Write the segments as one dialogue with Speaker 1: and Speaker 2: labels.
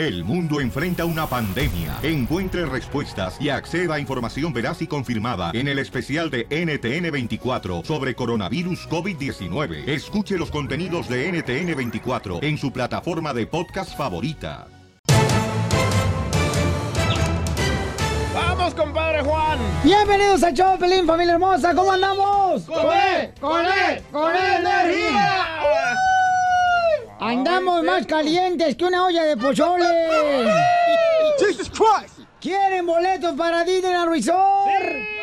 Speaker 1: El mundo enfrenta una pandemia. Encuentre respuestas y acceda a información veraz y confirmada en el especial de NTN24 sobre coronavirus COVID-19. Escuche los contenidos de NTN24 en su plataforma de podcast favorita.
Speaker 2: ¡Vamos, compadre Juan!
Speaker 3: Bienvenidos a show, Pelín, familia hermosa. ¿Cómo andamos?
Speaker 2: ¡Con él! ¡Con él! ¡Con energía!
Speaker 3: Andamos más calientes que una olla de pozole.
Speaker 2: Jesus Christ!
Speaker 3: ¿Quieren boletos para Disneyland Resort?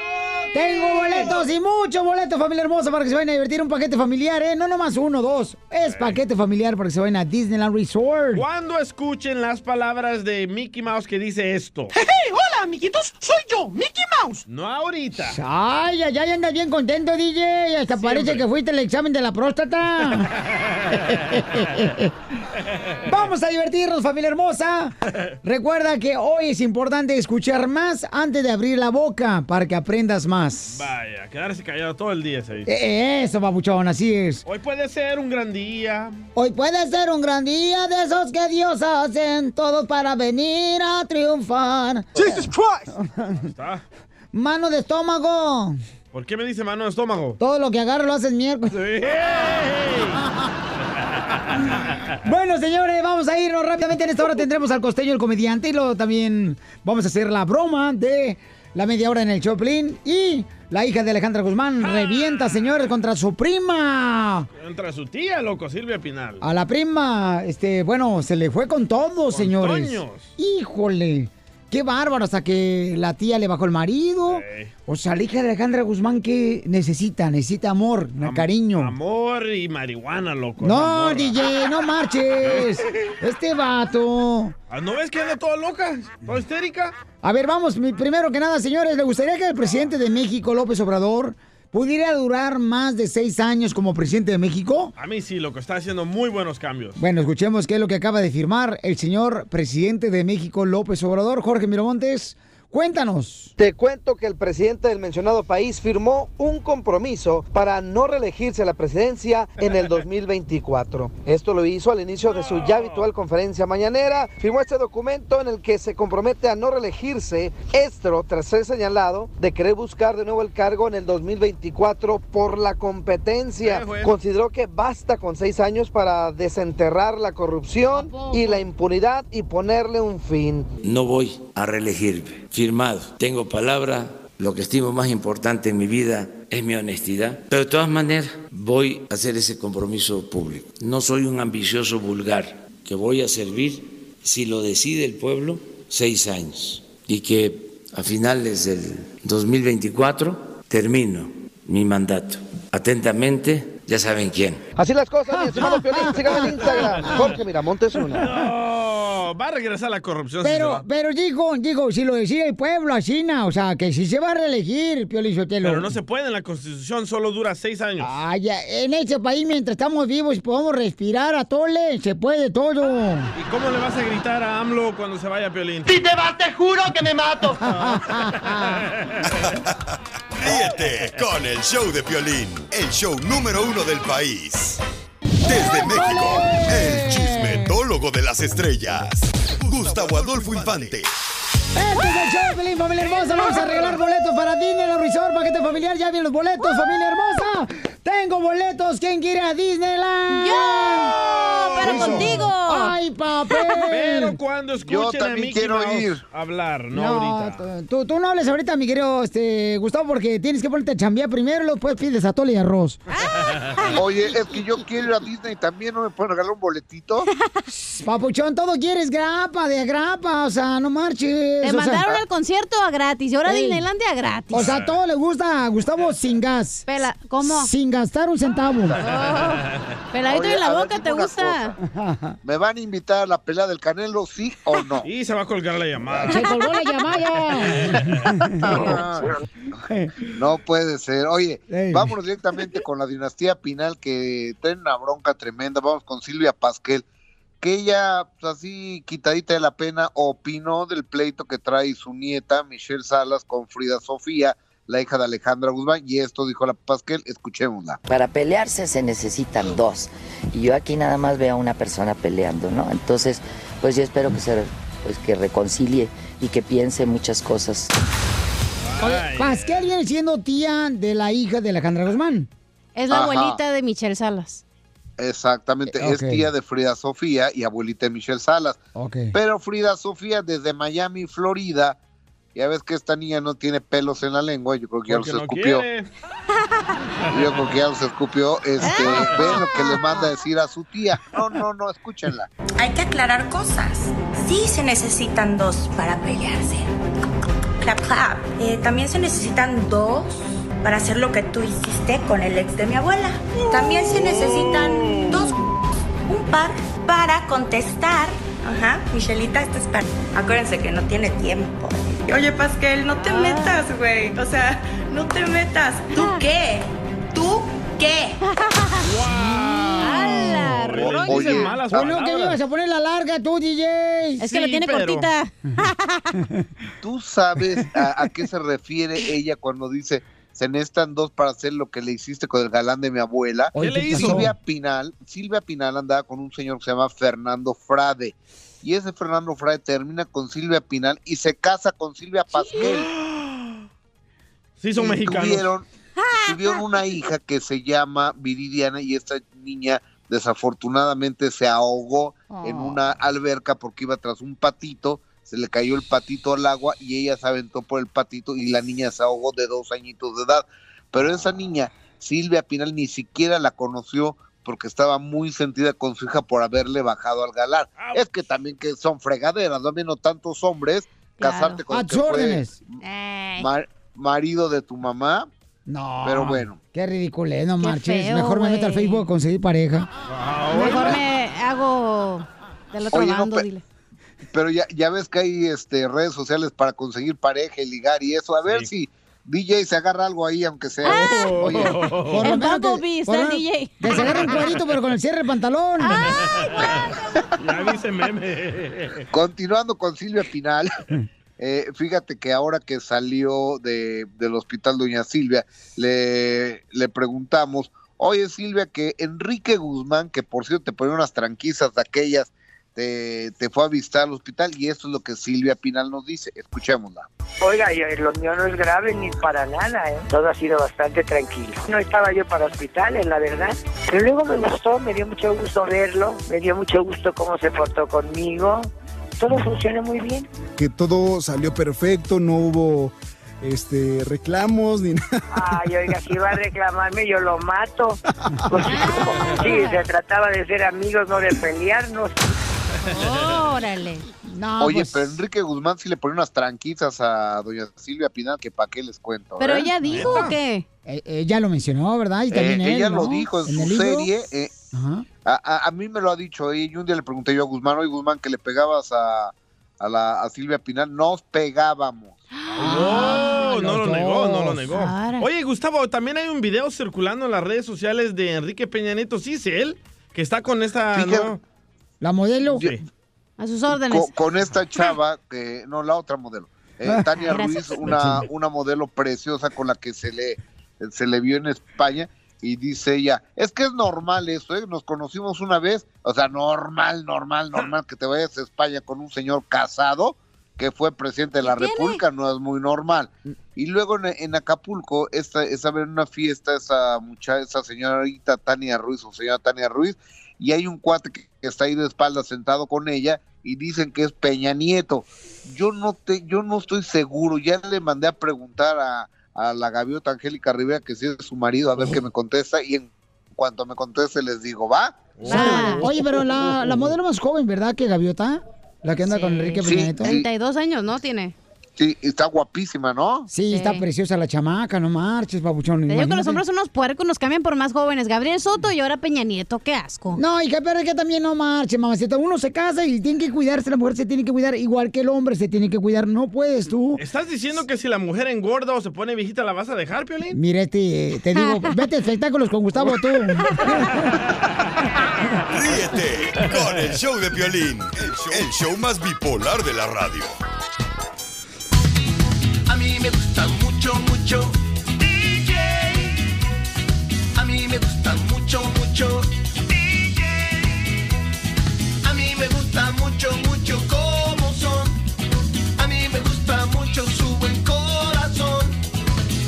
Speaker 3: Tengo boletos y muchos boletos, familia hermosa, para que se vayan a divertir. Un paquete familiar, ¿eh? No nomás uno, dos. Es paquete familiar para que se vayan a Disneyland Resort.
Speaker 2: Cuando escuchen las palabras de Mickey Mouse que dice esto.
Speaker 4: ¡Hey, hey! ¡Hola, amiguitos! ¡Soy yo, Mickey Mouse!
Speaker 2: No ahorita.
Speaker 3: Ay, ay, ay, andas bien contento, DJ. Hasta parece que fuiste el examen de la próstata. Vamos a divertirnos, familia hermosa. Recuerda que hoy es importante escuchar más antes de abrir la boca para que aprendas más.
Speaker 2: Vaya, quedarse callado todo el día, se dice.
Speaker 3: Eh, Eso, babuchón, así es.
Speaker 2: Hoy puede ser un gran día.
Speaker 3: Hoy puede ser un gran día de esos que Dios hacen todos para venir a triunfar.
Speaker 4: Jesus Christ!
Speaker 2: ¿Está?
Speaker 3: Mano de estómago.
Speaker 2: ¿Por qué me dice mano de estómago?
Speaker 3: Todo lo que agarro lo haces miércoles. Bueno, señores, vamos a irnos rápidamente. En esta hora tendremos al costeño, el comediante, y luego también vamos a hacer la broma de la media hora en el Choplin. Y la hija de Alejandra Guzmán revienta, señores, contra su prima.
Speaker 2: Contra su tía, loco, Silvia Pinal.
Speaker 3: A la prima, este, bueno, se le fue con todo, señores.
Speaker 2: toños.
Speaker 3: Híjole. Qué bárbaro, hasta que la tía le bajó el marido. O sea, la hija de Alejandra Guzmán, ¿qué necesita? Necesita amor, cariño.
Speaker 2: Amor y marihuana, loco.
Speaker 3: No. DJ, no marches. Este vato.
Speaker 2: Ah, ¿No ves que anda toda loca? ¿Toda histérica?
Speaker 3: A ver, vamos, primero que nada, señores, ¿le gustaría que el presidente de México, López Obrador, pudiera durar más de seis años como presidente de México?
Speaker 2: A mí sí, loco, está haciendo muy buenos cambios.
Speaker 3: Bueno, escuchemos qué es lo que acaba de firmar el señor presidente de México, López Obrador, Jorge Miramontes. Cuéntanos.
Speaker 5: Te cuento que el presidente del mencionado país firmó un compromiso para no reelegirse a la presidencia en el 2024. Esto lo hizo al inicio de su ya habitual conferencia mañanera. Firmó este documento en el que se compromete a no reelegirse, esto tras ser señalado de querer buscar de nuevo el cargo en el 2024 por la competencia. Consideró que basta con seis años para desenterrar la corrupción y la impunidad y ponerle un fin.
Speaker 6: No voy a reelegirme. Firmado. Tengo palabra. Lo que estimo más importante en mi vida es mi honestidad. Pero de todas maneras voy a hacer ese compromiso público. No soy un ambicioso vulgar que voy a servir, si lo decide el pueblo, seis años. Y que a finales del 2024 termino mi mandato. Atentamente, ya saben quién.
Speaker 5: Así las cosas, mi estimado Piolín, sígame en Instagram. Jorge Miramontes uno.
Speaker 2: Va a regresar la corrupción.
Speaker 3: Pero, pero digo, digo, si lo decía el pueblo, así, o sea, que si se va a reelegir, Pio Lizotelo.
Speaker 2: Pero no se puede en la constitución, solo dura seis años.
Speaker 3: Ay, ya, en este país, mientras estamos vivos y podemos respirar a tole, se puede todo.
Speaker 2: ¿Y cómo le vas a gritar a AMLO cuando se vaya Piolín?
Speaker 4: Si te vas, te juro que me mato.
Speaker 7: Ríete con el show de Piolín, el show número uno del país. Desde México, el chismetólogo de las estrellas, Gustavo Adolfo Infante.
Speaker 3: Este es el familia hermosa. Vamos a regalar boletos para Disneyland Resort, paquete familiar. Ya vienen los boletos, familia hermosa. Tengo boletos. ¿Quién quiere a Disneyland?
Speaker 8: ¡Yo! ¡Pero
Speaker 3: Eso.
Speaker 8: contigo!
Speaker 3: ¡Ay, papel!
Speaker 2: Pero cuando escuchen a
Speaker 9: también
Speaker 2: Mickey
Speaker 9: quiero
Speaker 2: Mouse
Speaker 9: ir.
Speaker 2: hablar, no, ahorita.
Speaker 3: Tú, tú no hables ahorita, mi querido este, Gustavo, porque tienes que ponerte a chambear primero y luego después pides atole y arroz.
Speaker 9: Oye, es que yo quiero ir a Disney también, ¿no me pueden regalar un boletito?
Speaker 3: Papuchón, todo quieres grapa, de grapa, o sea, no marches.
Speaker 8: Te
Speaker 3: o sea-
Speaker 8: mandaron al concierto a gratis y ahora a
Speaker 3: Ey.
Speaker 8: Disneylandia gratis.
Speaker 3: O sea, todo le gusta a Gustavo sin gas.
Speaker 8: Pela- ¿Cómo?
Speaker 3: Sin gastar un centavo.
Speaker 8: Peladito
Speaker 9: Oye,
Speaker 8: en la
Speaker 9: ver,
Speaker 8: boca, ¿te gusta?
Speaker 9: ¿Me van a invitar a la pelea del Canelo, sí o no?
Speaker 2: Y se va a colgar la llamada.
Speaker 3: Se colgó la llamada.
Speaker 9: No puede ser. Oye,
Speaker 3: Ey.
Speaker 9: vámonos directamente con la dinastía Pinal que tiene una bronca tremenda. Vamos con Silvia Pasquel, que ella, pues, así quitadita de la pena, opinó del pleito que trae su nieta Michelle Salas con Frida Sofía, la hija de Alejandra Guzmán, y esto dijo la Pasquel, escuchémosla.
Speaker 10: Para pelearse se necesitan dos. Y yo aquí nada más veo a una persona peleando, ¿no? Entonces, pues yo espero que se pues que reconcilie y que piense muchas cosas.
Speaker 3: Oye, Pascal viene siendo tía de la hija de Alejandra Guzmán.
Speaker 8: Es la
Speaker 9: Ajá.
Speaker 8: abuelita de Michelle Salas.
Speaker 9: Exactamente,
Speaker 3: Eh,
Speaker 9: es tía de Frida Sofía y abuelita de Michelle Salas.
Speaker 3: Ok.
Speaker 9: Pero Frida Sofía desde Miami, Florida, ya ves que esta niña no tiene pelos en la lengua, yo creo que ya
Speaker 2: Porque
Speaker 9: los
Speaker 2: no
Speaker 9: escupió.
Speaker 2: quiere.
Speaker 9: Yo creo que ya los escupió. Este, ven lo que le manda a decir a su tía. No, no, no, escúchenla.
Speaker 11: Hay que aclarar cosas. Sí se necesitan dos para pelearse. Clap, clap. Eh, también se necesitan dos para hacer lo que tú hiciste con el ex de mi abuela. También se necesitan dos, un par para contestar. Ajá, Michelita, este es para... Acuérdense que no tiene tiempo. Oye, Pascal, no te metas, güey. O sea, no te metas. ¿Tú qué? ¿Tú qué?
Speaker 2: Rolly
Speaker 9: Oye,
Speaker 2: malas
Speaker 3: no, que ibas a poner la larga tú, DJ.
Speaker 8: Es que la
Speaker 2: Sí,
Speaker 8: tiene
Speaker 2: pero-
Speaker 8: cortita.
Speaker 9: ¿Tú sabes a, a qué se refiere ella cuando dice se necesitan dos para hacer lo que le hiciste con el galán de mi abuela?
Speaker 2: ¿Qué le
Speaker 3: ¿qué
Speaker 2: hizo?
Speaker 9: Silvia Pinal, Silvia Pinal andaba con un señor que se llama Fernando Frade. Y ese Fernando Frade termina con Silvia Pinal y se casa con Silvia Pasquel.
Speaker 2: Sí, son
Speaker 9: Y
Speaker 2: mexicanos.
Speaker 9: Tuvieron, tuvieron una hija que se llama Viridiana y esta niña desafortunadamente se ahogó en
Speaker 3: Oh.
Speaker 9: una alberca porque iba tras un patito, se le cayó el patito al agua y ella se aventó por el patito y la niña se ahogó de dos añitos de edad. Pero esa niña, Silvia Pinal, ni siquiera la conoció porque estaba muy sentida con su hija por haberle bajado al galán. Es que también que son fregaderas, no menos tantos hombres,
Speaker 8: Claro.
Speaker 9: casarte con el que fue
Speaker 3: órdenes.
Speaker 9: Mar- marido de tu mamá,
Speaker 3: No.
Speaker 9: pero bueno.
Speaker 3: Qué ridículo, eh, no
Speaker 8: Qué
Speaker 3: marches.
Speaker 8: feo,
Speaker 3: Mejor me meto al. Facebook a conseguir pareja.
Speaker 8: Mejor me hago del otro
Speaker 9: Oye, no,
Speaker 8: bando,
Speaker 9: pe-
Speaker 8: dile.
Speaker 9: Pero ya, ya ves que hay este, redes sociales para conseguir pareja y ligar y eso. A ver si DJ se agarra algo ahí, aunque sea. Oye,
Speaker 3: Por que-
Speaker 8: Bumblebee está
Speaker 3: por
Speaker 8: el DJ.
Speaker 3: Que se agarre un cuadrito, pero con el cierre del pantalón.
Speaker 2: Ya dice meme.
Speaker 9: continuando con Silvia Pinal. eh, fíjate que ahora que salió de, del hospital Doña Silvia, le, le preguntamos, oye Silvia, que Enrique Guzmán, que por cierto te ponía unas tranquillas de aquellas, te, te fue a visitar al hospital y esto es lo que Silvia Pinal nos dice. Escuchémosla.
Speaker 12: Oiga, yo- lo mío no es grave ni para nada, ¿eh? Todo ha sido bastante tranquilo. No estaba yo para hospitales, la verdad. Pero luego me gustó, me dio mucho gusto verlo, me dio mucho gusto cómo se portó conmigo. Todo funcionó muy bien.
Speaker 13: que todo salió perfecto, no hubo este reclamos ni nada.
Speaker 12: Ay, oiga, si va a reclamarme, yo lo mato. Pues, sí, se trataba de ser amigos, no de pelearnos.
Speaker 8: Órale.
Speaker 3: No,
Speaker 9: Oye,
Speaker 3: pues,
Speaker 9: pero Enrique Guzmán sí le pone unas tranquizas a doña Silvia Pinal, que para qué les cuento.
Speaker 8: ¿Pero
Speaker 9: ¿eh?
Speaker 8: ella dijo o qué?
Speaker 3: eh, ella lo mencionó, ¿verdad? Y también
Speaker 9: Eh,
Speaker 3: él,
Speaker 9: ella
Speaker 3: ¿no?
Speaker 9: lo dijo en, su serie. eh,
Speaker 3: Ajá.
Speaker 9: a, a- a mí me lo ha dicho. Y un día le pregunté yo a Guzmán, oye Guzmán, que le pegabas a, a, la, a Silvia Pinal. Nos pegábamos.
Speaker 2: No, no lo negó, no lo negó. Oye, Gustavo, también hay un video circulando en las redes sociales de Enrique Peña Nieto. ¿Sí es él? Que está con esta...
Speaker 9: Fíjate-
Speaker 2: ¿no?
Speaker 3: La modelo.
Speaker 2: Sí.
Speaker 8: A sus órdenes.
Speaker 9: Con, con esta chava, que no, la otra modelo. eh, Tania
Speaker 8: Gracias.
Speaker 9: Ruiz, una, una modelo preciosa con la que se le, se le vio en España. Y dice ella, es que es normal eso, ¿eh? Nos conocimos una vez, o sea, normal, normal, normal que te vayas a España con un señor casado que fue presidente de la? República, no es muy normal. Y luego en, en Acapulco, esta, estaba en una fiesta esa muchacha, esa señorita Tania Ruiz o señora Tania Ruiz, y hay un cuate que, que está ahí de espalda sentado con ella y dicen que es Peña Nieto. Yo no te, yo no estoy seguro, ya le mandé a preguntar a, a la gaviota Angélica Rivera que si es su marido, a ver qué me contesta, y en cuanto me conteste les digo, ¿va?
Speaker 8: Ah.
Speaker 3: Oye, pero la, la modelo más joven, ¿verdad? Que Gaviota. La que anda
Speaker 8: Sí.
Speaker 3: con Enrique
Speaker 9: Sí.
Speaker 3: Peña Nieto.
Speaker 8: 32 años, ¿no? Tiene.
Speaker 9: Sí, está guapísima, ¿no?
Speaker 3: Sí,
Speaker 8: Sí.
Speaker 3: está preciosa la chamaca, no marches, papuchón.
Speaker 8: Te digo que los hombres son unos puercos, nos cambian por más jóvenes. Gabriel Soto y ahora Peña Nieto, qué asco.
Speaker 3: No, hija, pero es que también no marche, mamacita. Uno se casa y tiene que cuidarse, la mujer se tiene que cuidar igual que el hombre se tiene que cuidar. No puedes tú.
Speaker 2: ¿Estás diciendo que si la mujer engorda o se pone viejita la vas a dejar, Piolín?
Speaker 3: Mira, este, te digo, vete a espectáculos con Gustavo tú.
Speaker 7: Ríete con el show de Piolín, el show, el show más bipolar de la radio me gusta mucho, mucho. DJ.
Speaker 14: A mí me gusta mucho, mucho. DJ. A mí me gusta mucho, mucho como son. A mí me gusta mucho su buen corazón.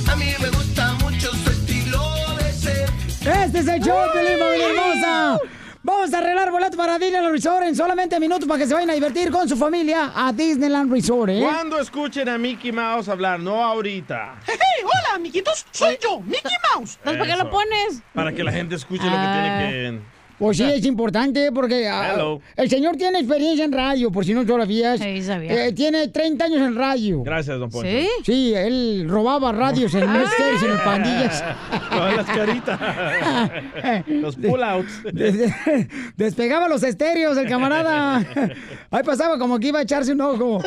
Speaker 14: A mí me gusta mucho su estilo de ser.
Speaker 3: Este es el show, Lima, hermosa. Vamos a arreglar boletos para Disneyland Resort en solamente minutos para que se vayan a divertir con su familia a Disneyland Resort, ¿eh?
Speaker 2: Cuando escuchen a Mickey Mouse hablar, no ahorita.
Speaker 4: Hey, hola, amiguitos, soy yo, Mickey Mouse.
Speaker 8: Entonces, ¿para qué lo pones?
Speaker 2: Para que la gente escuche lo que
Speaker 3: Ah.
Speaker 2: tiene que...
Speaker 3: Pues sí, es importante porque ah,
Speaker 2: Hello.
Speaker 3: el señor tiene experiencia en radio, por si no todavía
Speaker 8: Sí, sabía.
Speaker 3: Eh, tiene 30 años en radio.
Speaker 2: Gracias, don Poncho.
Speaker 8: ¿Sí?
Speaker 3: Sí, él robaba radios en Mercedes, en el Pandillas.
Speaker 2: Todas las caritas. Los pull-outs.
Speaker 3: Des- Despegaba los estéreos el camarada. Ahí pasaba como que iba a echarse un ojo.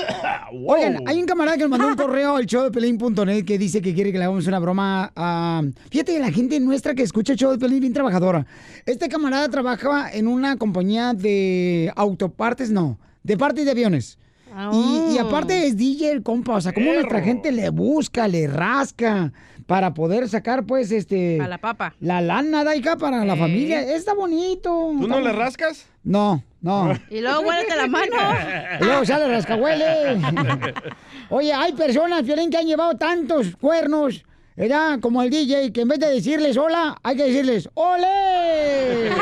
Speaker 3: Oigan, hay un camarada que nos mandó un correo al show de Pelín.net que dice que quiere que le hagamos una broma a... Fíjate, la gente nuestra que escucha el show de Pelín bien trabajadora. Este camarada trabaja en una compañía de autopartes, no, de partes de aviones. Y, y aparte es DJ el compa, o sea, como nuestra gente le busca, le rasca para poder sacar, pues, este...
Speaker 8: A la papa.
Speaker 3: La lana, Daika, para la
Speaker 8: Eh.
Speaker 3: familia. Está bonito.
Speaker 2: ¿Tú no le rascas?
Speaker 3: No, no.
Speaker 8: Y luego huélete la mano.
Speaker 3: Y luego sale rascahuele. Oye, hay personas, Violín, que han llevado tantos cuernos, ¿verdad? Como el DJ, que en vez de decirles hola, hay que decirles ¡Ole!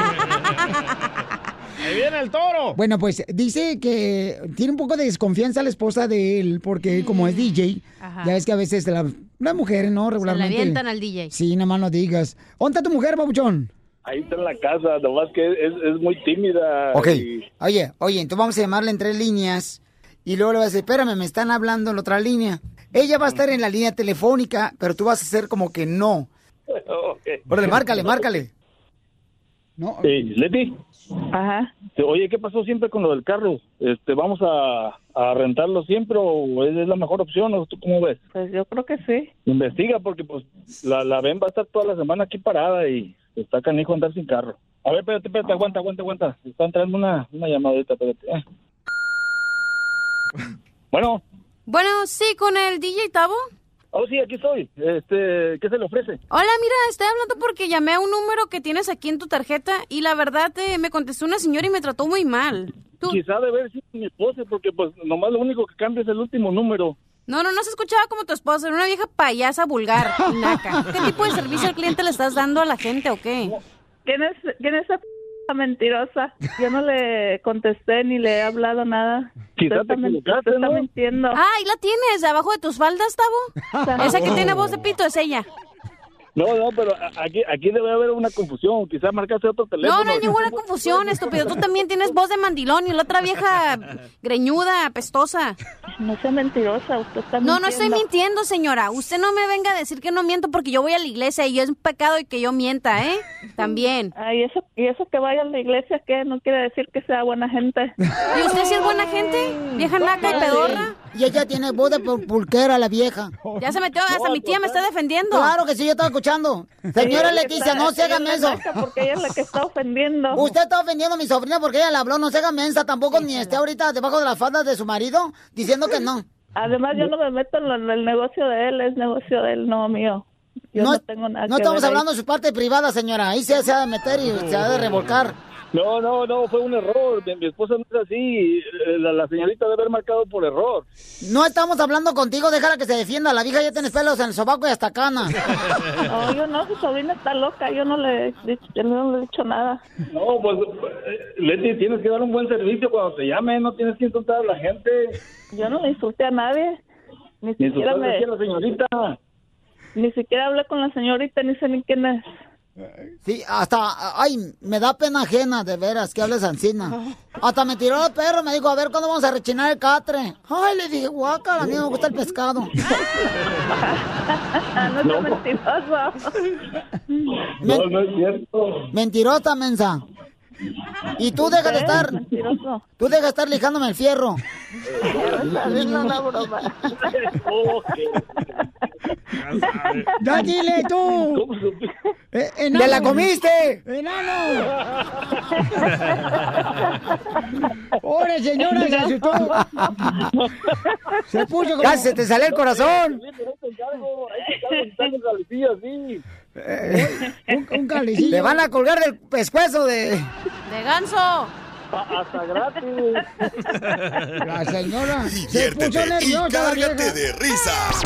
Speaker 2: ¡Ahí viene el toro!
Speaker 3: Bueno, pues dice que tiene un poco de desconfianza la esposa de él, porque como es DJ,
Speaker 8: Ajá.
Speaker 3: ya ves que a veces la, las mujeres, ¿no?
Speaker 8: Se le
Speaker 3: Regularmente.
Speaker 8: avientan al DJ.
Speaker 3: Sí, nada más no digas. ¿Dónde está tu mujer, babuchón?
Speaker 15: Ahí está en la casa, nomás que es, es muy tímida.
Speaker 3: Ok.
Speaker 15: y-
Speaker 3: Oye, oye, entonces vamos a llamarle en tres líneas y luego le vas a decir, espérame, me están hablando en la otra línea. Ella va a estar en la línea telefónica, pero tú vas a hacer como que no.
Speaker 15: Ok.
Speaker 3: Órale, márcale, márcale. No.
Speaker 15: Leti. Ajá. Oye, ¿qué pasó siempre con lo del carro? Este, ¿Vamos a, a rentarlo siempre o es, es la mejor opción? ¿O tú cómo ves?
Speaker 16: Pues yo creo que sí.
Speaker 15: Investiga porque pues la, la ven va a estar toda la semana aquí parada y está canijo andar sin carro. A ver, espérate, espérate, aguanta, aguanta, aguanta. Está entrando una, una llamadita, espérate. Eh. Bueno,
Speaker 8: Bueno, sí, con el DJ Tavo.
Speaker 15: oh sí, aquí estoy. Este, ¿qué se le ofrece?
Speaker 8: Hola, mira, estoy hablando porque llamé a un número que tienes aquí en tu tarjeta y la verdad eh, me contestó una señora y me trató muy mal.
Speaker 15: Quizá de ver si es mi esposa, porque pues nomás lo único que cambia es el último número.
Speaker 8: No, no, no se escuchaba como tu esposa, era una vieja payasa vulgar naca. ¿Qué tipo de servicio al cliente le estás dando a la gente o qué?
Speaker 16: ¿Quién es, quién es esa p mentirosa? Yo no le contesté ni le he hablado nada.
Speaker 15: Quizá
Speaker 16: Usted
Speaker 15: te equivocaste,
Speaker 16: usted está
Speaker 15: ¿no?
Speaker 16: mintiendo.
Speaker 8: Ah, ahí la tienes, abajo de tus faldas, Tavo. Esa que tiene voz de pito es ella.
Speaker 15: No, no, pero aquí, aquí debe haber una confusión. Quizá marcaste otro teléfono.
Speaker 8: No, no hay ninguna confusión, estúpido. Tú también tienes voz de mandilón y la otra vieja greñuda, apestosa.
Speaker 16: No sea mentirosa, usted está
Speaker 8: No, no estoy
Speaker 16: mintiendo.
Speaker 8: mintiendo, señora. Usted no me venga a decir que no miento porque yo voy a la iglesia y es un pecado y que yo mienta, ¿eh? También.
Speaker 16: Ay, eso, y eso que vaya a la iglesia, ¿qué? No quiere decir que sea buena gente.
Speaker 8: ¿Y usted sí es buena gente? Vieja naca y pedorra.
Speaker 3: Y ella tiene voz de pul- pulquera, la vieja.
Speaker 8: Ya se metió, hasta mi tía me está defendiendo.
Speaker 3: Claro que sí, yo estaba escuchando. Señora Leticia,
Speaker 16: está-
Speaker 3: no se haga
Speaker 16: naca Porque ella es la que está ofendiendo.
Speaker 3: Usted está ofendiendo a mi sobrina porque ella le habló, no se haga mensa tampoco, ni esté ahorita debajo de las faldas de su marido diciendo que no.
Speaker 16: Además, yo no me meto en, lo- en el negocio de él, es negocio de él, no mío. Yo no, tengo nada
Speaker 3: No
Speaker 16: que
Speaker 3: estamos
Speaker 16: ver ahí.
Speaker 3: hablando de su parte privada, señora. Ahí se, se ha de meter y se ha de revolcar.
Speaker 15: No, no, no, fue un error. Mi, mi esposa no es así. Eh, La, la señorita debe haber marcado por error.
Speaker 3: No estamos hablando contigo, déjala que se defienda. La vieja ya tiene pelos en el sobaco y hasta cana.
Speaker 16: No, yo no, su sobrina está loca, yo no le, he dicho- yo no le he dicho nada.
Speaker 15: No, pues, eh, Leti, tienes que dar un buen servicio cuando te llamen. No tienes que insultar a la gente.
Speaker 16: Yo no le insulté a nadie, ni
Speaker 15: Ni
Speaker 16: siquiera me,
Speaker 15: a la señorita.
Speaker 16: ni siquiera hablé con la señorita, ni sé ni quién es.
Speaker 3: Sí, hasta, ay, me da pena ajena, de veras, que hables ansina. Hasta me tiró el perro, me dijo, a ver, ¿cuándo vamos a rechinar el catre? Ay, le dije, guaca, a mí me gusta el pescado.
Speaker 16: no, no. mentiroso.
Speaker 15: No, no es cierto.
Speaker 3: Mentirosa, mensa. Y tú deja de estar,
Speaker 16: Mentiroso.
Speaker 3: tú deja de estar lijándome el fierro.
Speaker 16: Haciendo una broma.
Speaker 3: Ya dile tú. Eh, enano.
Speaker 14: ¡Me la comiste!
Speaker 3: ¡Enano! ¡Pobre señora, se asustó! Se puso como...
Speaker 14: Casi se te salió el corazón.
Speaker 3: Un, un calecillo.
Speaker 14: Te van a colgar del pescuezo de...
Speaker 8: De ganso.
Speaker 15: Hasta gratis.
Speaker 3: La señora se puso
Speaker 7: Diviértete y cárgate de risas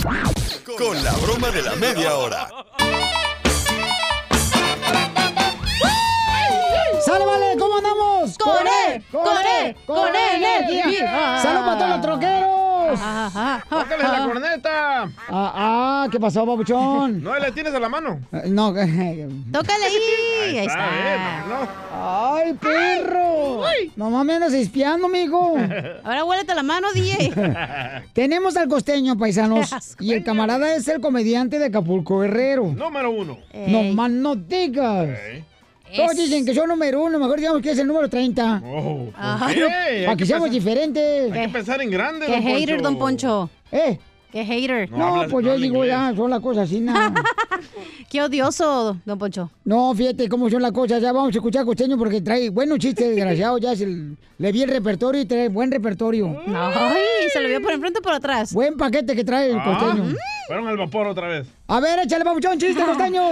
Speaker 7: con la broma de la media hora.
Speaker 3: ¡Sale, vale! ¿Cómo andamos?
Speaker 8: ¡Con él! ¡Con él! ¡Con energía!
Speaker 3: ¡Salud para todos los troqueros!
Speaker 2: ¡Tócale la corneta!
Speaker 3: Ah, ah, ¿qué pasó, babuchón?
Speaker 2: No, le tienes a la mano.
Speaker 3: Eh, No,
Speaker 8: Tócale ahí. Ahí está.
Speaker 3: ¡Ay, perro! Nomás me andas espiando, amigo.
Speaker 8: Ahora huélete la mano, DJ.
Speaker 3: Tenemos al costeño, paisanos. Y el camarada es el comediante de Acapulco Guerrero.
Speaker 2: Número uno.
Speaker 3: No más no digas. Todos
Speaker 8: Es-
Speaker 3: dicen que soy número uno, mejor digamos que es el número 30.
Speaker 2: Oh, ¿por
Speaker 8: Ay,
Speaker 2: qué?
Speaker 8: no.
Speaker 2: Hay
Speaker 3: Para que seamos
Speaker 2: pensar-
Speaker 3: diferentes.
Speaker 2: Hay que pensar en grande,
Speaker 8: Qué
Speaker 2: don
Speaker 8: hater,
Speaker 2: Poncho.
Speaker 8: don Poncho.
Speaker 3: ¿Eh?
Speaker 8: Qué hater.
Speaker 3: No, pues yo digo
Speaker 2: inglés.
Speaker 3: ya, son las cosas así, nada.
Speaker 8: Qué odioso, don Poncho.
Speaker 3: No, fíjate cómo son las cosas. Ya vamos a escuchar a Costeño porque trae buenos chistes, desgraciado. Ya se le vi el repertorio y trae buen repertorio.
Speaker 8: Ay, se lo vio por enfrente o por atrás.
Speaker 3: Buen paquete que trae el
Speaker 2: Ah,
Speaker 3: costeño.
Speaker 2: Fueron al vapor otra vez.
Speaker 3: A ver, échale, papuchón, chiste, costeño.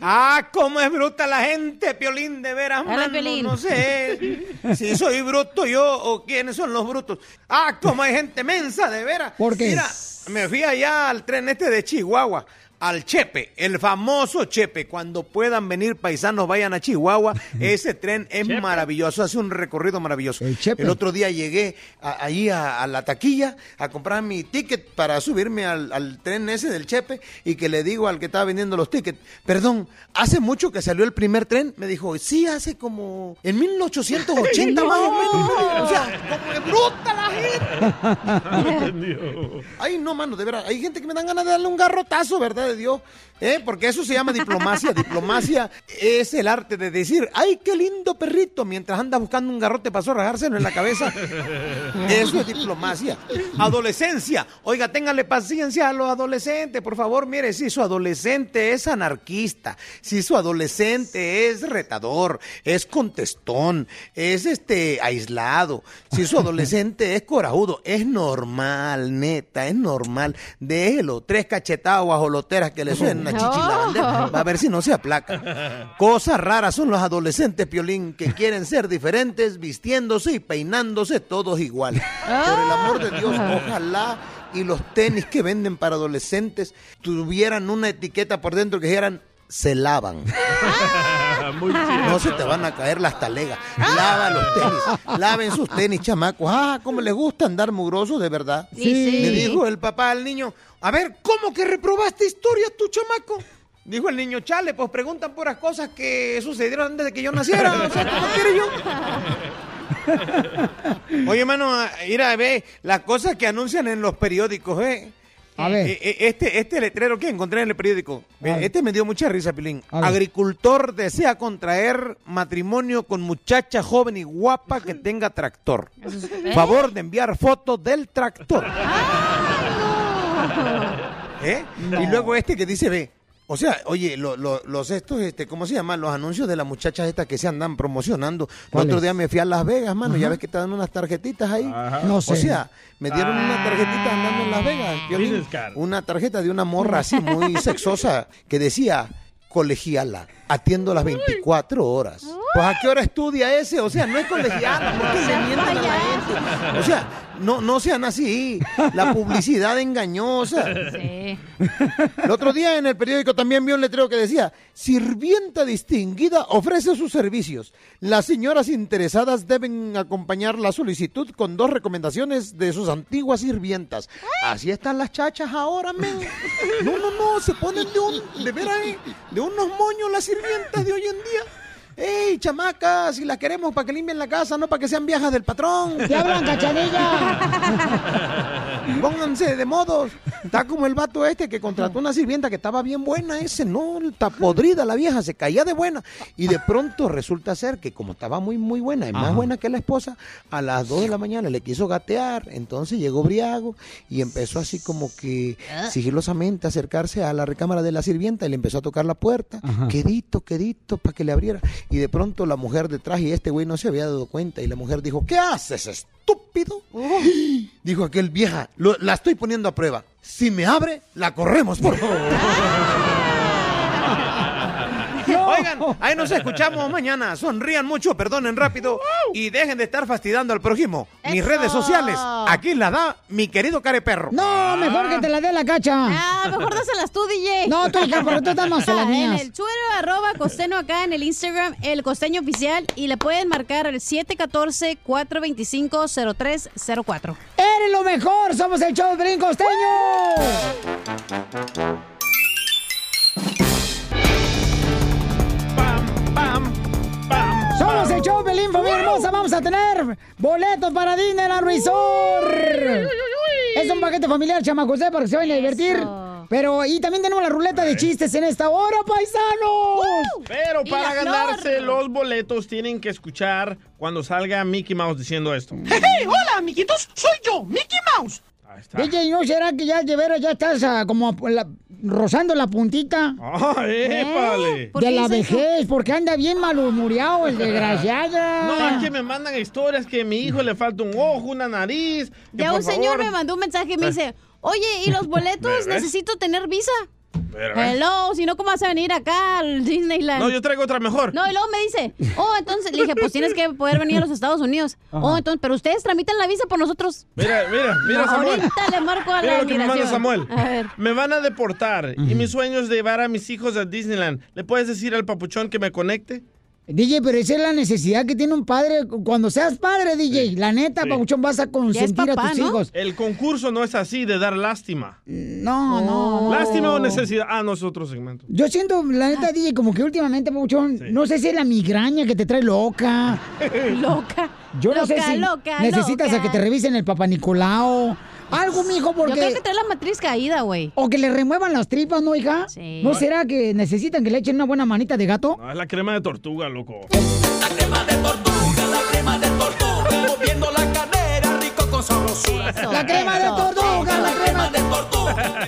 Speaker 17: Ah, cómo es bruta la gente, Piolín, de veras, mano, no sé si soy bruto yo o quiénes son los brutos. Ah, cómo hay gente mensa, de veras.
Speaker 3: ¿Por qué?
Speaker 17: Mira, me fui allá al tren este de Chihuahua, al Chepe, el famoso Chepe. Cuando puedan venir paisanos, vayan a Chihuahua. Ese tren es maravilloso, hace un recorrido maravilloso. El, otro día llegué a- ahí a, a la taquilla a comprar mi ticket para subirme al, al tren ese del Chepe y que le digo al que estaba vendiendo los tickets, perdón, ¿hace mucho que salió el primer tren? Me dijo, sí, hace como en 1880 más o menos. O sea, como es bruta la gente. Ay, no, mano, de verdad. Hay gente que me dan ganas de darle un garrotazo, ¿verdad? De Dios. ¿Eh? Porque eso se llama diplomacia. Diplomacia es el arte de decir, ay, qué lindo perrito, mientras anda buscando un garrote para rajárselo en la cabeza. Eso es diplomacia. Adolescencia. Oiga, ténganle paciencia a los adolescentes, por favor. Mire, si su adolescente es anarquista, si su adolescente es retador, es contestón, es este aislado, si su adolescente es corajudo, es normal, neta, es normal. Déjelo, tres cachetadas guajoloteras que le suenen chichi la bandera, va a ver si no se aplaca. Cosas raras son los adolescentes, Piolín, que quieren ser diferentes, vistiéndose y peinándose todos igual. Por el amor de Dios, ojalá y los tenis que venden para adolescentes tuvieran una etiqueta por dentro que dijeran se lavan.
Speaker 2: Muy
Speaker 17: No se te van a caer las talegas. Lava los tenis. Laven sus tenis, chamacos. Ah, cómo les gusta andar mugrosos, de verdad.
Speaker 8: Sí, sí.
Speaker 17: Le dijo el papá al niño, a ver, ¿cómo que reprobaste historia tu chamaco? Dijo el niño, chale, pues preguntan puras cosas que sucedieron antes de que yo naciera. O sea, ¿cómo quiere yo? Oye, mano, mira, ve, las cosas que anuncian en los periódicos, ¿eh?
Speaker 3: A ver.
Speaker 17: Eh, eh, Este, este letrero que encontré en el periódico,
Speaker 3: ver.
Speaker 17: este me dio mucha risa, Pilín. Agricultor desea contraer matrimonio con muchacha joven y guapa que tenga tractor. Favor de enviar fotos del tractor. ¿Eh? Y luego este que dice, ve, o sea, oye, lo- lo- los estos, este, ¿cómo se llaman? Los anuncios de las muchachas estas que se andan promocionando. El otro día me fui a Las Vegas, mano, ya ves que te dan unas tarjetitas ahí.
Speaker 3: No sé.
Speaker 17: O sea, me dieron una tarjetita andando en Las Vegas.
Speaker 2: Card.
Speaker 17: una tarjeta de una morra así muy sexosa que decía colegiala, atiendo las 24 horas. Pues a qué hora estudia ese, o sea, no es colegiala, porque le mientan a la gente. O sea, no, no sean así, la publicidad engañosa.
Speaker 8: Sí.
Speaker 17: El otro día en el periódico también vi un letrero que decía, sirvienta distinguida ofrece sus servicios. Las señoras interesadas deben acompañar la solicitud con dos recomendaciones de sus antiguas sirvientas. Así están las chachas ahora, men. No, no, no, se ponen de un, de veras, eh, de unos moños las sirvientas de hoy en día. ¡Ey, chamacas! Si las queremos para que limpien la casa, no para que sean viejas del patrón.
Speaker 3: ¡Te hablan, cachanilla!
Speaker 17: Pónganse de modos. Está como el vato este que contrató una sirvienta que estaba bien buena. Ese no, está podrida la vieja, se caía de buena. Y de pronto resulta ser que como estaba muy, muy buena y más
Speaker 3: Ajá.
Speaker 17: buena que la esposa, a las 2 de la mañana le quiso gatear. Entonces llegó Briago y empezó así como que sigilosamente a acercarse a la recámara de la sirvienta y le empezó a tocar la puerta.
Speaker 3: Ajá.
Speaker 17: Quedito, quedito, para que le abriera. Y de pronto la mujer detrás y este güey no se había dado cuenta. Y la mujer dijo, ¿qué haces, estúpido? Dijo aquel vieja, "Lo- la estoy poniendo a prueba. Si me abre, la corremos, por favor.
Speaker 2: Oigan.
Speaker 17: Ahí nos escuchamos mañana. Sonrían mucho, perdonen rápido y dejen de estar fastidiando al prójimo. Mis
Speaker 8: Eso.
Speaker 17: redes sociales, aquí la da mi querido careperro.
Speaker 3: No, mejor que te la dé la cacha.
Speaker 8: Ah, mejor dáselas tú, DJ.
Speaker 3: No, tú, porque tú estás más a las
Speaker 8: En
Speaker 3: mías.
Speaker 8: el Twitter, arroba costeño acá, en el Instagram, el costeño oficial, y le pueden marcar el 714-425-0304.
Speaker 3: ¡Eres lo mejor! ¡Somos el show de Costeño! El show Pelín, familia hermosa. Vamos a tener boletos para Disneyland Resort. Es un paquete familiar, chamacos, ¿eh? para que se vayan a divertir. Pero, y también tenemos la ruleta de chistes en esta hora, paisanos.
Speaker 2: Pero
Speaker 3: Y
Speaker 2: para
Speaker 3: flor.
Speaker 2: ganarse los boletos tienen que escuchar cuando salga Mickey Mouse diciendo esto.
Speaker 4: ¡Hey, hola, amiguitos! ¡Soy yo, Mickey Mouse!
Speaker 3: DJ, ¿no será que ya de veras ya estás ah, como la- rozando la puntita?
Speaker 2: ¡Ah, épale! ¿Por
Speaker 3: De la
Speaker 2: eso?
Speaker 3: vejez, porque anda bien malhumoriado el desgraciado.
Speaker 2: No, es que me mandan historias que a mi hijo le falta un ojo, una nariz. que
Speaker 8: Ya un señor me mandó un mensaje y me dice, oye, ¿y los boletos? Necesito tener visa.
Speaker 2: Pero, ¿ves?
Speaker 8: Hello, si no, ¿cómo vas a venir acá al Disneyland?
Speaker 2: No, yo traigo otra mejor.
Speaker 8: No, y luego me dice, oh, entonces, le dije, pues tienes que poder venir a los Estados Unidos.
Speaker 2: Ajá.
Speaker 8: Oh, entonces, pero ustedes tramitan la visa por nosotros.
Speaker 2: Mira, mira, mira,
Speaker 8: No,
Speaker 2: Samuel.
Speaker 8: ahorita le marco a la
Speaker 2: Mira lo que me manda. Samuel.
Speaker 8: A ver.
Speaker 2: Me van a deportar y mi sueño es llevar a mis hijos a Disneyland. ¿Le puedes decir al papuchón que me conecte?
Speaker 3: DJ, pero esa es la necesidad que tiene un padre. Cuando seas padre, DJ, la neta,
Speaker 2: Sí.
Speaker 3: Pabuchón, vas a consentir a tus hijos.
Speaker 2: El concurso no es así de dar lástima.
Speaker 3: No, no.
Speaker 2: ¿Lástima o necesidad? Ah, no es otro segmento.
Speaker 3: Yo siento, la neta, DJ, como que últimamente, Pabuchón, no sé si es la migraña que te trae loca.
Speaker 8: loca.
Speaker 3: Yo no sé si
Speaker 8: loca,
Speaker 3: necesitas
Speaker 8: loca.
Speaker 3: a que te revisen el Papa Nicolau. Algo, mijo, porque...
Speaker 8: Yo creo que trae la matriz caída, güey.
Speaker 3: O que le remuevan las tripas, ¿no, hija?
Speaker 8: Sí.
Speaker 3: ¿No será que necesitan que le echen una buena manita de gato?
Speaker 2: No, es la crema de tortuga, loco.
Speaker 14: Moviendo la cadera, rico con sabrosura.
Speaker 3: La crema de tortuga,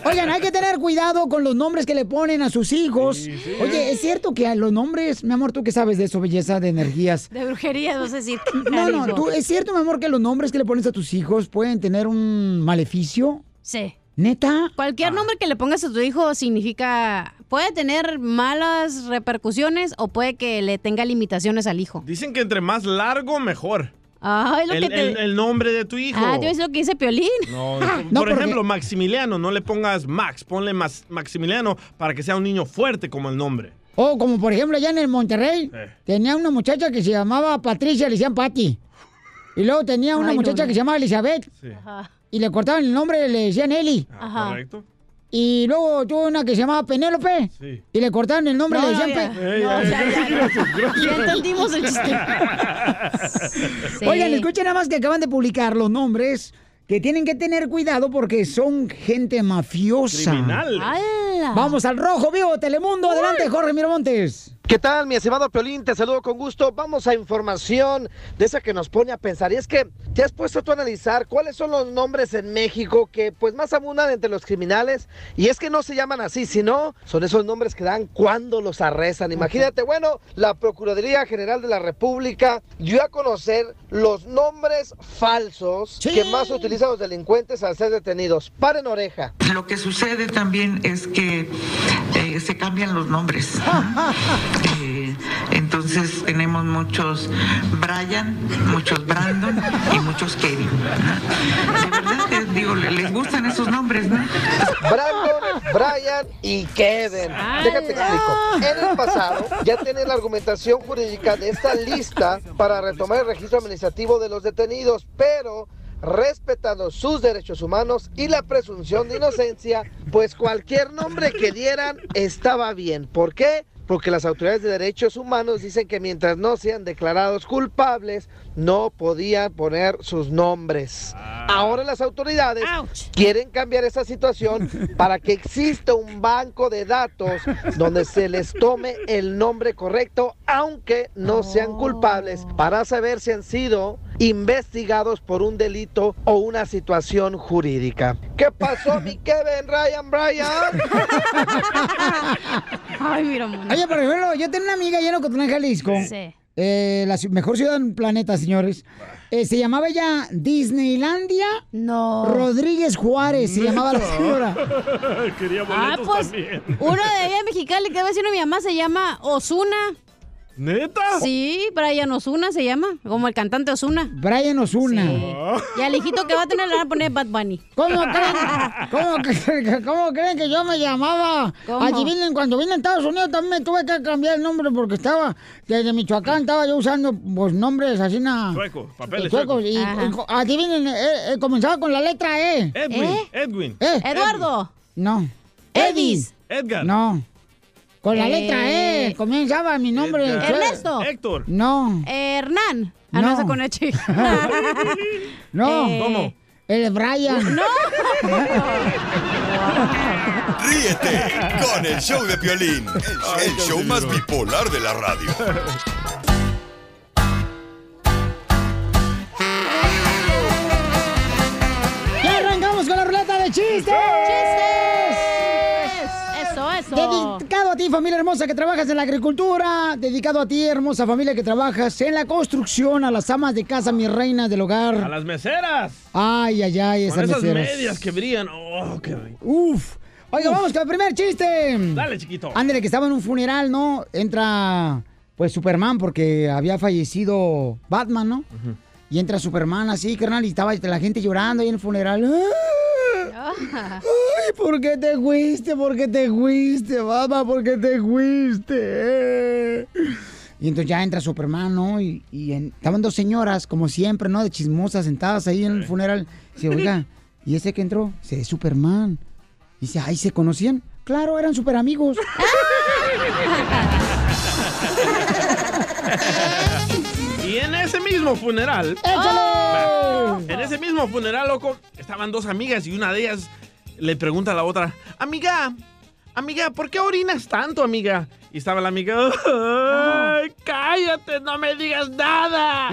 Speaker 3: Oigan, hay que tener cuidado con los nombres que le ponen a sus hijos. Oye, ¿es cierto que los nombres, mi amor, tú que sabes de eso, belleza de energías?
Speaker 8: De brujería, vas a decir.
Speaker 3: No, no, tú, ¿es cierto, mi amor, que los nombres que le pones a tus hijos pueden tener un maleficio?
Speaker 8: Sí.
Speaker 3: ¿Neta?
Speaker 8: Cualquier nombre que le pongas a tu hijo significa. Puede tener malas repercusiones o puede que le tenga limitaciones al hijo.
Speaker 2: Dicen que entre más largo, mejor.
Speaker 8: Ay, lo
Speaker 2: el,
Speaker 8: que te.
Speaker 2: el- el nombre de tu hijo.
Speaker 8: Ah, yo es lo que dice Piolín.
Speaker 2: No,
Speaker 3: No,
Speaker 2: por
Speaker 3: porque-
Speaker 2: ejemplo, Maximiliano, no le pongas Max, ponle Mas- Maximiliano para que sea un niño fuerte como el nombre.
Speaker 3: O como por ejemplo allá en el Monterrey,
Speaker 2: Eh.
Speaker 3: tenía una muchacha que se llamaba Patricia, le decían Patty. Y luego tenía una
Speaker 8: Ay, no,
Speaker 3: muchacha
Speaker 8: no.
Speaker 3: que se llamaba Elizabeth.
Speaker 8: Ajá.
Speaker 3: Y le cortaban el nombre, le decían Eli.
Speaker 8: Ajá.
Speaker 2: ¿Correcto?
Speaker 3: Y luego tuvo una que se llamaba Penélope.
Speaker 2: Sí.
Speaker 3: Y le cortaron el nombre,
Speaker 8: No, no,
Speaker 3: decían
Speaker 8: ya.
Speaker 3: Pe-
Speaker 8: No, ya, ya, ya. Ya entendimos el chiste. Sí.
Speaker 3: Oigan, escuchen nada más que acaban de publicar los nombres que tienen que tener cuidado porque son gente mafiosa.
Speaker 2: Criminales.
Speaker 8: ¡Hala!
Speaker 3: Vamos al rojo vivo, Telemundo. Adelante, Jorge Miramontes.
Speaker 5: ¿Qué tal, mi estimado Piolín? Te saludo con gusto. Vamos a información de esa que nos pone a pensar. Y es que te has puesto tú a analizar cuáles son los nombres en México que pues más abundan entre los criminales. Y es que no se llaman así, sino son esos nombres que dan cuando los arrestan. Imagínate, bueno, la Procuraduría General de la República dio a conocer los nombres falsos que más utilizan los delincuentes al ser detenidos. Paren oreja.
Speaker 18: Lo que sucede también es que eh, se cambian los nombres. Eh, entonces tenemos muchos Brian, muchos Brandon y muchos Kevin. ¿no? De verdad, eh, digo, le- les gustan esos nombres, ¿no?
Speaker 5: Brandon, Brian y Kevin. Déjate explico. En el pasado ya tienen la argumentación jurídica de esta lista para retomar el registro administrativo de los detenidos, pero respetando sus derechos humanos y la presunción de inocencia, pues cualquier nombre que dieran estaba bien. ¿Por qué? Porque las autoridades de derechos humanos dicen que mientras no sean declarados culpables, no podían poner sus nombres. Ahora las autoridades quieren cambiar esa situación para que exista un banco de datos donde se les tome el nombre correcto, aunque no sean culpables, para saber si han sido investigados por un delito o una situación jurídica. ¿Qué pasó, mi Kevin, Ryan, Brian?
Speaker 8: Ay, mira, mono.
Speaker 3: Oye, por ejemplo, yo tengo una amiga allá en Ocotlán, Jalisco.
Speaker 8: Sí.
Speaker 3: Eh, la mejor ciudad del planeta, señores. Eh, se llamaba ella Disneylandia.
Speaker 8: No.
Speaker 3: Rodríguez Juárez se llamaba la señora.
Speaker 2: Quería
Speaker 8: Ah, pues
Speaker 2: también.
Speaker 8: uno de allá en Mexicali que va de mi mamá se llama Osuna.
Speaker 2: ¿Neta?
Speaker 8: Sí, Brian Osuna se llama, como el cantante Osuna.
Speaker 3: Brian Osuna.
Speaker 8: Y al hijito que va a tener le van a poner Bad Bunny.
Speaker 3: ¿Cómo creen, cómo, creen que yo me llamaba?
Speaker 8: ¿Cómo?
Speaker 3: Adivinen, cuando vine a Estados Unidos también me tuve que cambiar el nombre porque estaba, desde Michoacán estaba yo usando pues, nombres así na,
Speaker 2: Sueco, papeles
Speaker 3: suecos. Y, adivinen, eh, eh, comenzaba con la letra E.
Speaker 2: Edwin,
Speaker 3: ¿Eh?
Speaker 2: Edwin.
Speaker 3: ¿Eh?
Speaker 8: Eduardo.
Speaker 3: No. Edis.
Speaker 2: Edgar.
Speaker 3: No. Con la
Speaker 8: Eh.
Speaker 3: letra E. Comenzaba mi nombre.
Speaker 8: Edgar. Ernesto.
Speaker 2: Héctor.
Speaker 3: No.
Speaker 8: Eh, Hernán. Ah,
Speaker 3: No.
Speaker 8: no, con H.
Speaker 3: No.
Speaker 8: Eh, ¿Cómo?
Speaker 3: El Brian.
Speaker 8: No.
Speaker 7: Ríete con el show de Piolín, el, el show más bipolar de la radio.
Speaker 3: ¡Ya arrancamos con la ruleta de chistes! ¡Chistes! Ti, familia hermosa que trabajas en la agricultura. Dedicado a ti, hermosa familia que trabajas en la construcción. A las amas de casa, mis reinas del
Speaker 2: A
Speaker 3: hogar.
Speaker 2: las meseras.
Speaker 3: Ay, ay, ay,
Speaker 2: Con
Speaker 3: esas
Speaker 2: esas
Speaker 3: meseras.
Speaker 2: medias que brillan. Oh, qué rico.
Speaker 3: Uf. Oiga, vamos con el primer chiste.
Speaker 2: Dale, chiquito.
Speaker 3: Ándale, que estaba en un funeral, ¿no? Entra, pues, Superman, porque había fallecido Batman, ¿no? Y entra Superman así, carnal, y estaba la gente llorando ahí en el funeral. ¡Ah! Ay, ¿por qué te fuiste? ¿Por qué te fuiste, mamá? ¿Por qué te fuiste? Y entonces ya entra Superman, ¿no? Y, y en- estaban dos señoras, como siempre, ¿no? De chismosas, sentadas ahí en el funeral. Dice, oiga, ¿y ese que entró? Dice, es Superman. Dice, ay, ¿se conocían? Claro, eran super amigos.
Speaker 2: Y en ese mismo funeral.
Speaker 3: ¡Échale!
Speaker 2: En ese mismo funeral, loco, estaban dos amigas y una de ellas le pregunta a la otra, amiga, amiga, ¿por qué orinas tanto, amiga? Y estaba la amiga, ¡ay, cállate, no me digas nada!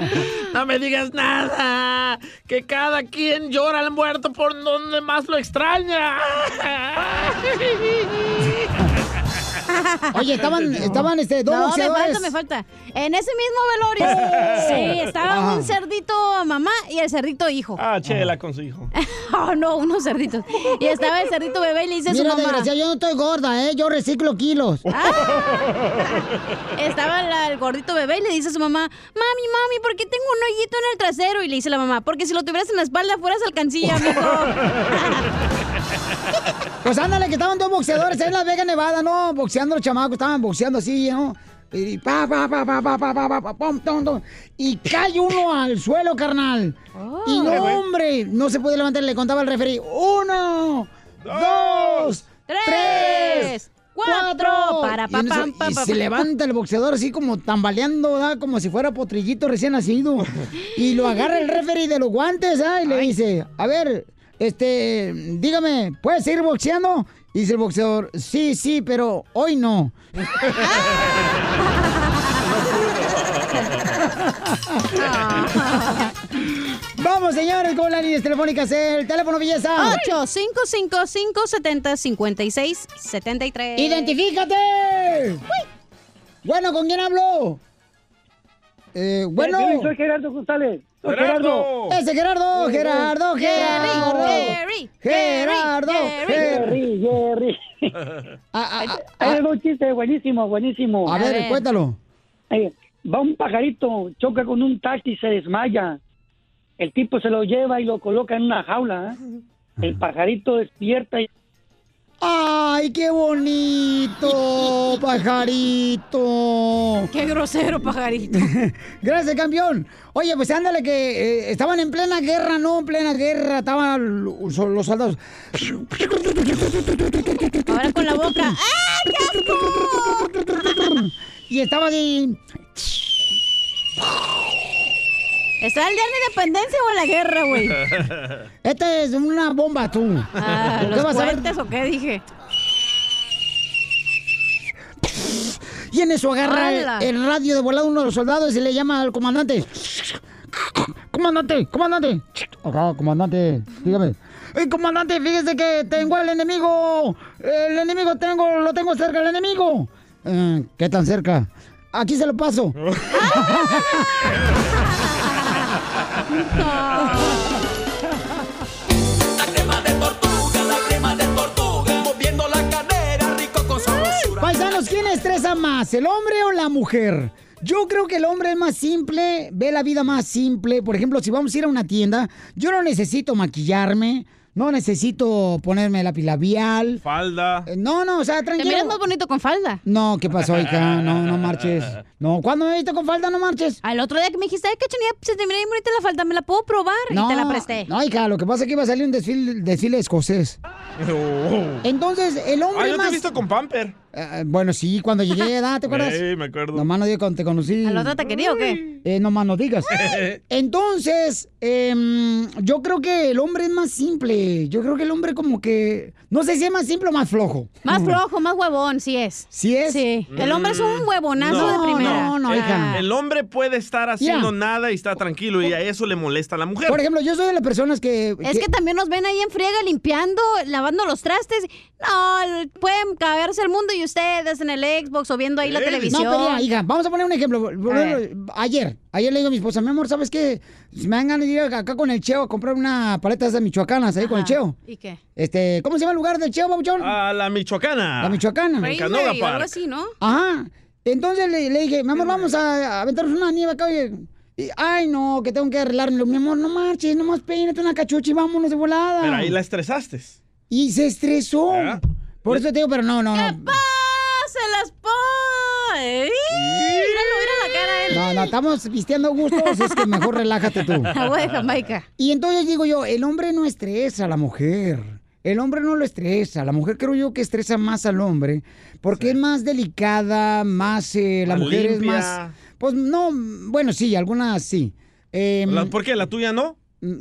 Speaker 2: No me digas nada. Que cada quien llora al muerto por donde más lo extraña.
Speaker 3: Oye, estaban, estaban este, dos
Speaker 8: No, me falta, me falta. En ese mismo velorio.
Speaker 3: Oh.
Speaker 8: Sí, estaba
Speaker 2: Ajá.
Speaker 8: un cerdito mamá y el cerdito hijo.
Speaker 2: Ah, chela con su hijo.
Speaker 8: Oh, no, unos cerditos. Y estaba el cerdito bebé y le dice a su
Speaker 3: Mira,
Speaker 8: mamá.
Speaker 3: desgraciado, yo no estoy gorda, ¿eh? Yo reciclo kilos.
Speaker 8: Estaba la- el gordito bebé y le dice a su mamá, mami, mami, ¿por qué tengo un hoyito en el trasero? Y le dice la mamá, porque si lo tuvieras en la espalda fueras alcancilla, amigo.
Speaker 3: Pues ándale, que estaban dos boxeadores en Las Vegas, Nevada, ¿no? Boxeando los chamacos, estaban boxeando así, ¿no? Y pa, pa, pa, pa, pa, pa, pa, pa, tum. Y cae uno al suelo, carnal. Y no, hombre, no se puede levantar, le contaba el referee. Uno, dos, tres,
Speaker 8: cuatro, para, pa,
Speaker 3: y, eso-
Speaker 8: pam, pa,
Speaker 3: y
Speaker 8: pa,
Speaker 3: se levanta el boxeador así como tambaleando, ¿verdad? Como si fuera potrillito recién nacido. Y lo agarra el referee de los guantes, ¿ah? Y le dice, a ver, este, dígame, ¿puedes seguir boxeando? Y dice el boxeador, sí, sí, pero hoy no. Vamos, señores, con las líneas telefónicas. El teléfono, belleza.
Speaker 8: 855-570-5673.
Speaker 3: ¡Identifícate! Bueno, ¿con quién hablo? Eh, bueno.
Speaker 19: Eh, soy Gerardo González. Soy Gerardo.
Speaker 3: Ese Gerardo, Gerardo, Gerardo.
Speaker 8: Jerry,
Speaker 3: Gerardo,
Speaker 19: Jerry, Jerry. Hay un chiste buenísimo, buenísimo.
Speaker 3: A ver, cuéntalo.
Speaker 19: Eh, va un pajarito, choca con un taxi y se desmaya. El tipo se lo lleva y lo coloca en una jaula. ¿eh? El pajarito despierta y
Speaker 3: ¡Ay, qué bonito, pajarito!
Speaker 8: ¡Qué grosero, pajarito!
Speaker 3: Gracias, campeón. Oye, pues ándale que eh, estaban en plena guerra, ¿no? En plena guerra, estaban los, los soldados.
Speaker 8: Ahora con la boca. ¡Ah, qué asco!
Speaker 3: Y estaba así...
Speaker 8: ¿Está el día de la independencia o en la guerra, güey?
Speaker 3: Esta es una bomba, tú.
Speaker 8: Ah,
Speaker 3: ¿Qué
Speaker 8: ¿Los
Speaker 3: vas a ver?
Speaker 8: o qué dije?
Speaker 3: Y en eso agarra el, el radio de volado uno de los soldados y le llama al comandante. Comandante, comandante. Acá, comandante, dígame. Eh, comandante, fíjese que tengo al enemigo. El enemigo tengo, lo tengo cerca, el enemigo. Eh, ¿Qué tan cerca? Aquí se lo paso.
Speaker 14: La crema de tortuga, moviendo la cadera, rico con sabrosura.
Speaker 3: Paisanos, ¿quién estresa más, el hombre o la mujer? Yo creo que el hombre es más simple, ve la vida más simple. Por ejemplo, si vamos a ir a una tienda, yo no necesito maquillarme, no necesito ponerme lápiz labial.
Speaker 2: Falda.
Speaker 3: Eh, No, no, o sea, tranquilo.
Speaker 8: miras más bonito con falda.
Speaker 3: No, ¿qué pasó, hija? No, no marches. No, ¿cuándo me viste con falda? No marches.
Speaker 8: Al otro día que me dijiste, ay, cachanilla, se te mira bien bonita la falda, ¿me la puedo probar? y te la presté.
Speaker 3: No, hija, lo que pasa es que iba a salir un desfile, desfile escocés. Entonces, el hombre
Speaker 2: Ah, yo te
Speaker 3: más...
Speaker 2: he visto con pamper.
Speaker 3: Eh, bueno, sí, cuando llegué, ¿verdad? ¿te acuerdas?
Speaker 2: Sí, me acuerdo.
Speaker 3: Nomás no digas cuando te conocí.
Speaker 8: ¿Al otro te quería o qué?
Speaker 3: Eh, no más no digas. Entonces, em, yo creo que el hombre es más simple. Yo creo que el hombre como que... No sé si es más simple o más flojo.
Speaker 8: Más flojo, más huevón, sí es.
Speaker 3: ¿Sí es?
Speaker 8: Sí. El hombre es un huevonazo de primera.
Speaker 3: no, no, hija.
Speaker 2: El hombre puede estar haciendo nada y está tranquilo y a eso le molesta a la mujer.
Speaker 3: Por ejemplo, yo soy de las personas que...
Speaker 8: Es que también nos ven ahí en friega limpiando, lavando los trastes. No, pueden caberse el mundo y ustedes en el Xbox o viendo ahí la televisión.
Speaker 3: No, pero hija, vamos a poner un ejemplo. Por ejemplo, Ayer, ayer le digo a mi esposa, mi amor, ¿sabes qué? Si me dan ganas de ir acá con el Cheo a comprar una paleta de esas michoacanas ahí con el. Cheo.
Speaker 8: ¿Y qué?
Speaker 3: Este, ¿cómo se llama el lugar del Cheo, babuchón?
Speaker 2: A la Michoacana.
Speaker 3: La Michoacana.
Speaker 2: En Canoga
Speaker 8: o algo
Speaker 2: Park.
Speaker 8: así, ¿no?
Speaker 3: Ajá. Entonces le, le dije, mi amor, vamos a, a aventarnos una nieve acá. oye. Y, ay, no, que tengo que arreglarme. Mi amor, no marches, nomás peínate una cachucha y vámonos de volada.
Speaker 2: Pero ahí la estresaste.
Speaker 3: Y se estresó. Por eso te digo, pero no, no, no.
Speaker 8: Míralo, mira la cara de él.
Speaker 3: No, no, estamos vistiendo gustos, es que mejor relájate tú.
Speaker 8: Agua de Jamaica.
Speaker 3: Y entonces digo yo, el hombre no estresa a la mujer. El hombre no lo estresa. La mujer creo yo que estresa más al hombre porque es más delicada, más... eh, la
Speaker 2: Más
Speaker 3: mujer es más... Pues no, bueno, sí, algunas sí. Em,
Speaker 2: ¿Por qué? ¿La tuya no?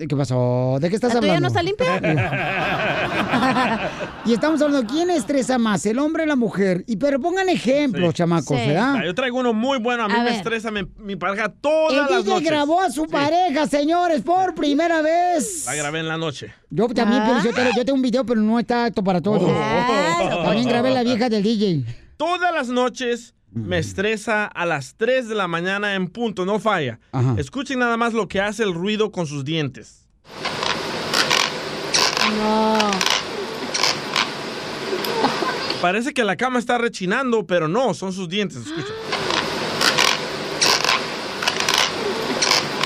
Speaker 3: ¿Qué pasó? ¿De qué estás
Speaker 8: ¿La
Speaker 3: hablando?
Speaker 8: no está limpia?
Speaker 3: y estamos hablando, ¿quién estresa más, el hombre o la mujer? Y pero pongan ejemplos, chamacos, ¿verdad?
Speaker 2: Ah, Yo traigo uno muy bueno. A mí
Speaker 3: A
Speaker 2: me
Speaker 3: ver.
Speaker 2: estresa mi, mi pareja todas
Speaker 3: El
Speaker 2: las
Speaker 3: DJ
Speaker 2: noches.
Speaker 3: grabó a su
Speaker 2: Sí.
Speaker 3: pareja, señores, por primera vez.
Speaker 2: La grabé en la noche.
Speaker 3: Yo también, yo, te- yo tengo un video, pero no está apto para todos.
Speaker 2: Oh.
Speaker 3: También grabé la vieja del DJ.
Speaker 2: Todas las noches me estresa a las 3 de la mañana en punto, no falla.
Speaker 3: Ajá.
Speaker 2: Escuchen nada más lo que hace el ruido con sus dientes.
Speaker 8: No.
Speaker 2: Parece que la cama está rechinando, pero no, son sus dientes, escucha.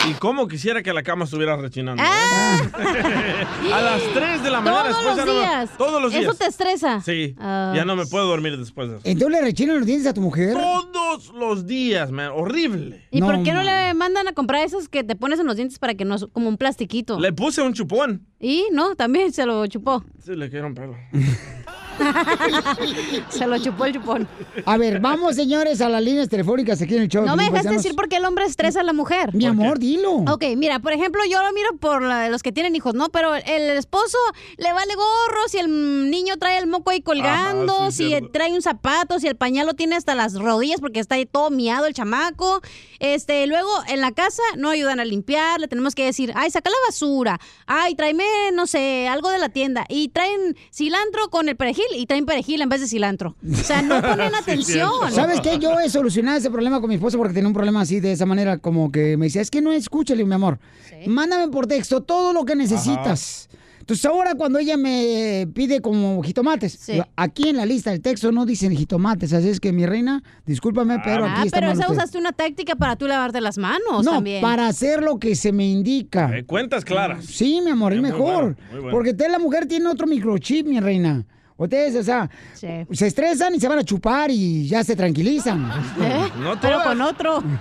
Speaker 2: Y cómo quisiera que la cama estuviera rechinando. ¿eh? a las 3 de la mañana
Speaker 8: Todos
Speaker 2: después
Speaker 8: los
Speaker 2: ya no me-
Speaker 8: días.
Speaker 2: Todos los días.
Speaker 8: ¿Eso te estresa?
Speaker 2: Sí,
Speaker 8: Ah.
Speaker 2: ya no me puedo dormir después de eso.
Speaker 3: ¿Entonces le rechinan los dientes a tu mujer?
Speaker 2: Todos los días, man, horrible.
Speaker 8: ¿Y por qué no le mandan a comprar esos que te pones en los dientes para que no, como un plastiquito?
Speaker 2: Le puse un chupón.
Speaker 8: Y no, también se lo chupó.
Speaker 2: Sí, le quiero un pelo.
Speaker 8: se lo chupó el chupón.
Speaker 3: A ver, vamos, señores, a las líneas telefónicas aquí en el show.
Speaker 8: No me dejaste
Speaker 3: paisanos.
Speaker 8: decir por qué el hombre estresa a la mujer.
Speaker 3: Mi amor, dilo.
Speaker 8: Ok, mira, por ejemplo, yo lo miro por la- los que tienen hijos, ¿no? Pero el esposo le vale gorro si el niño trae el moco ahí colgando,
Speaker 20: Ajá, sí,
Speaker 8: si
Speaker 20: cierto.
Speaker 8: trae un zapato, si el pañal lo tiene hasta las rodillas porque está ahí todo miado el chamaco. Este, luego en la casa no ayudan a limpiar, le tenemos que decir, ay, saca la basura, ay, tráeme, no sé, algo de la tienda. Y traen cilantro con el perejil y traen perejil en vez de cilantro. O sea, no ponen atención.
Speaker 3: ¿Sabes qué? Yo he solucionado ese problema con mi esposa porque tenía un problema así, de esa manera, como que me decía, es que no escúchale, mi amor. Mándame por texto todo lo que necesitas. Entonces ahora cuando ella me pide como jitomates, digo, aquí en la lista del texto no dicen jitomates, así es que mi reina, discúlpame, pero
Speaker 8: Ah,
Speaker 3: aquí está
Speaker 8: pero
Speaker 3: mal
Speaker 8: esa
Speaker 3: usted.
Speaker 8: usaste una táctica para tú lavarte las manos
Speaker 3: No,
Speaker 8: también.
Speaker 3: para hacer lo que se me indica.
Speaker 2: Eh, cuentas claras.
Speaker 3: Sí, mi amor, es
Speaker 2: muy
Speaker 3: mejor.
Speaker 2: bueno, muy bueno.
Speaker 3: Porque usted, la mujer, tiene otro microchip, mi reina. Ustedes, o sea, se estresan y se van a chupar y ya se tranquilizan.
Speaker 2: No
Speaker 8: Pero con otro.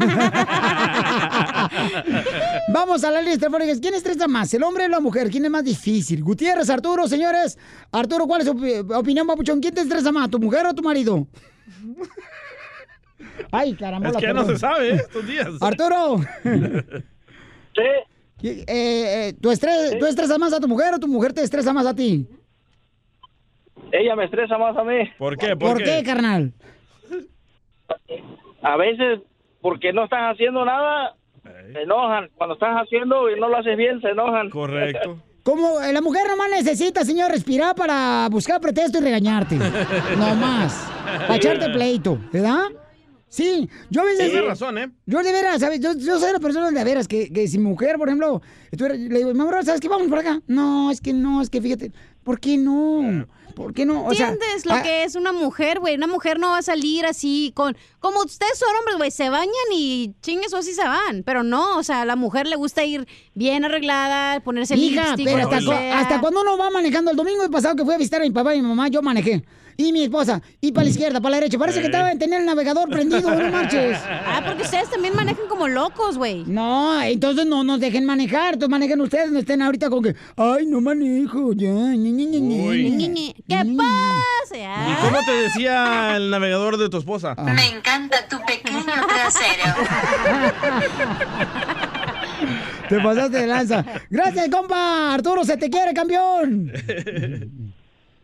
Speaker 3: Vamos a la lista telefónica. ¿Quién estresa más, el hombre o la mujer? ¿Quién es más difícil? Gutiérrez, Arturo, señores. Arturo, ¿cuál es su opi- opinión, papuchón? ¿Quién te estresa más, tu mujer o tu marido? Ay, caramba.
Speaker 2: Es que ya no se sabe ¿eh? estos días.
Speaker 3: Arturo. Eh, eh, ¿tú, estres- ¿Tú estresas más a tu mujer o tu mujer te estresa más a ti?
Speaker 15: Ella me estresa más a mí.
Speaker 2: ¿Por qué?
Speaker 3: ¿Por, qué, carnal?
Speaker 15: A veces, porque no estás haciendo nada, se enojan. Cuando estás haciendo y no lo haces bien, se enojan.
Speaker 2: Correcto.
Speaker 3: Como eh, la mujer nomás necesita, señor, respirar para buscar pretexto y regañarte. no más. Para echarte pleito, ¿verdad? Sí, yo a veces...
Speaker 2: Tienes razón, ¿eh?
Speaker 3: Yo de veras, ¿sabes? Yo, yo soy la persona de veras que, que si mujer, por ejemplo, estuviera- le digo, mi amor, ¿sabes qué? Vamos por acá. No, es que no, es que fíjate. ¿Por qué no? ¿Por qué no? O sea,
Speaker 8: ¿Entiendes lo
Speaker 3: ah,
Speaker 8: que es una mujer, güey? Una mujer no va a salir así con... Como ustedes son hombres, güey, se bañan y chingues o así se van. Pero no, o sea, a la mujer le gusta ir bien arreglada, ponerse
Speaker 3: Hija,
Speaker 8: lipstick.
Speaker 3: pero hasta, cu- hasta cuando uno va manejando el domingo pasado que fui a visitar a mi papá y mi mamá, yo manejé. Y mi esposa, y para la izquierda, para la derecha. Parece que estaba tenía el navegador prendido, no marches.
Speaker 8: Ah, porque ustedes también manejan como locos, güey.
Speaker 3: No, entonces no nos dejen manejar. Entonces manejen ustedes, no estén ahorita con que, ay, no manejo, ya.
Speaker 2: Uy.
Speaker 3: ñe, ñe".
Speaker 8: ¿Qué pasa?
Speaker 2: ¿Y cómo te decía el navegador de tu esposa?
Speaker 3: Me
Speaker 20: encanta tu pequeño trasero.
Speaker 3: Te pasaste de lanza. Gracias, compa. Arturo, se te quiere, campeón.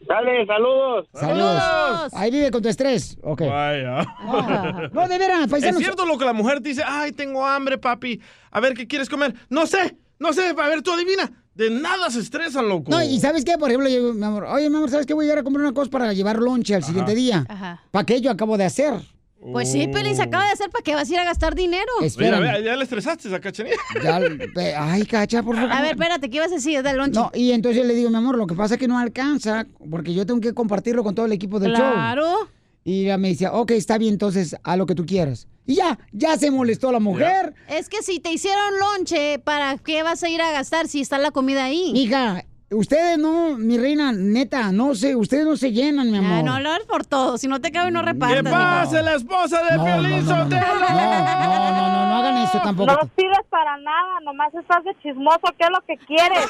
Speaker 15: Dale, saludos.
Speaker 3: Saludos. Ahí vive con tu estrés. Ok.
Speaker 2: Vaya.
Speaker 3: No, de veras,
Speaker 2: Es cierto lo que la mujer dice, ay, tengo hambre, papi. A ver, ¿qué quieres comer? No sé, no sé, a ver, tú adivina. De nada se estresan, loco.
Speaker 3: No, y ¿sabes qué? Por ejemplo, yo, mi amor, oye, mi amor, ¿sabes qué? Voy a ir a comprar una cosa para llevar lonche al siguiente día.
Speaker 8: Ajá.
Speaker 3: ¿Para qué yo acabo de hacer?
Speaker 8: Pues sí, Pelín, se acaba de hacer para qué vas a ir a gastar dinero.
Speaker 2: Mira, ve, ya le estresaste a Cachanilla.
Speaker 3: Ya, ve, ay, cacha, por favor.
Speaker 8: A ver, espérate, ¿qué ibas a decir del lonche?
Speaker 3: No, y entonces le digo, mi amor, lo que pasa es que no alcanza, porque yo tengo que compartirlo con todo el equipo del show.
Speaker 8: Claro.
Speaker 3: Y ella me dice, ok, está bien, entonces, a lo que tú quieras. Y ya, ya se molestó la mujer.
Speaker 8: Es que si te hicieron lonche, ¿para qué vas a ir a gastar si está la comida ahí?
Speaker 3: Hija, ustedes no, mi reina, neta, no sé, ustedes no se llenan, mi amor.
Speaker 8: Ah, no, lo por todo. Si no te cabe, no repartas.
Speaker 2: ¿Qué pasa, la esposa de
Speaker 3: No,
Speaker 2: Piolín
Speaker 3: no, no, no. No, no, no, no, no hagan eso tampoco.
Speaker 16: No sirves para nada, nomás estás de chismoso, ¿qué es lo que quieres?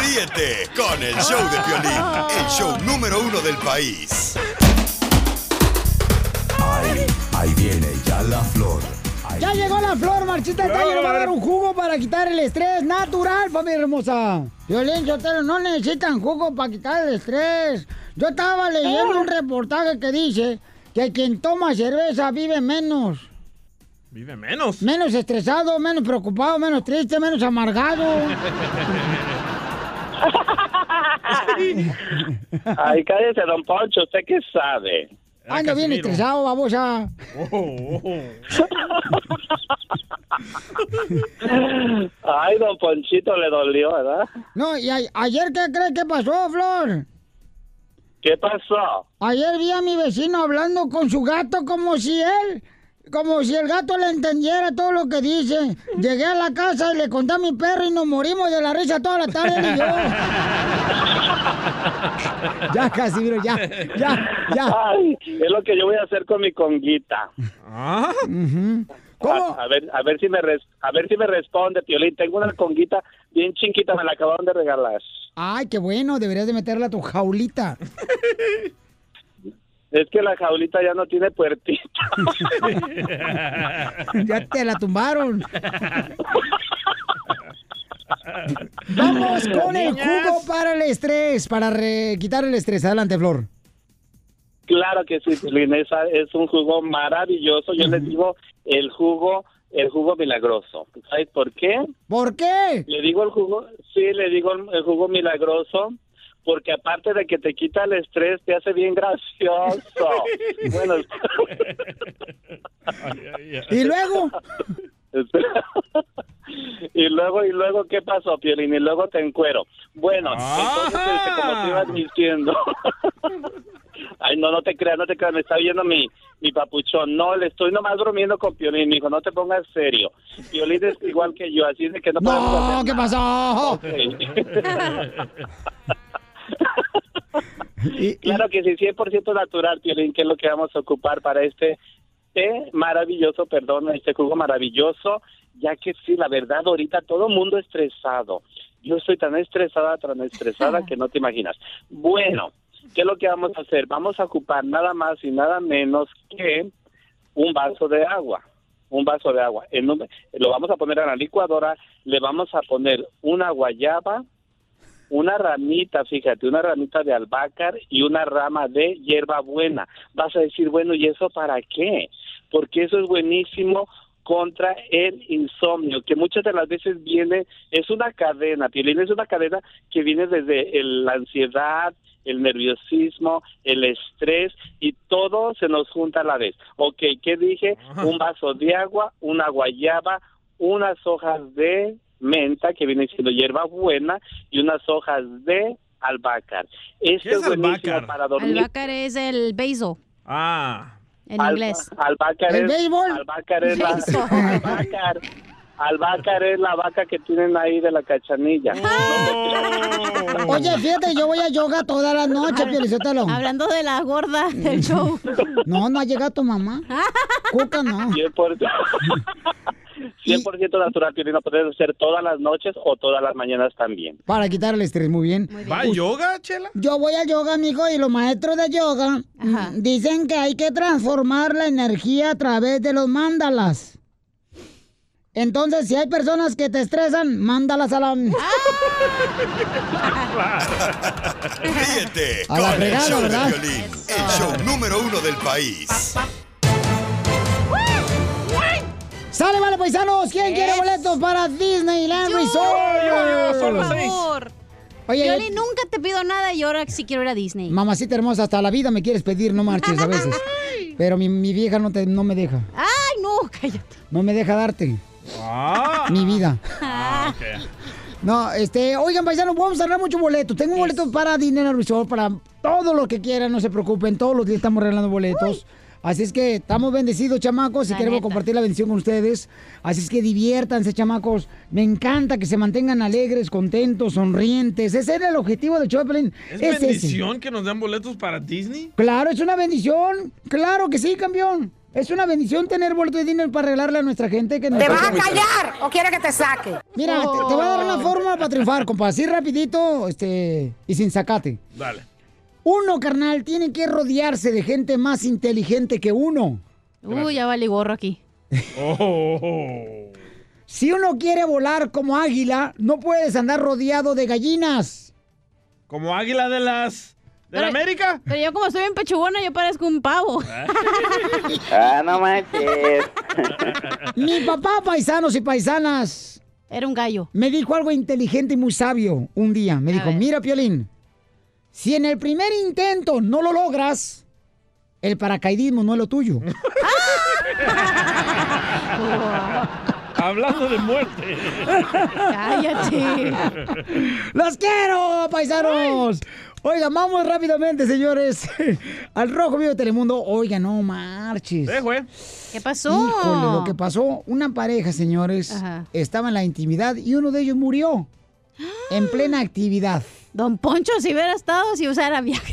Speaker 7: Ríete con el show de Piolín, el show número uno del país.
Speaker 21: Ahí, ahí viene ya la flor.
Speaker 3: Ya llegó la flor, Marchita Taller, va a dar un jugo para quitar el estrés natural, familia hermosa. Violín, Sotelo, no necesitan jugo para quitar el estrés. Yo estaba leyendo un reportaje que dice que quien toma cerveza vive menos.
Speaker 2: Vive menos.
Speaker 3: Menos estresado, menos preocupado, menos triste, menos amargado.
Speaker 22: Ay, cállese, don Poncho, ¿usted qué sabe?
Speaker 3: Ando bien estresado, babosa.
Speaker 22: Ay, don Ponchito le dolió, ¿verdad?
Speaker 3: No, y a- ayer, ¿qué crees que pasó, Flor?
Speaker 22: ¿Qué pasó?
Speaker 3: Ayer vi a mi vecino hablando con su gato como si él, como si el gato le entendiera todo lo que dice. Llegué a la casa y le conté a mi perro y nos morimos de la risa toda la tarde él y yo. ya, Casimiro, ya, ya, ya.
Speaker 22: Ay, es lo que yo voy a hacer con mi conguita.
Speaker 2: Ah.
Speaker 3: ¿Cómo?
Speaker 22: A, a ver, a ver si me res- a ver si me responde, Piolín. Tengo una conguita bien chinquita, me la acabaron de regalar.
Speaker 3: Ay, qué bueno, deberías de meterla a tu jaulita.
Speaker 22: Es que la jaulita ya no tiene puertita.
Speaker 3: ya te la tumbaron. Vamos con el jugo para el estrés, para re- quitar el estrés. Adelante, Flor.
Speaker 22: Claro que sí, es un jugo maravilloso. Yo les digo el jugo, el jugo milagroso. ¿Sabes por qué?
Speaker 3: ¿Por qué?
Speaker 22: Le digo el jugo, sí, le digo el, el jugo milagroso, porque aparte de que te quita el estrés, te hace bien gracioso. bueno,
Speaker 3: ¿Y luego?
Speaker 22: y luego, y luego, ¿qué pasó, Piolín? Y luego te encuero. Bueno, entonces, este, como te iba diciendo... Ay, no, no te creas, no te creas, me está viendo mi, mi papuchón. No, le estoy nomás bromeando con Piolín, hijo, no te pongas serio. Piolín es igual que yo, así de que no podemos
Speaker 3: No,
Speaker 22: hacer
Speaker 3: ¿qué pasó?
Speaker 22: claro que sí, 100% natural, Piolín, que es lo que vamos a ocupar para este té maravilloso, perdón, este jugo maravilloso, ya que sí, la verdad, ahorita todo mundo estresado. Yo estoy tan estresada, tan estresada que no te imaginas. Bueno, ¿qué es lo que vamos a hacer? Vamos a ocupar nada más y nada menos que un vaso de agua. Un vaso de agua. Lo vamos a poner a la licuadora, le vamos a poner una guayaba, una ramita, fíjate, una ramita de albahaca y una rama de hierbabuena. Vas a decir, bueno, ¿y eso para qué? Porque eso es buenísimo contra el insomnio, que muchas de las veces viene, es una cadena, Piolín, es una cadena que viene desde el- la ansiedad, el nerviosismo, el estrés y todo se nos junta a la vez. Ok, ¿qué dije? Un vaso de agua, una guayaba, unas hojas de menta, que viene siendo hierba buena, y unas hojas de albahaca. Esto
Speaker 2: ¿Qué es
Speaker 22: es buenísimo
Speaker 2: albahaca?
Speaker 22: para dormir.
Speaker 8: Albahaca es el basil
Speaker 2: Ah.
Speaker 8: en
Speaker 22: Alba-
Speaker 8: inglés.
Speaker 22: Albácar
Speaker 8: ¿El
Speaker 22: es,
Speaker 8: béisbol?
Speaker 22: albácar es la, albácar, albácar es la vaca que tienen ahí de la cachanilla.
Speaker 3: Oye, fíjate, yo voy a yoga todas las noches, Piolizotelo.
Speaker 8: Hablando de la gorda del show.
Speaker 3: No, no ha llegado tu mamá. Cuca no.
Speaker 22: 100%, 100% natural, Piolín, lo puedes hacer todas las noches o todas las mañanas también.
Speaker 3: Para quitar el estrés, muy bien.
Speaker 2: ¿Va a yoga, Chela?
Speaker 3: Yo voy a yoga, amigo, y los maestros de yoga mm, dicen que hay que transformar la energía a través de los mándalas. Entonces, si hay personas que te estresan, mándalas a la...
Speaker 7: Ríete
Speaker 3: A la
Speaker 7: con el
Speaker 3: fregada,
Speaker 7: show de
Speaker 3: ¿verdad?
Speaker 7: violín, el show número uno del país.
Speaker 3: ¡Sale, vale, paisanos! ¿Quién quiere boletos para Disneyland Resort?
Speaker 8: Por favor.
Speaker 3: Oye,
Speaker 8: Piolín, nunca te pido nada y ahora sí quiero ir a Disney.
Speaker 3: Mamacita hermosa, hasta la vida me quieres pedir, no marches a veces. Pero mi, mi vieja no, te, no me deja.
Speaker 8: Ay, no, cállate.
Speaker 3: No me deja darte. Mi vida.
Speaker 2: Ah,
Speaker 3: No, este, oigan, paisanos, vamos a ganar muchos boletos. Tengo boletos para Disneyland Resort, para todo lo que quieran, no se preocupen. Todos los días estamos regalando boletos. Así es que estamos bendecidos, chamacos, y
Speaker 8: La
Speaker 3: queremos
Speaker 8: neta.
Speaker 3: compartir la bendición con ustedes. Así es que diviértanse, chamacos. Me encanta que se mantengan alegres, contentos, sonrientes. Ese era el objetivo de Choplin.
Speaker 2: ¿Es
Speaker 3: Es ese.
Speaker 2: bendición que nos dan boletos para Disney?
Speaker 3: Claro, es una bendición. Claro que sí, campeón. Es una bendición tener boletos de dinero para regalarle a nuestra gente que nos
Speaker 23: ¿Te vas a callar o quiere que te saque?
Speaker 3: Mira, te, te voy a dar una fórmula para triunfar, compa. Así rapidito, este, y sin sacate.
Speaker 2: Dale.
Speaker 3: Uno, carnal, tiene que rodearse de gente más inteligente que uno.
Speaker 8: Uy, ya vale gorro aquí.
Speaker 2: Oh.
Speaker 3: Si uno quiere volar como águila, no puedes andar rodeado de gallinas.
Speaker 2: Como águila de las... ¿De la América?
Speaker 8: Pero yo como estoy en pechugona, yo parezco un pavo.
Speaker 24: Ah, no manches.
Speaker 3: Mi papá, paisanos y paisanas.
Speaker 8: Era un gallo.
Speaker 3: Me dijo algo inteligente y muy sabio un día. Me dijo, mira, Piolín, si en el primer intento no lo logras, el paracaidismo no es lo tuyo.
Speaker 2: Hablando de muerte.
Speaker 8: Cállate.
Speaker 3: ¡Los quiero, paisanos! Oiga, vamos rápidamente, señores, al Rojo Vivo de Telemundo. Oiga, no marches.
Speaker 8: ¿Qué pasó?
Speaker 3: Híjole, lo que pasó, una pareja, señores,
Speaker 8: Ajá.
Speaker 3: estaba en la intimidad y uno de ellos murió en plena actividad.
Speaker 8: Don Poncho, si hubiera estado, si usara Viagra.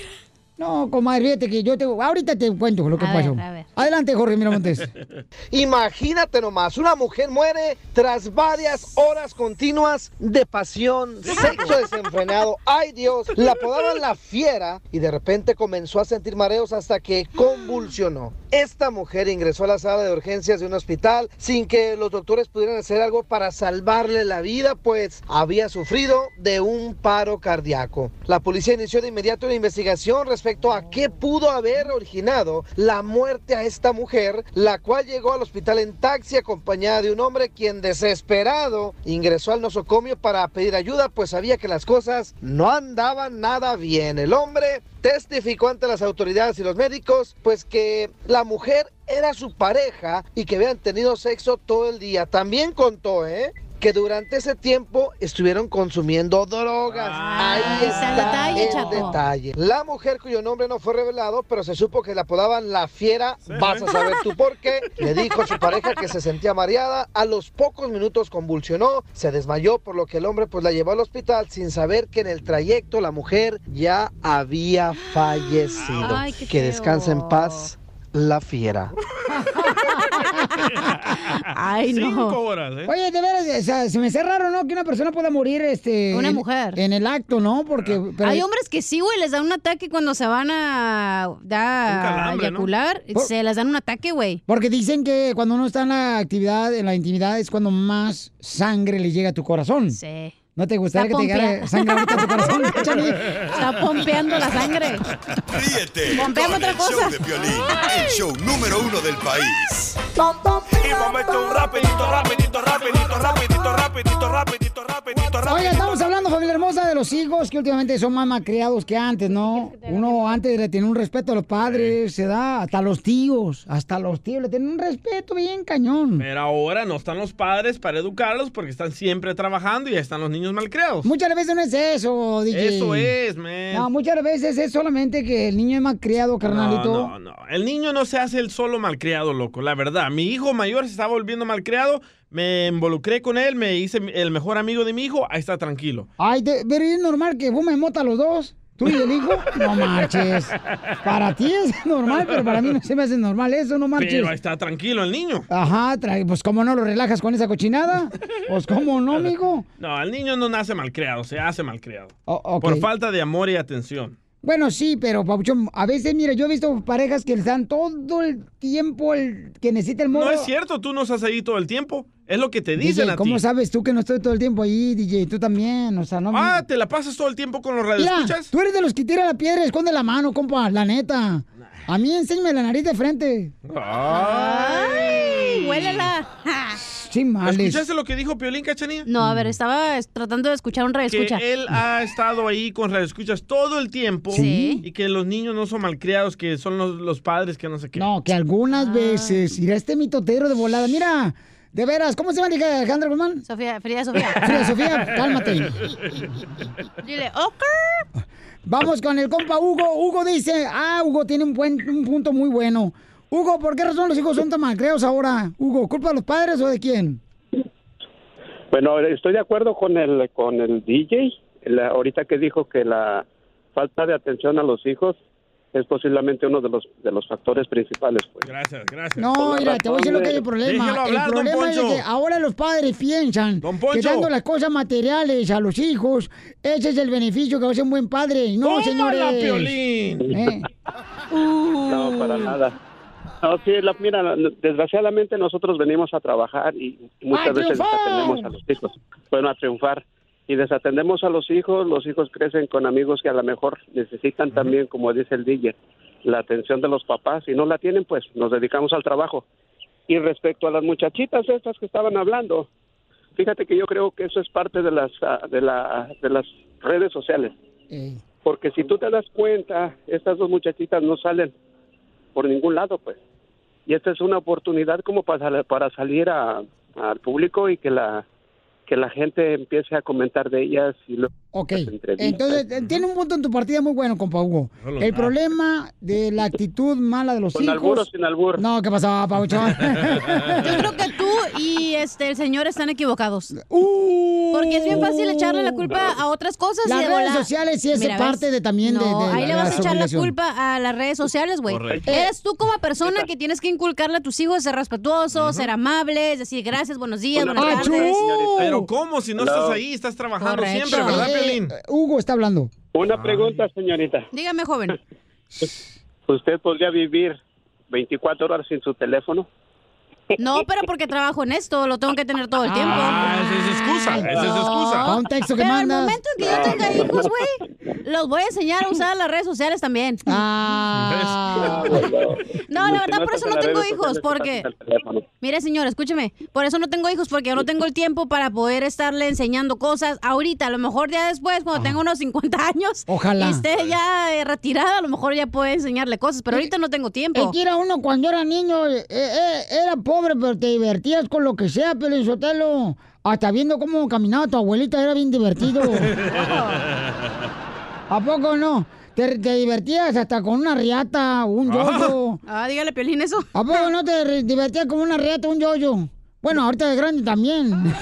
Speaker 3: No, comadre, fíjate que yo te... Ahorita te cuento lo que
Speaker 8: A ver,
Speaker 3: pasó.
Speaker 8: a ver.
Speaker 3: Adelante, Jorge Miramontes.
Speaker 5: Imagínate nomás, una mujer muere tras varias horas continuas de pasión, sexo desenfrenado. Ay Dios, la apodaban la fiera y de repente comenzó a sentir mareos hasta que convulsionó. Esta mujer ingresó a la sala de urgencias de un hospital sin que los doctores pudieran hacer algo para salvarle la vida, pues había sufrido de un paro cardíaco. La policía inició de inmediato una investigación respecto a qué pudo haber originado la muerte a esta mujer, la cual llegó al hospital en taxi acompañada de un hombre quien desesperado ingresó al nosocomio para pedir ayuda, pues sabía que las cosas no andaban nada bien. El hombre testificó ante las autoridades y los médicos, pues que la mujer era su pareja y que habían tenido sexo todo el día. También contó, ¿eh? Que durante ese tiempo estuvieron consumiendo drogas. Ahí
Speaker 8: está detalle,
Speaker 5: el detalle. La mujer cuyo nombre no fue revelado, pero se supo que la apodaban la fiera. Vas a saber tú por qué. Le dijo a su pareja que se sentía mareada. A los pocos minutos convulsionó, se desmayó, por lo que el hombre pues la llevó al hospital sin saber que en el trayecto la mujer ya había fallecido.
Speaker 8: Ay, qué
Speaker 5: que descanse en paz la fiera.
Speaker 8: Ay, no.
Speaker 2: Cinco horas, ¿eh?
Speaker 3: Oye, de veras, o sea, se me hace raro, ¿no? Que una persona pueda morir, este...
Speaker 8: Una
Speaker 3: en-
Speaker 8: mujer.
Speaker 3: En el acto, ¿no? Porque... pero-
Speaker 8: Hay hombres que sí, güey, les dan un ataque cuando se van a, da- eyacular. Se les dan un ataque, güey.
Speaker 3: Porque dicen que cuando uno está en la actividad, en la intimidad, es cuando más sangre le llega a tu corazón.
Speaker 8: Sí.
Speaker 3: ¿No te gustaría que te llegara sangre ahorita a tu corazón, Chani?
Speaker 8: Está pompeando la sangre.
Speaker 7: Ríete
Speaker 8: Pompeame otra
Speaker 7: el show
Speaker 8: cosa.
Speaker 7: de Piolín, el show número uno del país.
Speaker 14: Y momento un rapidito, rapidito, rapidito, rapidito, rapidito, rapidito, rapidito, rapidito,
Speaker 3: Oye, estamos hablando, familia hermosa, de los hijos que últimamente son más malcriados que antes, ¿no? Uno antes le tenía un respeto a los padres, se da, hasta los tíos, hasta los tíos le tienen un respeto bien cañón.
Speaker 2: Pero ahora no están los padres para educarlos porque están siempre trabajando y ya están los niños malcriados.
Speaker 3: Muchas veces no es eso, DJ.
Speaker 2: Eso es, man.
Speaker 3: No, muchas veces es solamente que el niño es malcriado, carnalito.
Speaker 2: No, no, no. El niño no se hace el solo malcriado, loco. La verdad, mi hijo mayor se estaba volviendo malcriado. Me involucré con él, me hice el mejor amigo de mi hijo. Ahí está tranquilo.
Speaker 3: Ay, pero es normal que fumen mota los dos. ¿Tú y el hijo? No marches. Para ti es normal, pero para mí no se me hace normal eso, no marches.
Speaker 2: Pero ahí está tranquilo el niño.
Speaker 3: Ajá, pues cómo no lo relajas con esa cochinada. Pues cómo no, amigo.
Speaker 2: No, el niño no nace malcriado, se hace malcriado.
Speaker 3: O- ok.
Speaker 2: Por falta de amor y atención.
Speaker 3: Bueno, sí, pero Pabuchón, a veces, mira, yo he visto parejas que dan todo el tiempo el que necesita el morro.
Speaker 2: No es cierto, tú no estás ahí todo el tiempo. Es lo que te
Speaker 3: DJ,
Speaker 2: dicen a
Speaker 3: ¿cómo
Speaker 2: ti.
Speaker 3: sabes tú que no estoy todo el tiempo ahí, DJ? Tú también, o sea, no...
Speaker 2: Ah, ¿te la pasas todo el tiempo con los radioescuchas?
Speaker 3: tú eres de los que tira la piedra y esconde la mano, compa, la neta. A mí enséñame la nariz de frente.
Speaker 8: ¡Ay! ¡Huélela!
Speaker 3: Sí, males.
Speaker 2: ¿Escuchaste lo que dijo Piolín, Cachanilla?
Speaker 8: No, a ver, estaba es- tratando de escuchar un radio
Speaker 2: que él ha estado ahí con radioescuchas todo el tiempo
Speaker 8: Sí.
Speaker 2: y que los niños no son malcriados, que son los, los padres que no sé qué.
Speaker 3: No, que algunas veces, mira este mitotero de volada, mira, de veras, ¿cómo se llama Alejandra Guzmán?
Speaker 8: Sofía, Frida Sofía.
Speaker 3: Frida Sofía, cálmate.
Speaker 8: Dile, ok.
Speaker 3: Vamos con el compa Hugo. Hugo dice, ah, Hugo tiene un, buen, un punto muy bueno. Hugo, ¿por qué razón los hijos son tan malcreos ahora? Hugo, ¿culpa de los padres o de quién?
Speaker 25: Bueno, estoy de acuerdo con el con el DJ, la- ahorita que dijo que la falta de atención a los hijos es posiblemente uno de los de los factores principales. Pues.
Speaker 2: Gracias, gracias.
Speaker 3: No, mira, te voy a decir lo que es el problema.
Speaker 2: Hablar,
Speaker 3: el problema es que ahora los padres piensan que dando las cosas materiales a los hijos, ese es el beneficio que va a ser un buen padre. No,
Speaker 2: ¡Tómala,
Speaker 3: señores.
Speaker 2: Piolín!
Speaker 3: Eh,
Speaker 25: No, para nada. No, sí, la- mira, desgraciadamente nosotros venimos a trabajar y muchas
Speaker 3: ¡A
Speaker 25: veces
Speaker 3: triunfar!
Speaker 25: desatendemos a los hijos. Bueno, a triunfar. Y desatendemos a los hijos, los hijos crecen con amigos que a lo mejor necesitan también, como dice el DJ, la atención de los papás. Si no la tienen, pues nos dedicamos al trabajo. Y respecto a las muchachitas estas que estaban hablando, fíjate que yo creo que eso es parte de las, ah, de la, de las redes sociales.
Speaker 3: eh.
Speaker 25: Porque si tú te das cuenta, estas dos muchachitas no salen por ningún lado, pues. Y esta es una oportunidad como para, para salir a- al público y que la que la gente empiece a comentar de ellas y luego
Speaker 3: Ok, entonces eh, tiene un punto en tu partida muy bueno, compa Hugo. El
Speaker 25: ah.
Speaker 3: problema de la actitud mala de los
Speaker 25: ¿Con
Speaker 3: hijos.
Speaker 25: albur o sin albur?
Speaker 3: No, ¿qué pasaba, Pauchón?
Speaker 8: Yo creo que tú y este el señor están equivocados.
Speaker 3: Uh.
Speaker 8: Porque es bien fácil echarle la culpa a otras cosas.
Speaker 3: Las
Speaker 8: y
Speaker 3: redes sociales sí es
Speaker 8: Mira,
Speaker 3: parte
Speaker 8: ¿ves?
Speaker 3: de también de-
Speaker 8: No,
Speaker 3: de
Speaker 8: ahí
Speaker 3: la-
Speaker 8: le vas a echar la culpa a las redes sociales, güey.
Speaker 3: Correcto.
Speaker 8: Eres tú como persona que tienes que inculcarle a tus hijos ser respetuosos, ser amables, decir gracias, buenos días,
Speaker 2: Bueno,
Speaker 8: buenas
Speaker 2: pero-
Speaker 8: tardes.
Speaker 2: Pero ¿cómo? Si no, estás ahí, estás trabajando
Speaker 8: Correcto.
Speaker 2: siempre, ¿verdad,
Speaker 3: Eh,
Speaker 2: Piolín?
Speaker 3: Hugo está hablando.
Speaker 25: Una pregunta, señorita.
Speaker 8: Dígame, joven.
Speaker 25: ¿Usted podría vivir 24 horas sin su teléfono?
Speaker 8: No, pero porque trabajo en esto, lo tengo que tener todo el tiempo.
Speaker 2: Ah, esa es excusa, esa es excusa.
Speaker 3: Pa' un texto que
Speaker 8: pero
Speaker 3: mandas.
Speaker 8: el momento en que yo tenga hijos, güey, los voy a enseñar a usar las redes sociales también.
Speaker 3: Ah.
Speaker 8: No, la verdad, por eso no tengo hijos, porque... Mire, señor, escúcheme. Por eso no tengo hijos, porque yo no tengo el tiempo para poder estarle enseñando cosas ahorita. A lo mejor ya después, cuando tenga unos 50 años,
Speaker 3: Ojalá.
Speaker 8: y esté ya eh, retirada, a lo mejor ya puede enseñarle cosas, pero ahorita no tengo
Speaker 3: Es
Speaker 8: tiempo.
Speaker 3: que era uno cuando era niño, eh, eh, era pobre, pero te divertías con lo que sea, Pelín Sotelo. Hasta viendo cómo caminaba tu abuelita era bien divertido. ¿A poco no? Te, te divertías hasta con una riata o un yoyo.
Speaker 8: Ah, dígale, Piolín, eso.
Speaker 3: ¿A poco no te divertías con una riata o un yoyo? Bueno, ahorita de grande también.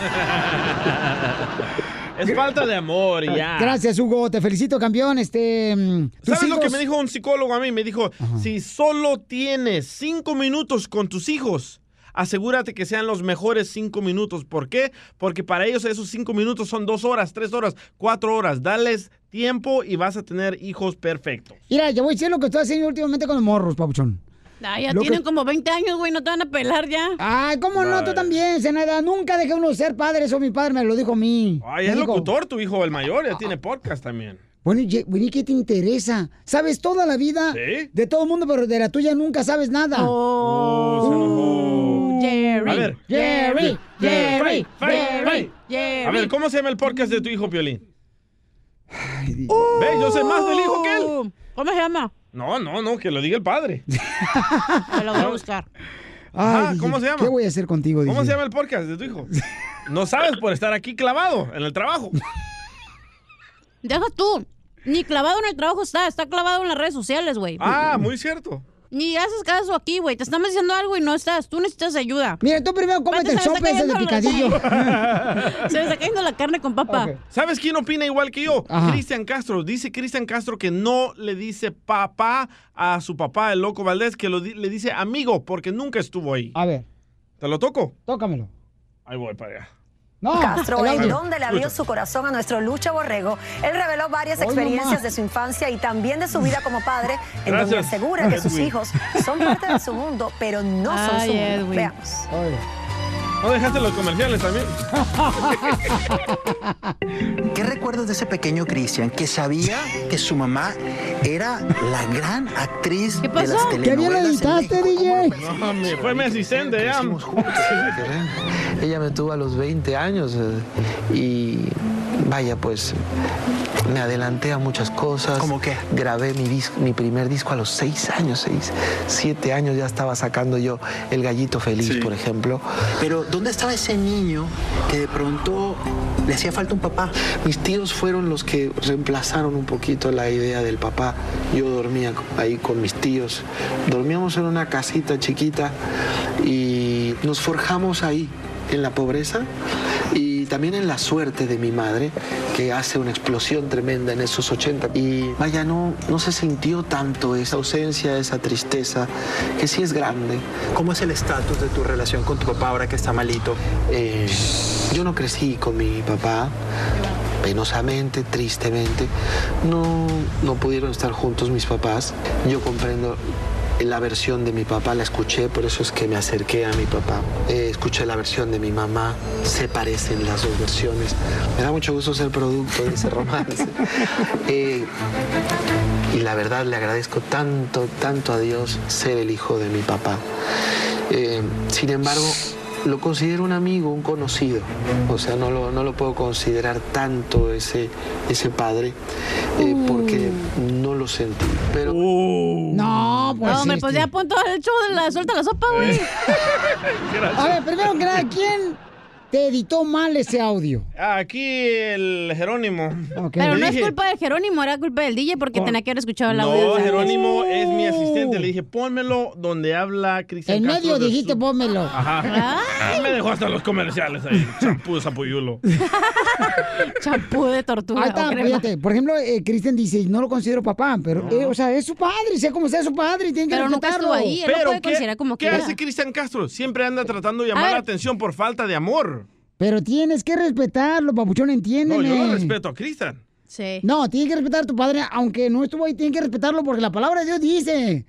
Speaker 2: Es falta de amor ya.
Speaker 3: Gracias, Hugo. Te felicito, campeón. Este, mm,
Speaker 2: ¿Sabes lo que me dijo un psicólogo a mí? Me dijo, si solo tienes cinco minutos con tus hijos, asegúrate que sean los mejores cinco minutos. ¿Por qué? Porque para ellos esos cinco minutos son dos horas, tres horas, cuatro horas. Dales tiempo y vas a tener hijos perfectos.
Speaker 3: Mira, te voy a decir lo que estoy haciendo últimamente con los morros, Papuchón.
Speaker 8: Ah, ya
Speaker 3: Lo
Speaker 8: tienen
Speaker 3: que-
Speaker 8: como 20 años, güey, no te van a pelar ya.
Speaker 3: Ay, ¿cómo no? Tú también, Senada. Nunca dejé uno de ser padre. Eso mi padre me lo dijo a mí.
Speaker 2: Ay, es
Speaker 3: dijo,
Speaker 2: locutor tu hijo, el mayor, ya tiene podcast también.
Speaker 3: Bueno, y, bueno, ¿y qué te interesa? ¿Sabes toda la vida
Speaker 2: ¿Sí?
Speaker 3: de todo el mundo, pero de la tuya nunca sabes nada?
Speaker 8: Oh, Jerry.
Speaker 2: A ver.
Speaker 3: Jerry, Jerry, Jerry,
Speaker 2: fight, A ver, ¿cómo se llama el podcast de tu hijo, Piolín? ¿Ves? Yo sé más del hijo que él.
Speaker 8: ¿Cómo se llama?
Speaker 2: No, no, no, que lo diga el padre.
Speaker 8: Me lo voy a buscar.
Speaker 3: Ay,
Speaker 2: ¿cómo se llama?
Speaker 3: ¿Qué voy a hacer contigo,
Speaker 2: ¿Cómo se llama el podcast de tu hijo? No sabes por estar aquí clavado en el trabajo.
Speaker 8: Deja tú. Ni clavado en el trabajo está, está clavado en las redes sociales, güey.
Speaker 2: Ah, muy cierto.
Speaker 8: Ni haces caso aquí, güey. Te estamos diciendo algo y no estás. Tú necesitas ayuda.
Speaker 3: Mira, tú primero cómete el sope ese
Speaker 8: está
Speaker 3: de
Speaker 8: cayendo
Speaker 3: picadillo.
Speaker 8: la- Se me está cayendo la carne con papa.
Speaker 2: ¿Sabes quién opina igual que yo? Cristian Castro. Dice Cristian Castro que no le dice papá a su papá, el loco Valdés, que lo di- le dice amigo porque nunca estuvo ahí.
Speaker 3: A ver,
Speaker 2: ¿Te lo toco?
Speaker 3: tócamelo.
Speaker 2: Ahí voy para allá.
Speaker 3: No,
Speaker 26: Castro,
Speaker 3: el
Speaker 26: donde le abrió su corazón a nuestro Lucha Borrego, él reveló varias
Speaker 3: Hoy
Speaker 26: experiencias
Speaker 3: nomás.
Speaker 26: de su infancia y también de su vida como padre, en donde asegura que sus hijos son parte de su mundo, pero no son su mundo. Veamos.
Speaker 2: ¿No dejaste los comerciales también?
Speaker 27: ¿Qué recuerdas de ese pequeño Cristian que sabía que su mamá era la gran actriz de las
Speaker 3: ¿Qué bien
Speaker 27: telenovelas?
Speaker 3: editaste, DJ?
Speaker 2: No, me fue mi asistente ya.
Speaker 28: Ella me tuvo a los 20 años eh, y vaya, pues me adelanté a muchas cosas.
Speaker 27: ¿Cómo qué?
Speaker 28: Grabé mi, dis- mi primer disco a los 6 años, 6, 7 años ya estaba sacando yo El Gallito Feliz, por ejemplo.
Speaker 27: Pero ¿dónde estaba ese niño que de pronto le hacía falta un papá?
Speaker 28: Mis tíos fueron los que reemplazaron un poquito la idea del papá. Yo dormía ahí con mis tíos. Dormíamos en una casita chiquita y nos forjamos ahí, en la pobreza también en la suerte de mi madre, que hace una explosión tremenda en esos 80. Y vaya, no, no se sintió tanto esa ausencia, esa tristeza, que sí es grande.
Speaker 27: ¿Cómo es el estatus de tu relación con tu papá ahora que está malito?
Speaker 28: Eh, yo no crecí con mi papá, penosamente, tristemente. No, no pudieron estar juntos mis papás. Yo comprendo la versión de mi papá, la escuché, por eso es que me acerqué a mi papá. Eh, escuché la versión de mi mamá, se parecen las dos versiones. Me da mucho gusto ser producto de ese romance. Eh, y la verdad le agradezco tanto, tanto a Dios ser el hijo de mi papá. Eh, sin embargo, lo considero un amigo, un conocido. O sea, no lo, no lo puedo considerar tanto ese, ese padre eh, porque no lo sentí. Pero...
Speaker 3: No, pues.
Speaker 8: No, hombre,
Speaker 3: este.
Speaker 8: pues ya pon todo el show de la suelta la sopa, güey.
Speaker 3: A ver, primero que nada, ¿quién te editó mal ese audio?
Speaker 2: Aquí el Jerónimo.
Speaker 8: Pero
Speaker 2: Le
Speaker 8: no es culpa de Jerónimo, era culpa del DJ porque tenía que haber escuchado el audio.
Speaker 2: No, Jerónimo es mi asistente. Le dije, pónmelo donde habla Cristian
Speaker 3: En medio dijiste,
Speaker 2: su-
Speaker 3: pónmelo.
Speaker 2: Ajá. Me dejó hasta los comerciales ahí. Champú de zapuyulo.
Speaker 8: Champú de tortuga.
Speaker 3: Ahí está,
Speaker 8: o crema.
Speaker 3: fíjate. Por ejemplo, eh, Cristian dice, no lo considero papá, pero, eh, o sea, es su padre, sea como sea su padre, tiene que
Speaker 8: Pero nunca
Speaker 3: respetarlo.
Speaker 8: estuvo ahí, él lo
Speaker 2: Pero,
Speaker 8: puede
Speaker 2: ¿qué,
Speaker 8: considerar como
Speaker 2: ¿qué
Speaker 8: quiera.
Speaker 2: hace Cristian Castro? Siempre anda tratando de llamar la atención por falta de amor.
Speaker 3: Pero tienes que respetarlo, papuchón,
Speaker 2: No,
Speaker 3: entiéndeme.
Speaker 2: yo lo respeto a Cristian.
Speaker 8: Sí.
Speaker 3: No, tienes que respetar a tu padre, aunque no estuvo ahí, tienes que respetarlo porque la palabra de Dios dice.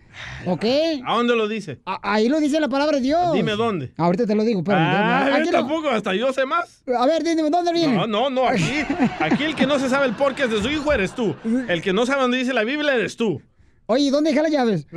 Speaker 3: ¿Ok?
Speaker 2: ¿A dónde lo dice?
Speaker 3: A- ahí lo dice la palabra de Dios.
Speaker 2: Dime dónde.
Speaker 3: Ahorita te lo digo, espérame.
Speaker 2: Ah,
Speaker 3: Aquí
Speaker 2: yo
Speaker 3: lo-
Speaker 2: tampoco, hasta yo sé más.
Speaker 3: A ver, dime, ¿dónde viene?
Speaker 2: No, no, no, aquí, aquí el que no se sabe el podcast de su hijo eres tú. El que no sabe dónde dice la Biblia eres tú.
Speaker 3: Oye, ¿dónde deja las llaves?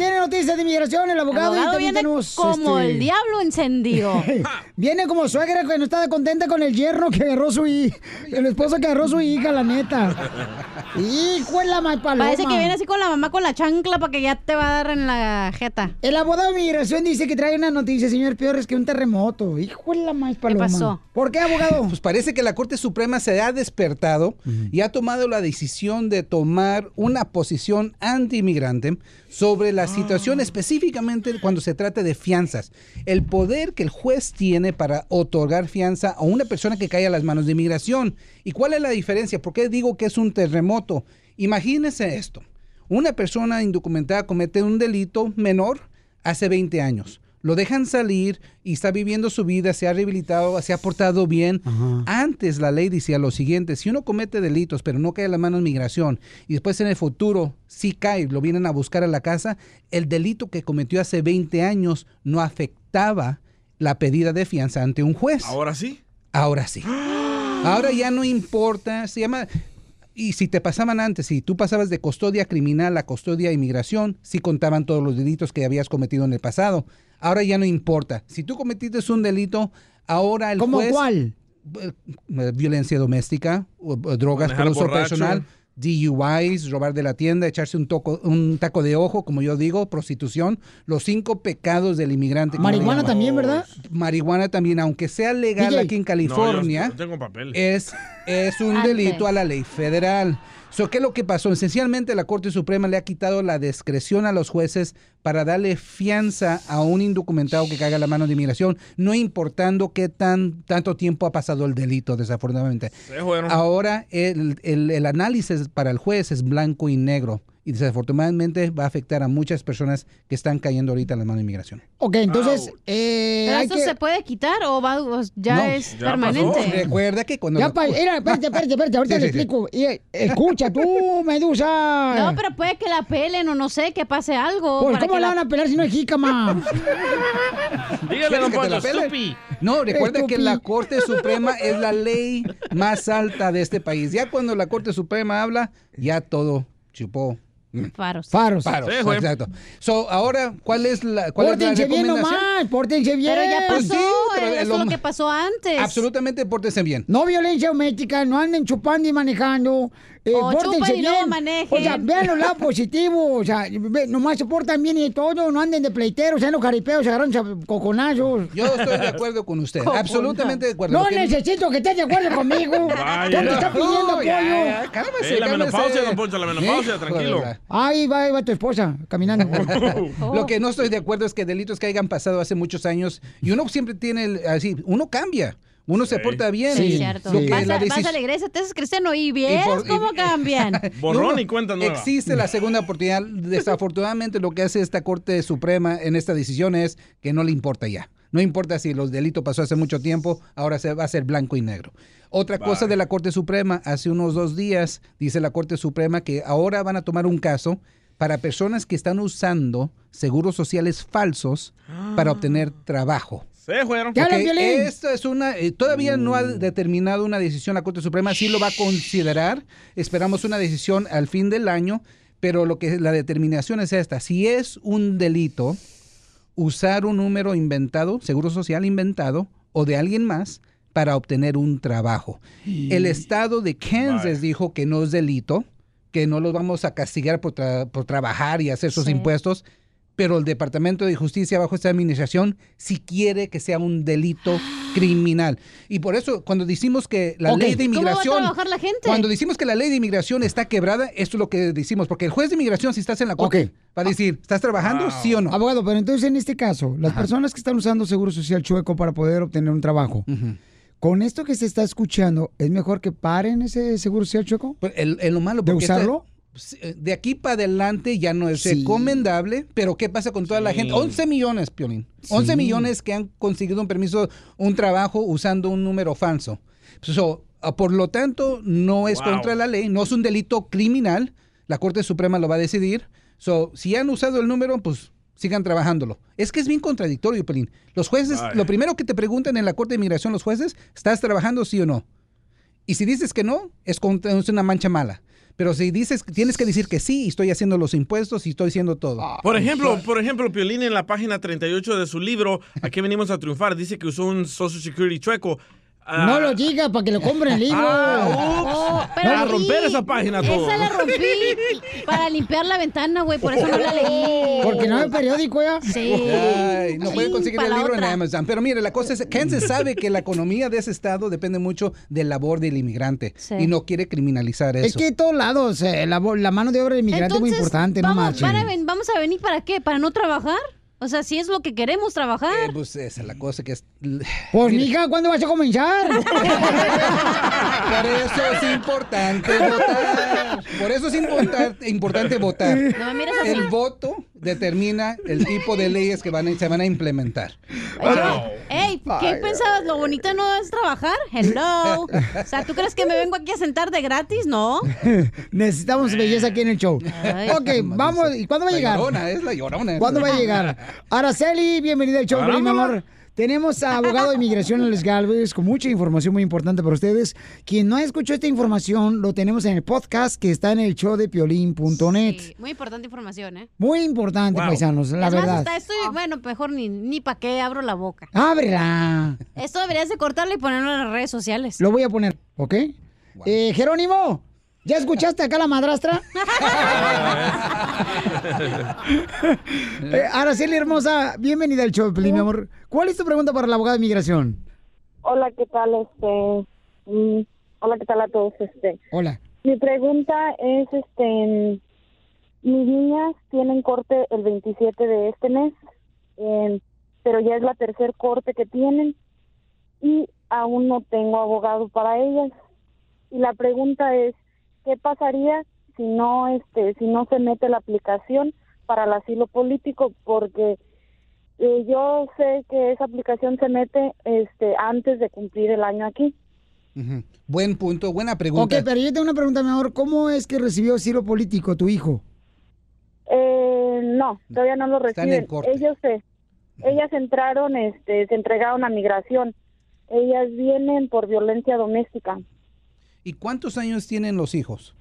Speaker 3: Tiene noticias de inmigración, el abogado,
Speaker 8: El abogado
Speaker 3: y
Speaker 8: viene
Speaker 3: tenemos.
Speaker 8: como
Speaker 3: este,
Speaker 8: el diablo encendido.
Speaker 3: Viene como suegra que no está contenta con el yerno que agarró su hija. El esposo que agarró su hija, la neta. Hijo de la mal paloma.
Speaker 8: Parece que viene así con la mamá con la chancla para que ya te va a dar en la jeta.
Speaker 3: El abogado de inmigración dice que trae una noticia, señor, peor es que un terremoto. Hijo de la mal paloma.
Speaker 8: pasó?
Speaker 3: ¿Por qué, abogado?
Speaker 29: Pues parece que la Corte Suprema se ha despertado y ha tomado la decisión de tomar una posición anti-inmigrante sobre la situación específicamente cuando se trata de fianzas. El poder que el juez tiene para otorgar fianza a una persona que cae a las manos de inmigración. ¿Y cuál es la diferencia? ¿Por qué digo que es un terremoto? Imagínense esto. Una persona indocumentada comete un delito menor hace 20 años. Lo dejan salir y está viviendo su vida, se ha rehabilitado, se ha portado bien. Antes la ley decía lo siguiente, si uno comete delitos pero no cae en la mano de migración y después en el futuro sí cae, lo vienen a buscar a la casa, el delito que cometió hace 20 años no afectaba la pedida de fianza ante un juez.
Speaker 2: ¿Ahora sí?
Speaker 29: Ahora sí. Ahora ya no importa, se llama... Y si te pasaban antes, si tú pasabas de custodia criminal a custodia inmigración, sí contaban todos los delitos que habías cometido en el pasado. Ahora ya no importa. Si tú cometiste un delito, ahora el
Speaker 3: ¿Cómo
Speaker 29: juez...
Speaker 3: cuál?
Speaker 29: eh, eh, violencia doméstica, o- o drogas por uso
Speaker 2: borracho.
Speaker 29: personal, DUIs, robar de la tienda, echarse un, toco, un taco de ojo, como yo digo, prostitución, los cinco pecados del inmigrante. que
Speaker 3: Marihuana también, ¿verdad?
Speaker 29: Marihuana también, aunque sea legal
Speaker 3: DJ.
Speaker 29: aquí en California,
Speaker 2: No, yo tengo papel.
Speaker 29: es, es un
Speaker 2: Antes.
Speaker 29: delito a la ley federal. So, ¿Qué es lo que pasó? Esencialmente la Corte Suprema le ha quitado la discreción a los jueces para darle fianza a un indocumentado que caiga la mano de inmigración, no importando qué tan, tanto tiempo ha pasado el delito, desafortunadamente. Ahora el, el- el análisis para el juez es blanco y negro. Y desafortunadamente va a afectar a muchas personas que están cayendo ahorita a la mano de inmigración.
Speaker 3: Ok, entonces, eh,
Speaker 8: ¿Pero
Speaker 3: que...
Speaker 8: se puede quitar o va, o ya
Speaker 29: No,
Speaker 8: es
Speaker 29: ya
Speaker 8: permanente?
Speaker 29: pasó. Recuerda que cuando...
Speaker 3: Ya,
Speaker 29: lo-
Speaker 3: pa- mira, espérate, espérate, espérate, ahorita
Speaker 29: Sí,
Speaker 3: le
Speaker 29: sí,
Speaker 3: explico. Eh, escucha tú, Medusa.
Speaker 8: No, pero puede que la pelen o no sé, que pase algo.
Speaker 3: Pues,
Speaker 8: para
Speaker 3: ¿cómo
Speaker 8: que
Speaker 3: la van a pelar si no hay jícama?
Speaker 2: Dígale, don
Speaker 29: ¿Quieres que te
Speaker 2: Poncho.
Speaker 29: No, recuerda que la. Corte Suprema es la ley más alta de este país. Ya cuando la Corte Suprema habla, ya todo chupó.
Speaker 8: Faros.
Speaker 3: Faros.
Speaker 29: Faros,
Speaker 2: Sí, güey.
Speaker 29: exacto. So, ahora, ¿cuál es la, cuál es la
Speaker 3: Pórtense bien nomás, pórtense bien.
Speaker 8: Pero ya
Speaker 29: Pues
Speaker 8: pasó,
Speaker 29: sí, pero
Speaker 8: eso
Speaker 29: es lo
Speaker 8: que pasó antes.
Speaker 29: Absolutamente, pórtense bien.
Speaker 3: No violencia doméstica, no anden chupando y manejando. Eh,
Speaker 8: O
Speaker 3: pórtense
Speaker 8: y
Speaker 3: bien.
Speaker 8: manejen.
Speaker 3: O sea, vean los lados positivos. O sea, ve- nomás se portan bien y todo. No anden de pleiteros, sean los jaripeos, se agarran coconazos.
Speaker 29: Yo estoy de acuerdo con usted. Absolutamente de acuerdo.
Speaker 3: No
Speaker 29: que-
Speaker 3: necesito que estés de acuerdo conmigo.
Speaker 2: Vaya.
Speaker 3: ¿Dónde está pidiendo
Speaker 29: No,
Speaker 3: apoyo?
Speaker 29: ya, ya, cálmese,
Speaker 2: Eh, la menopausia, don Poncho, la menopausia,
Speaker 29: de
Speaker 2: tranquilo.
Speaker 3: Ahí va, ahí va tu esposa caminando.
Speaker 29: Lo que no estoy de acuerdo es que delitos que hayan pasado hace muchos años y uno siempre tiene, el- así, uno cambia, uno se porta bien.
Speaker 8: Sí,
Speaker 29: y
Speaker 8: cierto.
Speaker 29: lo que
Speaker 8: Vas,
Speaker 29: la
Speaker 8: a, vas
Speaker 29: decis-
Speaker 8: a la iglesia, te haces cristiano y bien cómo cambian.
Speaker 2: Borrón y cuenta nueva.
Speaker 29: Existe la segunda oportunidad. Desafortunadamente lo que hace esta Corte Suprema en esta decisión es que no le importa ya. No importa si los delitos pasó hace mucho tiempo, ahora se va a ser blanco y negro. Otra cosa de la Corte Suprema, hace unos dos días dice la Corte Suprema que ahora van a tomar un caso para personas que están usando seguros sociales falsos para obtener trabajo.
Speaker 2: Se fueron.
Speaker 3: ¿Qué habla,
Speaker 29: Ok,
Speaker 3: Piolín?
Speaker 29: Esto es una, eh, todavía no ha determinado una decisión la Corte Suprema, sí lo va a considerar. Esperamos una decisión al fin del año, pero lo que la determinación es esta: si es un delito usar un número inventado, seguro social inventado o de alguien más para obtener un trabajo. El estado de Kansas dijo que no es delito, que no los vamos a castigar por, tra- por trabajar y hacer sus
Speaker 8: Sí.
Speaker 29: impuestos, pero el Departamento de Justicia bajo esta administración sí quiere que sea un delito criminal. Y por eso cuando decimos que la ley de
Speaker 8: ¿Cómo va a
Speaker 29: inmigración...
Speaker 8: trabajar la gente?
Speaker 29: Cuando decimos que la ley de inmigración está quebrada, esto es lo que decimos, porque el juez de inmigración, si estás en la corte,
Speaker 3: Ok.
Speaker 29: va a decir, ¿estás trabajando?
Speaker 2: Wow.
Speaker 29: ¿Sí o no?
Speaker 3: Abogado, pero entonces en este caso, las personas que están usando seguro social chueco para poder obtener un trabajo, con esto que se está escuchando, ¿es mejor que paren ese seguro social chueco?
Speaker 29: Pues el, el lo malo
Speaker 3: ¿De
Speaker 29: porque esta-
Speaker 3: usarlo?
Speaker 29: Pues, eh, de aquí para adelante ya no es
Speaker 3: Sí.
Speaker 29: recomendable, pero ¿qué pasa con toda la gente? 11 millones, Piolín. 11
Speaker 3: Sí.
Speaker 29: millones que han conseguido un permiso, un trabajo usando un número falso. So, ah, por lo tanto, no es
Speaker 2: Wow.
Speaker 29: contra la ley, no es un delito criminal. La Corte Suprema lo va a decidir. So, si han usado el número, pues sigan trabajándolo. Es que es bien contradictorio, Piolín. Los jueces, lo primero que te preguntan en la Corte de Inmigración, los jueces, ¿estás trabajando sí o no? Y si dices que no, es una mancha mala. Pero si dices, tienes que decir que sí, y estoy haciendo los impuestos y estoy haciendo todo.
Speaker 2: Por ejemplo, por ejemplo, Piolín en la página 38 de su libro, Aquí venimos a triunfar, dice que usó un Social Security chueco. Ah,
Speaker 3: No lo diga para que lo compren el libro.
Speaker 2: Ah,
Speaker 8: Oh,
Speaker 2: ups. Para romper esa página todo.
Speaker 8: Esa la rompí para limpiar la ventana, güey, por eso no la leí.
Speaker 3: Porque no hay periódico ya.
Speaker 8: Sí.
Speaker 29: Ay, no pueden
Speaker 8: Sí,
Speaker 29: conseguir el libro en. Amazon. Pero mire, la cosa es, Kansas sabe que la economía de ese estado depende mucho del labor del inmigrante
Speaker 8: Sí.
Speaker 29: y no quiere criminalizar eso.
Speaker 3: Es que de todos lados, eh, la, mano de obra de inmigrante es muy importante, no
Speaker 8: vamos,
Speaker 3: marchen.
Speaker 8: van a ven- ¿Vamos a venir para qué? ¿Para no trabajar? O sea, si es lo que queremos trabajar.
Speaker 29: Eh, pues esa es la cosa que es...
Speaker 3: Pues, mija, ¿cuándo vas a comenzar?
Speaker 29: Por eso es importante votar. Por eso es importar- importante votar.
Speaker 8: No así.
Speaker 29: El voto determina el tipo de leyes que van a- se van a implementar.
Speaker 8: Ey, ¿qué pensabas? ¿Lo bonito no es trabajar? Hello. O sea, ¿tú crees que me vengo aquí a sentar de gratis? No.
Speaker 3: Necesitamos belleza aquí en el show.
Speaker 8: Ay.
Speaker 3: ok, vamos. ¿Y cuándo va a
Speaker 29: La
Speaker 3: llegar?
Speaker 29: llorona, es la llorona.
Speaker 3: ¿Cuándo va a llegar? Araceli, bienvenida al show, mi amor. Tenemos a abogado de inmigración Alex Galvez con mucha información muy importante para ustedes. Quien no escuchó esta información, lo tenemos en el podcast que está en el show de piolín.net.
Speaker 8: Sí, muy importante información, ¿eh?
Speaker 3: Muy importante, paisanos, la
Speaker 8: es más,
Speaker 3: verdad.
Speaker 8: hasta esto, bueno, mejor ni, ni para qué abro la boca.
Speaker 3: Ábrela.
Speaker 8: Esto deberías de cortarlo y ponerlo en las redes sociales.
Speaker 3: Lo voy a poner, ¿ok? Eh, Jerónimo, ¿ya escuchaste acá la madrastra? Eh, Araceli hermosa, bienvenida al show, mi amor. ¿Cuál es tu pregunta para la abogada de inmigración?
Speaker 30: Hola, ¿qué tal? Este, mm, hola, ¿qué tal a todos? Este,
Speaker 3: Hola.
Speaker 30: mi pregunta es, este, mis niñas tienen corte el 27 de este mes, pero ya es la tercer corte que tienen y aún no tengo abogado para ellas. Y la pregunta es, ¿qué pasaría si no, este, si no se mete la aplicación para el asilo político? Porque eh, yo sé que esa aplicación se mete, este, antes de cumplir el año aquí.
Speaker 29: Ujú. Buen punto, buena pregunta.
Speaker 3: Ok, pero yo tengo una pregunta, mi amor. ¿Cómo es que recibió asilo político tu hijo?
Speaker 30: Eh, no, todavía no lo
Speaker 3: Está en el
Speaker 30: reciben.
Speaker 3: corte.
Speaker 30: Ellos se, ellas entraron, este, se entregaron a migración. Ellas vienen por violencia doméstica.
Speaker 29: ¿Y cuántos años tienen los hijos?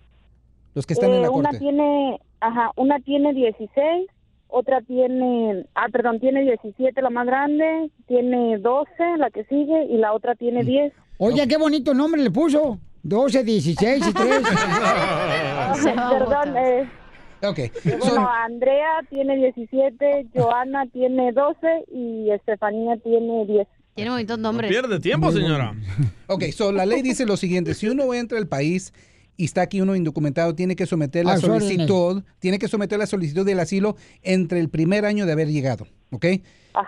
Speaker 29: Los que están en
Speaker 30: Eh,
Speaker 29: la
Speaker 30: una
Speaker 29: corte.
Speaker 30: tiene, ajá, una tiene 16, otra tiene, ah, perdón, tiene 17 la más grande, tiene 12 la que sigue y la otra
Speaker 29: Mm.
Speaker 30: tiene 10.
Speaker 3: Oye, qué bonito nombre le puso. 12, 16 y 3.
Speaker 30: Perdón, eh,
Speaker 29: Ok.
Speaker 30: bueno, Andrea tiene 17, Joana tiene 12 y Estefanía tiene 10.
Speaker 8: Tiene bonitos nombres.
Speaker 2: Pierde tiempo, señora.
Speaker 29: Ok, so la ley dice lo siguiente, si uno entra al país y está aquí uno indocumentado, tiene que someter la
Speaker 3: A sus
Speaker 29: solicitud, tiene que someter la solicitud del asilo entre el primer año de haber llegado, ¿ok?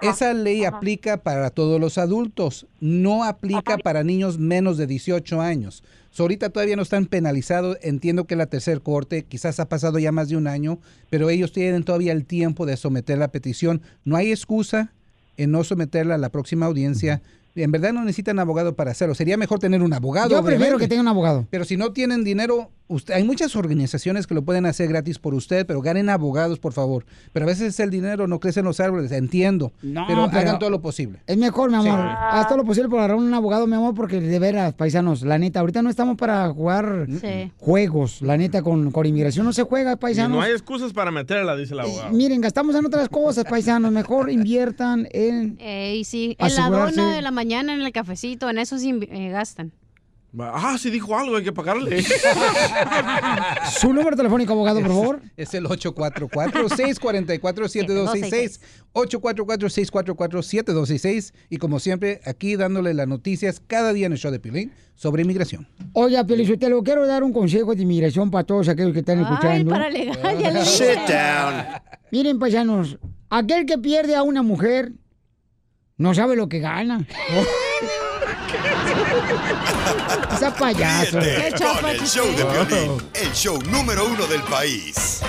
Speaker 29: Esa ley aplica para todos los adultos, no aplica para niños menos de 18 años. So, ahorita todavía no están penalizados, entiendo que la tercer corte, quizás ha pasado ya más de un año, pero ellos tienen todavía el tiempo de someter la petición. No hay excusa en no someterla a la próxima audiencia. En verdad no necesitan abogado para hacerlo. Sería mejor tener un abogado.
Speaker 3: Yo prefiero que tenga un abogado.
Speaker 29: Pero si no tienen dinero, usted, hay muchas organizaciones que lo pueden hacer gratis por usted, pero ganen abogados, por favor. Pero a veces el dinero no crece en los árboles, entiendo.
Speaker 3: No,
Speaker 29: pero,
Speaker 3: pero-
Speaker 29: hagan todo lo posible.
Speaker 3: Es mejor, mi amor.
Speaker 29: Sí.
Speaker 3: Haz todo lo posible por agarrar un abogado, mi amor, porque de veras, paisanos, la neta, ahorita no estamos para jugar
Speaker 2: Sí.
Speaker 3: juegos. La neta, con, con inmigración no se juega,
Speaker 2: Y
Speaker 3: paisanos.
Speaker 2: no hay excusas para meterla, dice el abogado.
Speaker 3: Miren, gastamos en otras cosas, paisanos. Mejor inviertan en...
Speaker 8: Ey, sí, en la dona de la mañana, en el cafecito, en eso sí eh, gastan.
Speaker 2: Ah, sí dijo algo, hay que pagarle.
Speaker 3: Su número telefónico, abogado, por favor.
Speaker 29: Es el 844-644-7266. 844-644-7266. Y como siempre, aquí dándole las noticias cada día en el show de Pilín sobre inmigración.
Speaker 3: Oiga, Pelizotelo, quiero dar un consejo de inmigración para todos aquellos que están
Speaker 8: Ay,
Speaker 3: escuchando.
Speaker 8: para legal, ya le. Sit down.
Speaker 3: Miren, paisanos, aquel que pierde a una mujer no sabe lo que gana. Esa payaso.
Speaker 7: Ríete con el show de Piolín, el show número uno del país.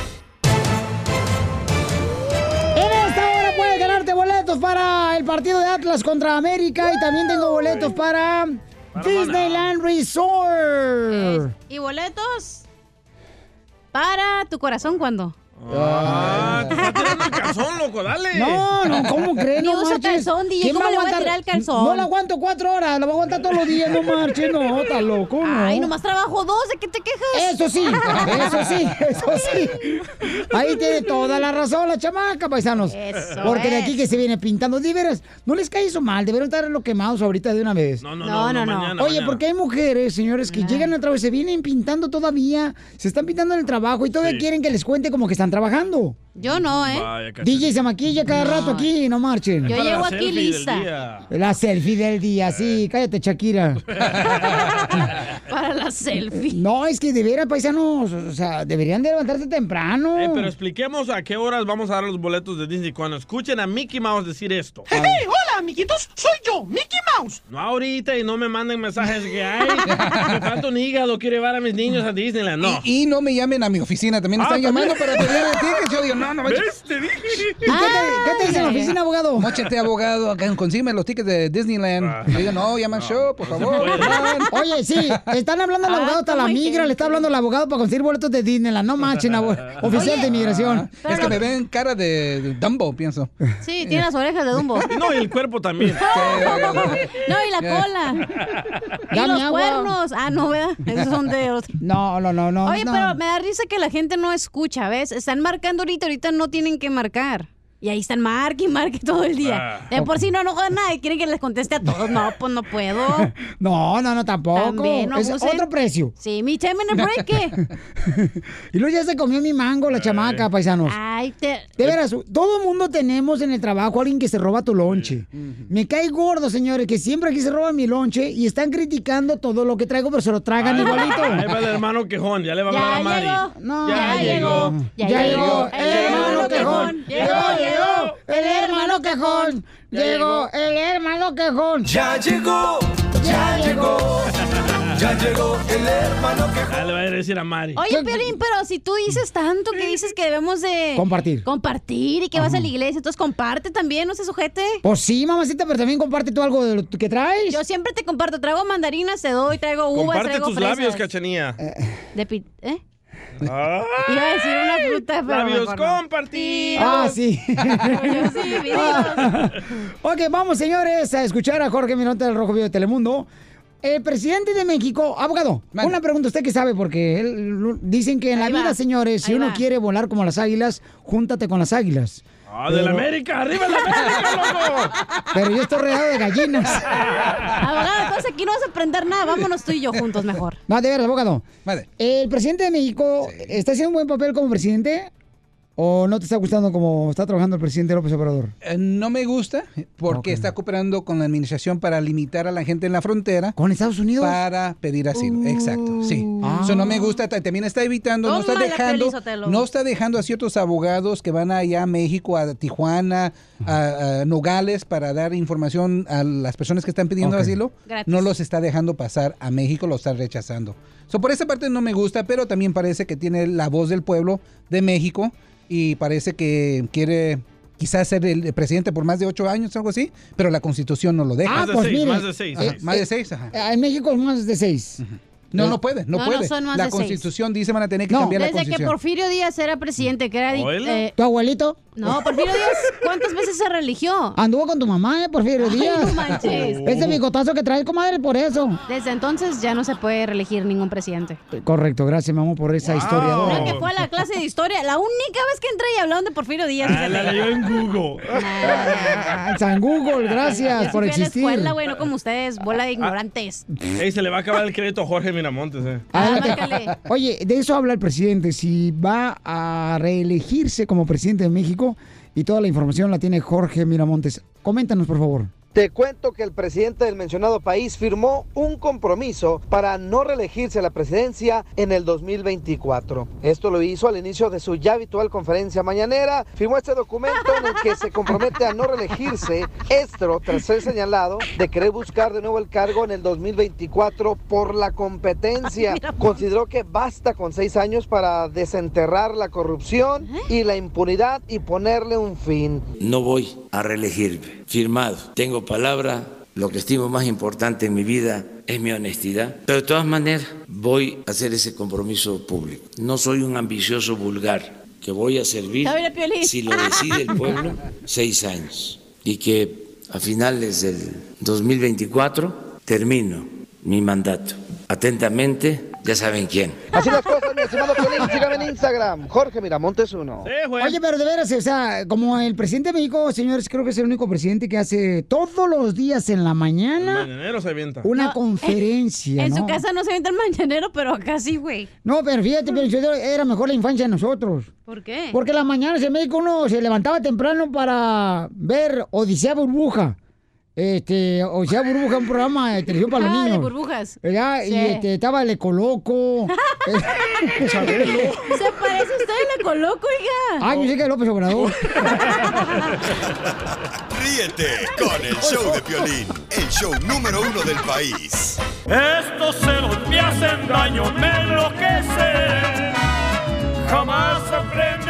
Speaker 3: En esta hora puedes ganarte boletos para el partido de Atlas contra América y también tengo boletos para Disneyland Resort.
Speaker 8: ¿Y boletos? Para tu corazón, ¿cuándo?
Speaker 2: Ah, te está tirando el calzón, loco, dale.
Speaker 3: No, no, ¿cómo crees? No marches.
Speaker 8: calzón, DJ,
Speaker 3: ¿Quién
Speaker 8: ¿cómo
Speaker 3: va
Speaker 8: le voy a tirar el calzón?
Speaker 3: No lo aguanto cuatro horas, lo voy a aguantar todos los días, no marches, no, está loco, no.
Speaker 8: Ay, nomás trabajo dos, ¿de qué te quejas?
Speaker 3: Eso sí, eso sí, eso sí. Ahí tiene toda la razón la chamaca, paisanos.
Speaker 8: Eso
Speaker 3: Porque de aquí que se viene pintando, de veras, no les cae eso mal, deberían estar lo quemados ahorita de una vez.
Speaker 2: No, no, no, no, mañana,
Speaker 3: Oye,
Speaker 2: mañana.
Speaker 3: porque hay mujeres, señores, que llegan otra vez, se vienen pintando todavía, se están pintando en el trabajo y todavía
Speaker 2: Sí.
Speaker 3: quieren que les cuente como que están trabajando.
Speaker 8: Yo no, ¿eh?
Speaker 2: Vaya.
Speaker 3: DJ se maquilla cada rato aquí, no marchen.
Speaker 8: Yo llego aquí
Speaker 2: selfie del
Speaker 8: lista.
Speaker 2: día.
Speaker 3: La selfie del día, sí, cállate, Shakira.
Speaker 8: Para la selfie.
Speaker 3: No, es que de veras, paisanos, o sea, deberían de levantarse temprano.
Speaker 2: Eh, pero expliquemos a qué horas vamos a dar los boletos de Disney cuando escuchen a Mickey Mouse decir esto.
Speaker 14: ¡Hey, hola, amiguitos! ¡Soy yo, Mickey Mouse!
Speaker 2: No ahorita y no me manden mensajes que hay. Me falta un hígado, quiero llevar a mis niños a Disneyland. No.
Speaker 29: Y, y no me llamen a mi oficina, también
Speaker 2: Ah,
Speaker 29: están
Speaker 2: ¿también?
Speaker 29: llamando para pedir el ticket. Yo digo, no, no,
Speaker 2: ¿Ves? Te dije.
Speaker 3: ¿Y qué te, qué te dice en la oficina, abogado?
Speaker 29: Móchate, abogado, acá consígueme los tickets de Disneyland. Le digo, no, llama al show, por favor. llaman.
Speaker 3: Oye, sí, están hablando al
Speaker 8: Ah,
Speaker 3: abogado, hasta la
Speaker 8: ¿cómo hay
Speaker 3: migra, le está hablando al abogado para conseguir boletos de Disneyland. No manchen, abo- oficial de inmigración.
Speaker 29: Es que me ven cara de, de Dumbo, pienso.
Speaker 8: Sí, tiene las orejas de Dumbo.
Speaker 2: No, y el cuerpo cuerpo también.
Speaker 8: No, y la cola. y
Speaker 3: Dame
Speaker 8: los
Speaker 3: agua.
Speaker 8: cuernos. Ah, no, ¿verdad? Esos son de.
Speaker 3: No, no, no, no.
Speaker 8: Oye,
Speaker 3: no.
Speaker 8: pero me da risa que la gente no escucha, ¿ves? Están marcando ahorita, ahorita no tienen que marcar. Y ahí están marque y marque todo el día.
Speaker 3: Ah.
Speaker 8: De por sí no enojan nada y quieren que les conteste a todos. No, pues no puedo.
Speaker 3: No, no, no, tampoco.
Speaker 8: También, no
Speaker 3: es
Speaker 8: abusen.
Speaker 3: otro precio.
Speaker 8: Sí, mi time en el break, ¿qué?
Speaker 3: Y luego ya se comió mi mango, la chamaca, paisanos.
Speaker 8: Ay, te...
Speaker 3: De veras, todo el mundo tenemos en el trabajo a alguien que se roba tu lonche. Me cae gordo, señores, que siempre aquí se roba mi lonche y están criticando todo lo que traigo, pero se lo tragan
Speaker 2: Ahí va-
Speaker 3: igualito.
Speaker 2: Ahí va el hermano quejón, ya le va a hablar a Mari.
Speaker 3: No,
Speaker 2: ya, llegó.
Speaker 3: Ya, llegó el hermano quejón. Llegó, llegó el hermano quejón. Llegó el hermano quejón.
Speaker 14: Ya llegó, ya llegó, ya llegó el hermano que
Speaker 2: Ya le va a decir a Mari.
Speaker 8: Oye, Piolín, pero si tú dices tanto que dices que debemos de...
Speaker 3: Compartir.
Speaker 8: Compartir y que vas a la iglesia, entonces comparte también, no se sujete.
Speaker 3: Pues sí, mamacita, pero también comparte tú algo de lo que traes.
Speaker 8: Yo siempre te comparto, traigo mandarinas, te doy, traigo uvas,
Speaker 2: Comparte
Speaker 8: traigo
Speaker 2: tus
Speaker 8: fresas.
Speaker 2: labios, cachanía.
Speaker 8: De pi- ¿Eh?
Speaker 2: Ah.
Speaker 8: Iba a decir una fruta, pero
Speaker 2: Labios
Speaker 8: mejor no.
Speaker 2: compartidos.
Speaker 3: Ah, sí.
Speaker 8: Yo sí, videos.
Speaker 3: ok, vamos, señores, a escuchar a Jorge Mirante del Rojo Vivo de Telemundo. El presidente de México, abogado, una pregunta usted que sabe, porque él- dicen que en la
Speaker 2: va,
Speaker 3: vida, señores, si
Speaker 2: ahí
Speaker 3: uno
Speaker 2: va.
Speaker 3: quiere volar como las águilas, júntate con las águilas.
Speaker 2: Ah, de la América, arriba la América, loco.
Speaker 3: Pero yo estoy rodeado de gallinas.
Speaker 8: Abogado, entonces aquí no vas a aprender nada, vámonos tú y yo juntos mejor.
Speaker 3: No, de verdad, abogado. ¿El presidente de México está haciendo un buen papel como presidente? ¿O no te está gustando como está trabajando el presidente López Obrador?
Speaker 29: Eh, No me gusta porque está cooperando con la administración para limitar a la gente en la frontera.
Speaker 3: ¿Con Estados Unidos?
Speaker 29: Para pedir asilo. Exacto, sí.
Speaker 3: Ah.
Speaker 29: Eso no me gusta. ta- También está evitando, no está dejando, no está dejando a ciertos abogados que van allá a México, a Tijuana, a, a Nogales para dar información a las personas que están pidiendo asilo.
Speaker 8: Gratis.
Speaker 29: No los está dejando pasar a México, los está rechazando. So, por esa parte no me gusta, pero también parece que tiene la voz del pueblo de México y parece que quiere quizás ser el presidente por más de ocho años, algo así, pero la constitución no lo deja.
Speaker 3: Ah, pues mire,
Speaker 29: Más de seis.
Speaker 3: eh,
Speaker 29: más de seis, ajá.
Speaker 3: eh, En México es más de seis.
Speaker 29: No, no puede, no,
Speaker 8: No, no
Speaker 29: puede.
Speaker 8: son más
Speaker 29: la
Speaker 8: de seis.
Speaker 29: constitución dice van a tener que
Speaker 3: No.
Speaker 29: cambiar la
Speaker 8: Desde que
Speaker 29: constitución.
Speaker 8: Porfirio Díaz era presidente, que era... eh,
Speaker 3: ¿Tu abuelito?
Speaker 8: no, Porfirio Díaz, ¿cuántas veces se religió?
Speaker 3: Anduvo con tu mamá, eh, Porfirio
Speaker 8: Ay,
Speaker 3: Díaz.
Speaker 8: no manches.
Speaker 3: Ese bigotazo que traes, comadre, por eso.
Speaker 8: Desde entonces ya no se puede reelegir ningún presidente.
Speaker 3: Correcto, gracias, mamá, por esa historia.
Speaker 8: Creo que fue a la clase de historia. La única vez que entré y hablaron de Porfirio Díaz.
Speaker 2: Ah, la leyó en Google.
Speaker 3: Ah, San Google, gracias
Speaker 8: Yo
Speaker 3: por
Speaker 8: a la
Speaker 3: existir.
Speaker 8: escuela, güey, no como ustedes, bola de ignorantes.
Speaker 2: Ey, se le va a acabar el crédito a Jorge Miramontes, eh.
Speaker 3: Adelante. Oye, de eso habla el presidente, si va a reelegirse como presidente de México y toda la información la tiene Jorge Miramontes. Coméntanos, por favor.
Speaker 5: Te cuento que el presidente del mencionado país firmó un compromiso para no reelegirse a la presidencia en el 2024. Esto lo hizo al inicio de su ya habitual conferencia mañanera. Firmó este documento en el que se compromete a no reelegirse. Esto tras ser señalado de querer buscar de nuevo el cargo en el 2024 por la competencia. Consideró que basta con seis años para desenterrar la corrupción y la impunidad y ponerle un fin.
Speaker 31: No voy a reelegirme. Firmado. Tengo palabra. Lo que estimo más importante en mi vida es mi honestidad. Pero de todas maneras voy a hacer ese compromiso público. No soy un ambicioso vulgar que voy a servir, si lo decide el pueblo, seis años. Y que a finales del 2024 termino mi mandato. Atentamente, ya saben quién.
Speaker 5: Así las cosas, mi estimado Piolín. Sígame en Instagram, Jorge Miramontes 1.
Speaker 3: Oye, pero de veras, o sea, como el presidente de México, señores, creo que es el único presidente que hace todos los días en la mañana
Speaker 2: Mañanero se avienta.
Speaker 3: una conferencia,
Speaker 8: En
Speaker 3: ¿no?
Speaker 8: su casa no se avienta el mañanero, pero acá sí, güey.
Speaker 3: No, pero fíjate, pero yo- era mejor la infancia de nosotros.
Speaker 8: ¿Por qué?
Speaker 3: Porque en las mañanas en México uno se levantaba temprano para ver Odisea Burbuja. Este, Odisea Burbuja, un programa de televisión para los
Speaker 8: Ah, de
Speaker 3: niños.
Speaker 8: burbujas.
Speaker 3: ¿Verdad?
Speaker 8: Sí.
Speaker 3: Y este, estaba el Ecoloco. Chabelo.
Speaker 8: Se parece usted a la coloco, oiga.
Speaker 3: Ay, yo sé que es López Obrador.
Speaker 7: Ríete con el show de Piolín, el show número uno del país.
Speaker 14: Estos celos me hacen daño, me enloquecen. Jamás aprenderé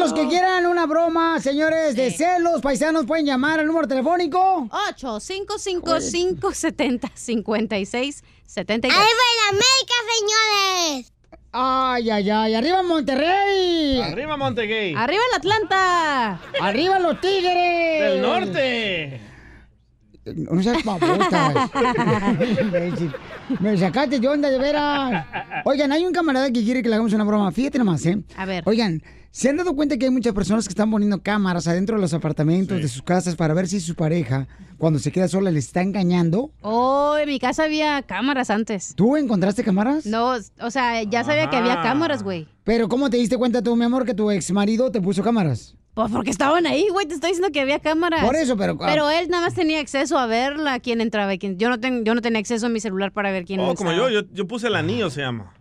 Speaker 3: Todos los que quieran una broma, señores, de celos, paisanos, pueden llamar al número telefónico.
Speaker 8: 8 5 5 5 70 56 73.
Speaker 32: ¡Ahí va la América, señores!
Speaker 3: Ay, ay, ay. ¡Arriba Monterrey!
Speaker 2: Arriba Montegay.
Speaker 8: ¡Arriba el Atlanta!
Speaker 3: ¡Arriba los tigres!
Speaker 2: Del norte.
Speaker 3: No seas. Imbécil. Me sacaste de onda, de veras. Oigan, hay un camarada que quiere que le hagamos una broma. Fíjate nomás, ¿eh?
Speaker 8: A ver.
Speaker 3: Oigan, ¿se han dado cuenta que hay muchas personas que están poniendo cámaras adentro de los apartamentos, de sus casas, para ver si su pareja, cuando se queda sola, le está engañando?
Speaker 8: Oh, en mi casa había cámaras antes.
Speaker 3: ¿Tú encontraste cámaras?
Speaker 8: No, o sea, ya sabía que había
Speaker 3: Ah.
Speaker 8: cámaras, güey.
Speaker 3: Pero ¿cómo te diste cuenta tú, mi amor, que tu ex marido te puso cámaras?
Speaker 8: Pues porque estaban ahí, güey, te estoy diciendo que había cámaras.
Speaker 3: Por eso, pero-
Speaker 8: Pero él nada más tenía acceso a verla, quién entraba y quién... Yo no, tengo, yo no tenía acceso a mi celular para ver quién
Speaker 2: Oh, como yo, yo, yo puse el anillo, se llama.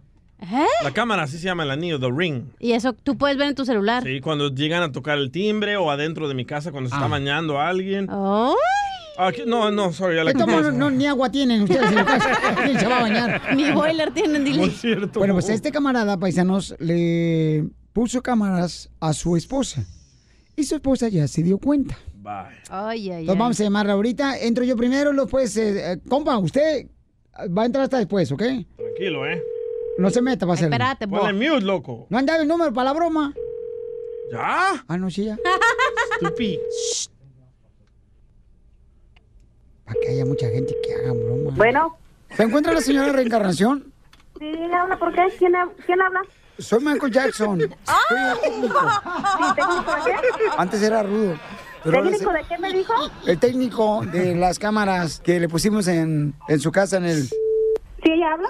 Speaker 8: ¿Eh?
Speaker 2: La cámara, así se llama el anillo, the ring.
Speaker 8: Y eso tú puedes ver en tu celular.
Speaker 2: Sí, cuando llegan a tocar el timbre o adentro de mi casa cuando se está bañando alguien.
Speaker 8: Oh.
Speaker 2: Aquí- no, no, sorry, ya la esa.
Speaker 3: no, ni agua tienen ustedes en la casa. ¿Quién se va a bañar?
Speaker 8: Ni boiler tienen, dile.
Speaker 2: Muy cierto.
Speaker 3: Bueno, pues este camarada, paisanos, le puso cámaras a su esposa. Y su esposa ya se dio cuenta.
Speaker 2: Bye.
Speaker 8: Ay, ay,
Speaker 3: Entonces
Speaker 8: ay.
Speaker 3: vamos a llamarla ahorita. Entro yo primero, lo pues, eh, eh, compa, usted va a entrar hasta después, ¿ok?
Speaker 2: Tranquilo, ¿eh?
Speaker 3: No se meta, va a ser.
Speaker 8: Espérate,
Speaker 2: Ponle mute, loco.
Speaker 3: ¿No han dado el número para la broma?
Speaker 2: ¿Ya?
Speaker 3: Ah, no, sí, ya.
Speaker 2: Tupi.
Speaker 3: Para que haya mucha gente que haga broma.
Speaker 33: Bueno.
Speaker 3: ¿Se encuentra la señora Reencarnación?
Speaker 33: Sí, le habla, ¿por qué? ¿Quién, hab- quién habla?
Speaker 3: Soy Michael Jackson. El técnico.
Speaker 33: Sí, ¿técnico de qué?
Speaker 3: Antes era rudo.
Speaker 33: ¿Técnico
Speaker 3: se-
Speaker 33: de qué me dijo?
Speaker 3: El técnico de las cámaras que le pusimos en, en su casa en el...
Speaker 33: ¿Sí ella habla?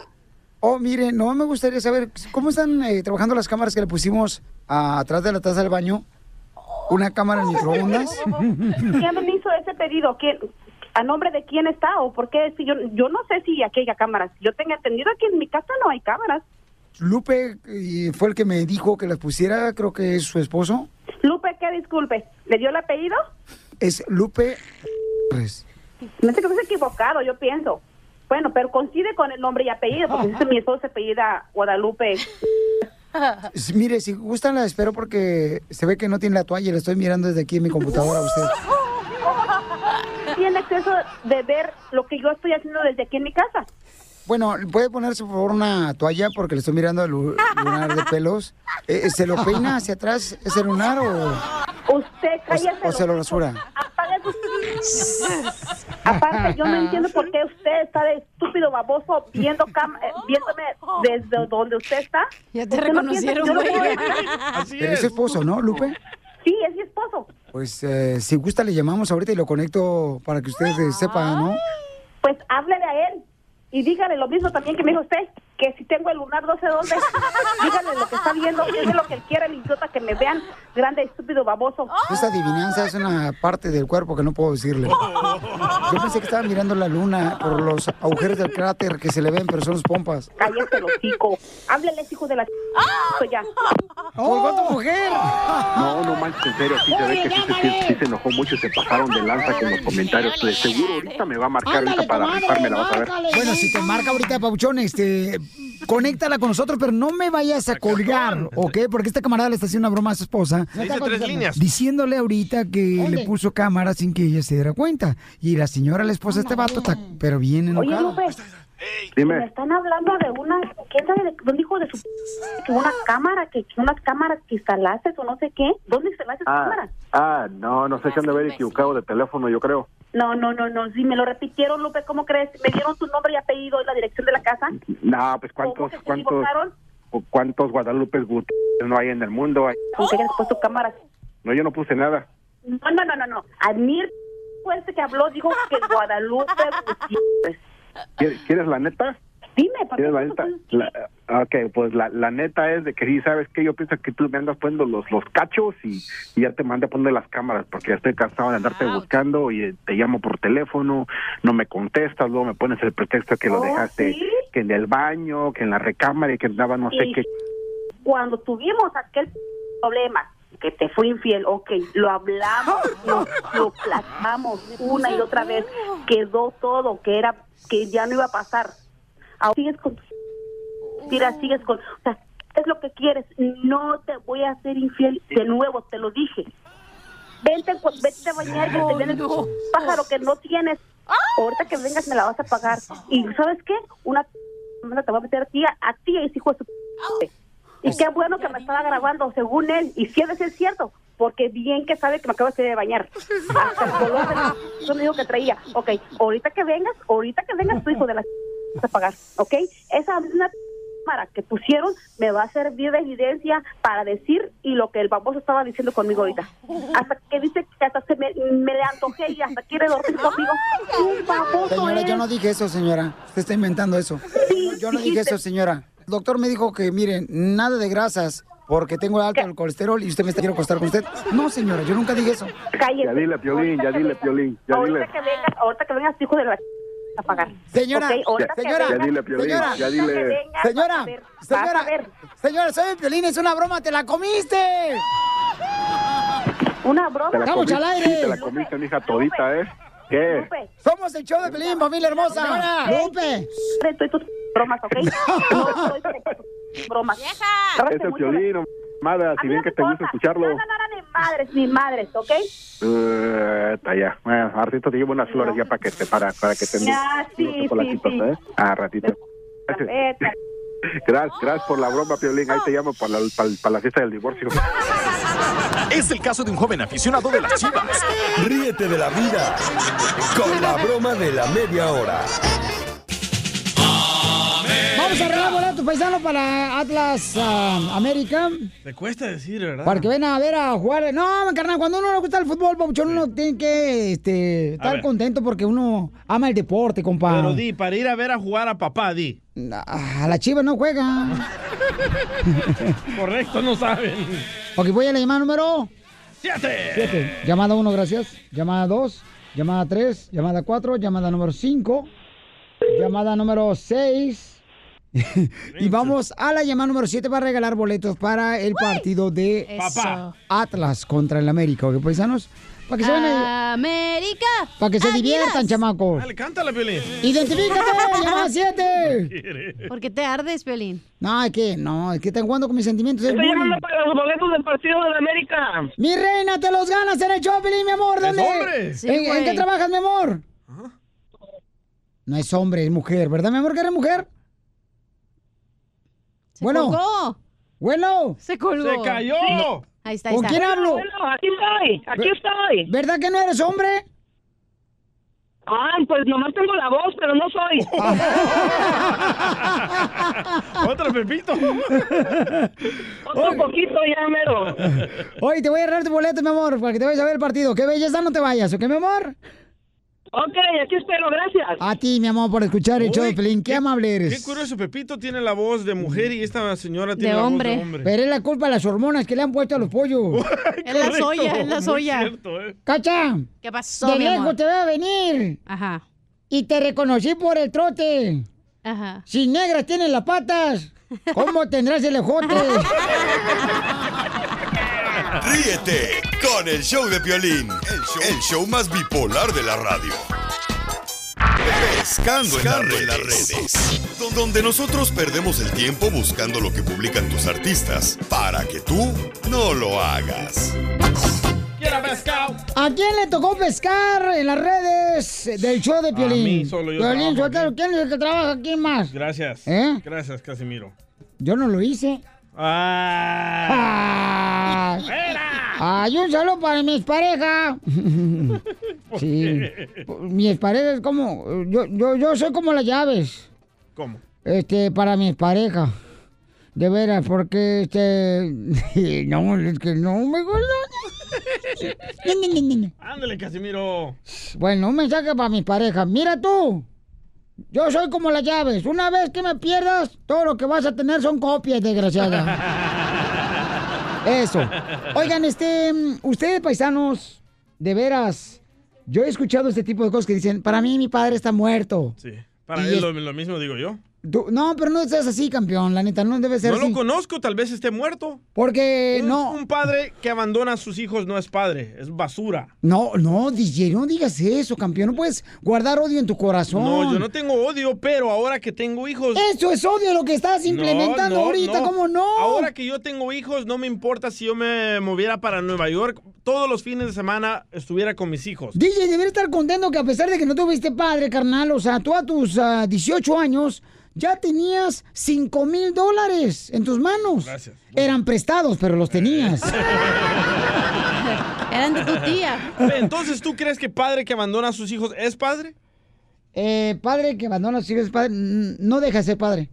Speaker 3: Oh, mire, no me gustaría saber cómo están eh, trabajando las cámaras que le pusimos atrás de la taza del baño. Una cámara en microondas.
Speaker 33: ¿Quién me hizo ese pedido? ¿Quién, ¿A nombre de quién está o por qué? Si yo, yo no sé si aquí hay cámaras. Yo tengo entendido que en mi casa no hay cámaras.
Speaker 3: Lupe fue el que me dijo que las pusiera, creo que es su esposo.
Speaker 33: Lupe, ¿qué? Disculpe. ¿Le dio el apellido?
Speaker 3: Es Lupe. Pues,
Speaker 33: No sé que es equivocado, yo pienso. Bueno, pero coincide con el nombre y apellido, porque si mi esposo se apellida Guadalupe.
Speaker 3: s- mire, si gustan la espero porque se ve que no tiene la toalla y la estoy mirando desde aquí en mi computadora a usted.
Speaker 33: Tiene acceso de ver lo que yo estoy haciendo desde aquí en mi casa.
Speaker 3: Bueno, ¿puede ponerse por favor una toalla porque le estoy mirando el lu- lunar de pelos? Eh, ¿Se lo peina hacia atrás ese lunar o,
Speaker 33: Usted cállese.
Speaker 3: o se lo rasura?
Speaker 33: Aparte, yo no entiendo por qué usted está de estúpido baboso viendo cam- eh, viéndome desde donde usted está.
Speaker 8: Ya te
Speaker 33: ¿Usted no
Speaker 8: reconocieron, güey.
Speaker 3: Pero es su esposo, ¿no, Lupe?
Speaker 33: Sí, es mi esposo.
Speaker 3: Pues eh, si gusta le llamamos ahorita y lo conecto para que usted eh, sepa, ¿no?
Speaker 33: Pues háblele a él y dígale lo mismo también que me dijo usted, que si tengo el lunar no sé dónde, dígale lo que está viendo, que es lo que él quiere, el idiota, que me vean grande, estúpido, baboso.
Speaker 3: Esta adivinanza es una parte del cuerpo que no puedo decirle. Yo pensé que estaba mirando la luna por los agujeros del cráter que se le ven, pero son los pompas.
Speaker 33: Cállese los hocico. Háblele, hijo de la... Esto ya.
Speaker 3: ¡Colgó tu mujer!
Speaker 32: No, no manches, en serio, sí se ve que sí, se- sí- sí se enojó mucho, se pasaron de lanza con los comentarios. De seguro ahorita me va a marcar ahorita para rifarme, la vas a ver.
Speaker 3: Bueno, si te marca ahorita, Pauchón, este, conéctala con nosotros, pero no me vayas a colgar, ¿ok? Porque esta camarada le está haciendo una broma a su esposa.
Speaker 2: Tres líneas.
Speaker 3: Diciéndole ahorita que le puso cámara sin que ella se diera cuenta. Y la señora, la esposa de este vato, está, pero bien
Speaker 33: Oye,
Speaker 3: enojada.
Speaker 33: Lupe, me están hablando de una... ¿Quién sabe de dónde dijo de su... que una cámara, que unas cámaras que instalaste o no sé qué? ¿Dónde instalaste
Speaker 32: Ah,
Speaker 33: cámara?
Speaker 32: ah, no, no sé si han de haber equivocado de teléfono, yo creo.
Speaker 33: No, no, no, no, sí, me lo repitieron, Lupe, ¿cómo crees? Me dieron tu nombre y apellido y la dirección de la casa.
Speaker 32: No, pues
Speaker 33: ¿Cómo
Speaker 32: cuántos, cuántos, cuántos Guadalupe no hay en el mundo.
Speaker 33: ¿Con qué hayas puesto cámaras?
Speaker 32: No, yo no puse nada.
Speaker 33: No, no, no, no, no. Admir fue este que habló, dijo que Guadalupe Gutiérrez.
Speaker 32: ¿Quieres, quieres la neta?
Speaker 33: Dime, ¿por qué
Speaker 32: ¿Quieres la neta? La- ok, pues la, la neta es de que sí, ¿sabes que Yo pienso que tú me andas poniendo los, los cachos y, y ya te mandé a poner las cámaras porque ya estoy cansado de andarte buscando y eh, te llamo por teléfono, no me contestas, luego me pones el pretexto que lo
Speaker 33: Oh,
Speaker 32: dejaste
Speaker 33: ¿sí?
Speaker 32: que en el baño, que en la recámara y que andaba no sé
Speaker 33: Y-
Speaker 32: qué.
Speaker 33: Cuando tuvimos aquel problema que te fue infiel, ok, lo hablamos, lo, lo platicamos una y otra vez, quedó todo, que era, que ya no iba a pasar. Ahora sigues con tira, sigues con, o sea, ¿qué es lo que quieres? No te voy a hacer infiel de nuevo, te lo dije. Vente, vete a bañar, que te viene el pájaro que no tienes. Ahorita que vengas me la vas a pagar. Y ¿sabes qué? Una te voy a meter a ti, a, a ti, ese hijo de su p-". Y qué bueno que me estaba grabando, según él. Y si debe ser cierto, porque bien que sabe que me acabo de bañar. Hasta el color del yo me dijo que traía. Ok, ahorita que vengas, ahorita que vengas, tu hijo de la vas a pagar. Ok, esa una cámara que pusieron me va a servir de evidencia para decir y lo que el baboso estaba diciendo conmigo ahorita. Hasta que dice que hasta se me, me le antojé y hasta quiere dormir conmigo. Un baboso
Speaker 3: Señora, yo
Speaker 33: es.
Speaker 3: no dije eso, señora. Usted está inventando eso. yo no dije eso, señora. El doctor me dijo que, miren, nada de grasas porque tengo alto el colesterol y usted me está quiero acostar con usted. No, señora, yo nunca dije eso.
Speaker 32: Ya dile, Piolín, ya dile, Piolín, ya dile.
Speaker 33: Ahorita que vengas, ahorita que vengas, hijo de la a pagar.
Speaker 3: Señora,
Speaker 33: Ok, ahorita que
Speaker 3: señora,
Speaker 32: Ya dile, Piolín,
Speaker 3: señora,
Speaker 32: ya dile.
Speaker 33: vengas,
Speaker 3: Señora,
Speaker 33: ver,
Speaker 3: señora, señora, soy el Piolín, es una broma, te la comiste.
Speaker 33: Una broma.
Speaker 32: Te la comiste,
Speaker 3: al aire.
Speaker 32: sí, te la comiste, mija, todita, ¿eh? ¿Qué?
Speaker 3: Somos el show de Piolín, familia hermosa. Lupe.
Speaker 33: Tus bromas, ¿ok? No tus bromas.
Speaker 32: Ese es Piolín, no mada, si bien que te gusta escucharlo.
Speaker 33: No, no, no, ni madres, ni madres, ¿ok?
Speaker 32: Eh, está ya. Bueno, a ratito te llevo unas flores ya para que te para, para que te
Speaker 33: Ya, sí, sí, sí.
Speaker 32: ¿eh? Ah, ratito. Gracias, gracias por la broma, Piolín. Ahí te llamo para la, para, para la fiesta del divorcio.
Speaker 21: Es el caso de un joven aficionado de las chivas.
Speaker 7: Ríete de la vida con la broma de la media hora.
Speaker 3: Vamos a arreglar boletos paisanos para Atlas ah, América.
Speaker 2: Te cuesta decir, ¿verdad?
Speaker 3: Para que vengan a ver a jugar. No, carnal, cuando uno le gusta el fútbol, papuchón, uno tiene que este, estar contento porque uno ama el deporte, compa.
Speaker 2: Pero di, para ir a ver a jugar a papá, di.
Speaker 3: A la chiva no juega.
Speaker 2: Correcto, no saben.
Speaker 3: ok, voy a la llamada número
Speaker 2: ¡Siete!
Speaker 3: 7. Llamada 1, gracias. Llamada 2. Llamada 3. Llamada 4. Llamada número 5. Llamada número 6. y vamos a la llamada número 7 para regalar boletos para el partido de
Speaker 8: Eso.
Speaker 3: Atlas contra el América. ¿Ok, paisanos? Para que se, vayan a-
Speaker 8: América.
Speaker 3: para que se
Speaker 8: Águilas.
Speaker 3: diviertan, chamacos.
Speaker 2: Dale, cántala, Piolín.
Speaker 3: ¡Identifícate! ¡Llamada 7!
Speaker 8: ¿Por qué te ardes, Piolín?
Speaker 3: No, es que no, es que están jugando con mis sentimientos. es
Speaker 34: Estoy llamando para los boletos del partido de la América.
Speaker 3: Mi reina, te los ganas en el Choplin, mi amor. ¿Dónde?
Speaker 34: hombre. Sí,
Speaker 3: ¿En, en
Speaker 34: güey.
Speaker 3: qué trabajas, mi amor? No es hombre, es mujer, ¿verdad, mi amor, que eres mujer? Bueno.
Speaker 8: colgó.
Speaker 3: Bueno.
Speaker 8: Se colgó.
Speaker 2: ¡Se cayó!
Speaker 8: Ahí está, ahí
Speaker 3: ¿Con
Speaker 8: está.
Speaker 3: quién hablo?
Speaker 34: Bueno, aquí estoy, aquí estoy.
Speaker 3: ¿Verdad que no eres hombre?
Speaker 34: Ay, pues nomás tengo la voz, pero no soy.
Speaker 2: Otro Pepito.
Speaker 34: Otro poquito ya, mero.
Speaker 3: Oye, te voy a agarrar tu boleto, mi amor, para que te vayas a ver el partido. Qué belleza, no te vayas, ¿ok, mi amor?
Speaker 34: Ok, aquí espero, gracias.
Speaker 3: A ti, mi amor, por escuchar el show de Pelín. Qué amable
Speaker 2: Qué
Speaker 3: eres.
Speaker 2: curioso, Pepito tiene la voz de mujer y esta señora tiene la voz de hombre.
Speaker 3: Pero es la culpa de las hormonas que le han puesto a los pollos.
Speaker 8: Es la soya, es la soya.
Speaker 2: ¿eh?
Speaker 3: ¡Cacha!
Speaker 8: ¿Qué pasó,
Speaker 3: De
Speaker 8: mi
Speaker 3: lejos
Speaker 8: amor?
Speaker 3: te veo venir.
Speaker 8: Ajá.
Speaker 3: Y te reconocí por el trote.
Speaker 8: Ajá.
Speaker 3: Si negras tienen las patas, ¿cómo tendrás el ejote?
Speaker 7: Ríete con el show de Piolín, el show, el show más bipolar de la radio. Pescando, en, las redes, donde nosotros perdemos el tiempo buscando lo que publican tus artistas para que tú no lo hagas.
Speaker 3: ¿A quién le tocó pescar en las redes del show de Piolín?
Speaker 2: mí, solo yo
Speaker 3: Piolín, Sotelo, ¿quién es el que trabaja aquí más?
Speaker 2: Gracias.
Speaker 3: ¿Eh?
Speaker 2: Gracias, Casimiro.
Speaker 3: Yo no lo hice.
Speaker 2: Ah.
Speaker 3: Ah. Ay, un saludo para mi expareja. Sí. Mi expareja es como. Yo, yo, yo soy como las llaves.
Speaker 2: ¿Cómo?
Speaker 3: Este, para mi pareja. De veras, porque este. No, es que no me gusta.
Speaker 2: Ándale, Casimiro.
Speaker 3: Bueno, un mensaje para mi pareja. Mira tú. Yo soy como las llaves. Una vez que me pierdas, todo lo que vas a tener son copias, desgraciada. Eso. Oigan, este, ustedes paisanos, de veras, yo he escuchado este tipo de cosas que dicen, para mí mi padre está muerto.
Speaker 2: Sí. Para
Speaker 3: Y
Speaker 2: él
Speaker 3: es-
Speaker 2: lo, lo mismo digo yo.
Speaker 3: Tú- no, pero no seas así, campeón, la neta, no debe ser
Speaker 2: No
Speaker 3: así.
Speaker 2: lo conozco, tal vez esté muerto.
Speaker 3: Porque
Speaker 2: Un-
Speaker 3: no.
Speaker 2: Un padre que abandona a sus hijos no es padre, es basura.
Speaker 3: No, no, DJ, no digas eso, campeón. No puedes guardar odio en tu corazón.
Speaker 2: No, yo no tengo odio, pero ahora que tengo hijos.
Speaker 3: Eso es odio lo que estás implementando
Speaker 2: No, no,
Speaker 3: ahorita, ¿cómo no?
Speaker 2: Ahora que yo tengo hijos, no me importa si yo me moviera para Nueva York, todos los fines de semana estuviera con mis hijos.
Speaker 3: DJ, debería estar contento que a pesar de que no tuviste padre, carnal, o sea, tú a tus ah, 18 años ya tenías 5 mil dólares en tus manos.
Speaker 2: Gracias.
Speaker 3: Eran prestados, pero los tenías.
Speaker 8: Eran de tu tía.
Speaker 2: Entonces, ¿tú crees que padre que abandona a sus hijos es padre?
Speaker 3: Eh, padre que abandona a sus hijos es padre. No deja de ser padre.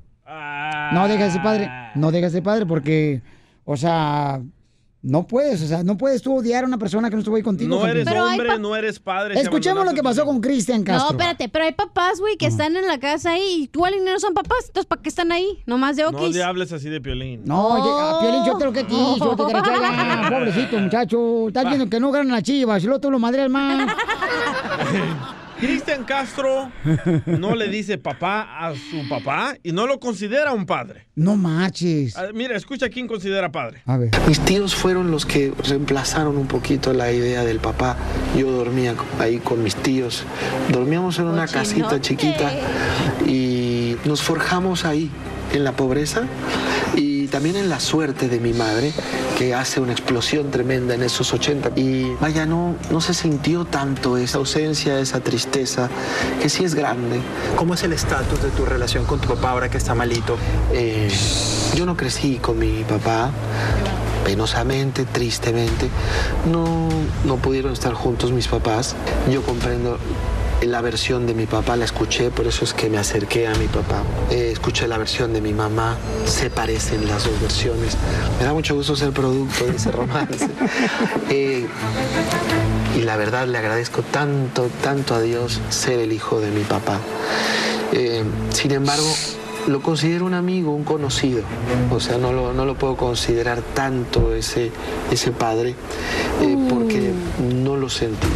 Speaker 3: No deja de ser padre. No deja de ser padre porque, o sea, no puedes. O sea, no puedes tú odiar a una persona que no estuvo ahí contigo.
Speaker 2: No eres
Speaker 3: Pero
Speaker 2: hombre, no eres padre.
Speaker 3: Escuchemos lo que
Speaker 2: a
Speaker 3: pasó con Cristian Castro.
Speaker 8: No, espérate, pero hay papás, güey, que están en la casa ahí y tú al no son papás, entonces ¿para qué están ahí? Nomás de
Speaker 2: No
Speaker 8: okis.
Speaker 2: le hables así de Piolín.
Speaker 3: No, oye, a Piolín yo te lo que quiso, te ya, pobrecito muchacho. Estás viendo que no ganan las chivas, y luego tú lo madreas más.
Speaker 2: Cristian Castro no le dice papá a su papá y no lo considera un padre.
Speaker 3: No marches.
Speaker 2: Ah, Mira, escucha quién considera padre.
Speaker 3: A ver.
Speaker 28: Mis tíos fueron los que reemplazaron un poquito la idea del papá. Yo dormía ahí con mis tíos. Dormíamos en una casita chiquita y nos forjamos ahí, en la pobreza y también en la suerte de mi madre, que hace una explosión tremenda en esos 80. Y vaya, no, no se sintió tanto esa ausencia, esa tristeza, que sí es grande.
Speaker 27: ¿Cómo es el estatus de tu relación con tu papá ahora que está malito?
Speaker 28: Eh, yo no crecí con mi papá, penosamente, tristemente. No, no pudieron estar juntos mis papás. Yo comprendo la versión de mi papá, la escuché, por eso es que me acerqué a mi papá. Eh, escuché la versión de mi mamá, se parecen las dos versiones. Me da mucho gusto ser producto de ese romance. Eh, y la verdad le agradezco tanto, tanto a Dios ser el hijo de mi papá. Eh, sin embargo, lo considero un amigo, un conocido. O sea, no lo, no lo puedo considerar tanto ese, ese padre eh, porque no lo sentí.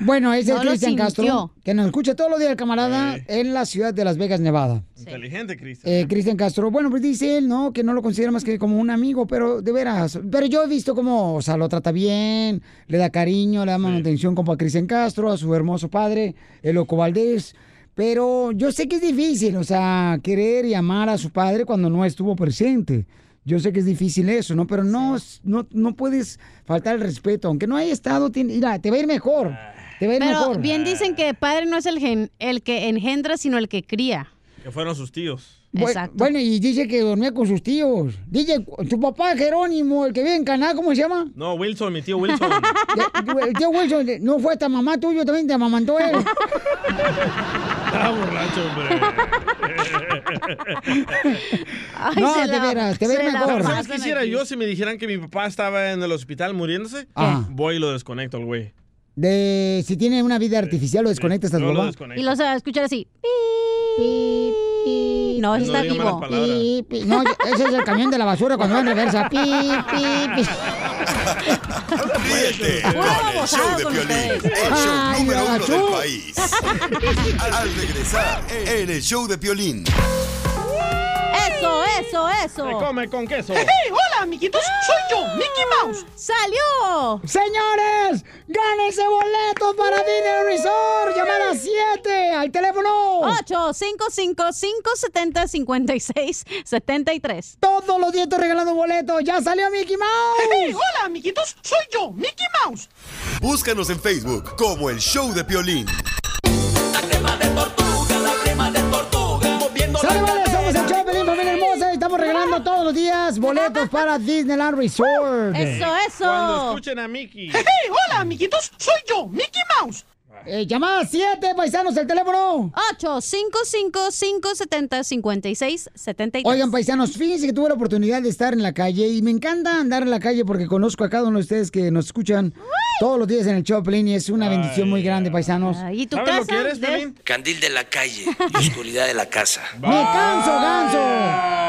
Speaker 3: Bueno, es el
Speaker 8: No lo
Speaker 3: Cristian Castro, que nos escucha todos los días el camarada en la ciudad de Las Vegas, Nevada.
Speaker 2: Inteligente, Cristian.
Speaker 3: Eh, Cristian Castro, bueno, pues dice él, ¿no? Que no lo considera más que como un amigo, pero de veras. Pero yo he visto cómo, o sea, lo trata bien, le da cariño, le da manutención como a Cristian Castro, a su hermoso padre, el Loco Valdés. Pero yo sé que es difícil, o sea, querer y amar a su padre cuando no estuvo presente. Yo sé que es difícil eso, ¿no? Pero no, no, no puedes faltar el respeto. Aunque no haya estado, tiene- mira, te va a ir mejor. Te va a ir
Speaker 8: Pero
Speaker 3: mejor.
Speaker 8: bien dicen que padre no es el, gen- el que engendra, sino el que cría.
Speaker 2: Que fueron sus tíos.
Speaker 3: Bu- Bueno, y dice que dormía con sus tíos. Dice, tu papá Jerónimo, el que vive en Canadá, ¿cómo se llama?
Speaker 2: No, Wilson, mi tío Wilson.
Speaker 3: El tío Wilson, ¿no fue esta mamá tuyo? También te amamantó él.
Speaker 2: Está borracho, hombre.
Speaker 3: no, de veras, te va a ir mejor.
Speaker 2: ¿Sabes qué hiciera yo si me dijeran que mi papá estaba en el hospital muriéndose?
Speaker 3: Ah.
Speaker 2: Voy y lo desconecto al güey.
Speaker 3: De si tiene una vida artificial, lo desconectas a tu
Speaker 2: yo lo.
Speaker 8: Y a escuchar así. Pi, pi. No, ese
Speaker 2: No
Speaker 8: está vivo.
Speaker 3: Pi, pi. No, ese es el camión de la basura cuando va en reversa. Pi, pi, pi.
Speaker 7: Ríete con el show de Piolín, el show
Speaker 3: Ay,
Speaker 7: número uno del país. Al regresar en el show de Piolín.
Speaker 8: Eso, eso, eso.
Speaker 2: Se come con queso.
Speaker 8: hola, amiguitos. Soy yo, Mickey Mouse. ¡Salió!
Speaker 3: Señores, gánense boletos para Dinner Resort. Llamada 7 al teléfono.
Speaker 8: 855-570-5673.
Speaker 3: Todos los días estoy regalando boletos. Ya salió Mickey Mouse.
Speaker 14: hola, amiguitos. Soy yo, Mickey Mouse.
Speaker 7: Búscanos en Facebook como el show de Piolín.
Speaker 3: ¡Sale, Estamos regalando todos los días boletos para Disneyland Resort.
Speaker 8: Eso, eso.
Speaker 2: Cuando escuchen a Mickey.
Speaker 14: hola, amiguitos. Soy yo, Mickey Mouse.
Speaker 3: Eh, llamada 7, paisanos, el teléfono.
Speaker 8: 855-570-5673.
Speaker 3: Oigan, paisanos, fíjense que tuve la oportunidad de estar en la calle y me encanta andar en la calle porque conozco a cada uno de ustedes que nos escuchan todos los días en el Choplin y es una bendición muy grande, paisanos.
Speaker 8: ¿Y tu
Speaker 2: ¿Sabes lo que eres?
Speaker 31: Candil de la calle y oscuridad de la casa.
Speaker 3: ¡Me canso, ganso!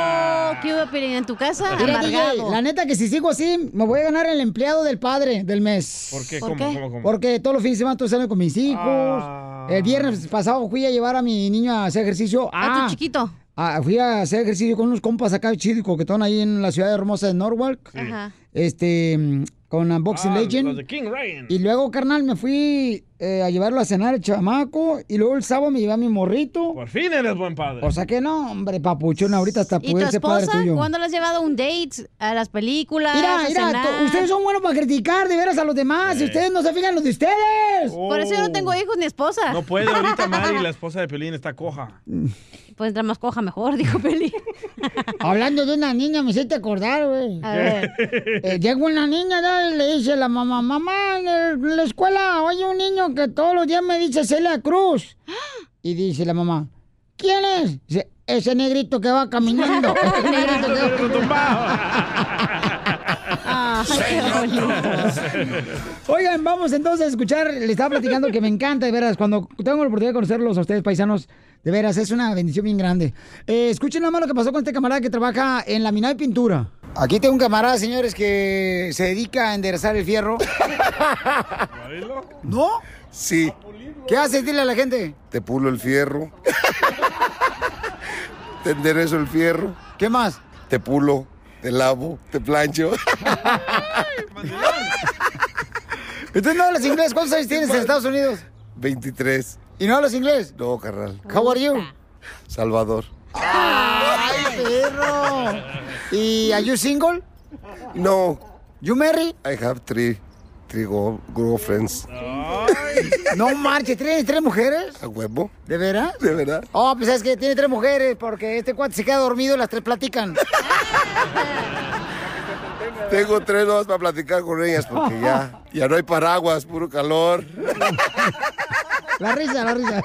Speaker 8: ¿Qué hubo, Piolín? ¿En tu casa?
Speaker 3: Mira, DJ, la neta que si sigo así, me voy a ganar el empleado del padre del mes.
Speaker 2: ¿Por qué?
Speaker 8: ¿Por
Speaker 2: ¿Cómo,
Speaker 8: qué?
Speaker 2: cómo, cómo?
Speaker 3: Porque todos los fines de semana estoy saliendo con mis hijos. El viernes pasado fui a llevar a mi niño a hacer ejercicio.
Speaker 8: A
Speaker 3: Ah,
Speaker 8: tu chiquito.
Speaker 3: ah, fui a hacer ejercicio con unos compas acá chido y coquetón ahí en la ciudad hermosa de Norwalk.
Speaker 8: Ajá.
Speaker 3: Este, con Unboxing
Speaker 2: Ah,
Speaker 3: Legend.
Speaker 2: los de King Ryan.
Speaker 3: Y luego, carnal, me fui eh, a llevarlo a cenar el chamaco y luego el sábado me llevé a mi morrito.
Speaker 2: Por fin eres buen padre.
Speaker 3: O sea que no, hombre, papuchón, ahorita hasta
Speaker 8: ¿Y tu
Speaker 3: puede ser padre
Speaker 8: esposa?
Speaker 3: tuyo.
Speaker 8: ¿Cuándo le has llevado un date a las películas?
Speaker 3: Mira,
Speaker 8: a
Speaker 3: mira,
Speaker 8: cenar?
Speaker 3: ustedes son buenos para criticar de veras a los demás y ustedes no se fijan los de ustedes.
Speaker 8: Por eso yo no tengo hijos ni esposa.
Speaker 2: No puede ahorita Mari, la esposa de Pelín, está coja.
Speaker 8: Pues entre más coja mejor, dijo Peli.
Speaker 3: Hablando de una niña, me hiciste acordar, güey.
Speaker 8: A ver.
Speaker 3: Eh, llega una niña ¿no? y le dice a la mamá, mamá, en, la escuela hay un niño que todos los días me dice Celia Cruz. Y dice la mamá, ¿quién es? Dice, ese negrito que va caminando. Ese negrito que Oigan, vamos entonces a escuchar, le estaba platicando que me encanta, de veras, cuando tengo la oportunidad de conocerlos a ustedes, paisanos, de veras, es una bendición bien grande. Eh, escuchen nada más lo que pasó con este camarada que trabaja en laminado de pintura. Aquí tengo un camarada, señores, que se dedica a enderezar el fierro. ¿No?
Speaker 35: Sí.
Speaker 3: ¿Qué haces? Dile a la gente.
Speaker 35: Te pulo el fierro. te enderezo el fierro.
Speaker 3: ¿Qué más?
Speaker 35: Te pulo, te lavo, te plancho.
Speaker 3: Entonces no hablas inglés. ¿Cuántos años tienes en Estados Unidos?
Speaker 35: 23.
Speaker 3: ¿Y no hablas inglés?
Speaker 35: No, carnal.
Speaker 3: How are you?
Speaker 35: Salvador.
Speaker 3: ¡Ay, perro! ¿Y are you single?
Speaker 35: No.
Speaker 3: ¿You marry?
Speaker 35: I have three, three girlfriends.
Speaker 3: No marches, ¿tienes tres mujeres?
Speaker 35: ¿A huevo?
Speaker 3: ¿De veras?
Speaker 35: De verdad.
Speaker 3: Oh, pues es que tiene tres mujeres porque este cuate se queda dormido y las tres platican.
Speaker 35: Tengo tres horas para platicar con ellas porque ya, ya no hay paraguas, puro calor.
Speaker 3: La risa, la risa.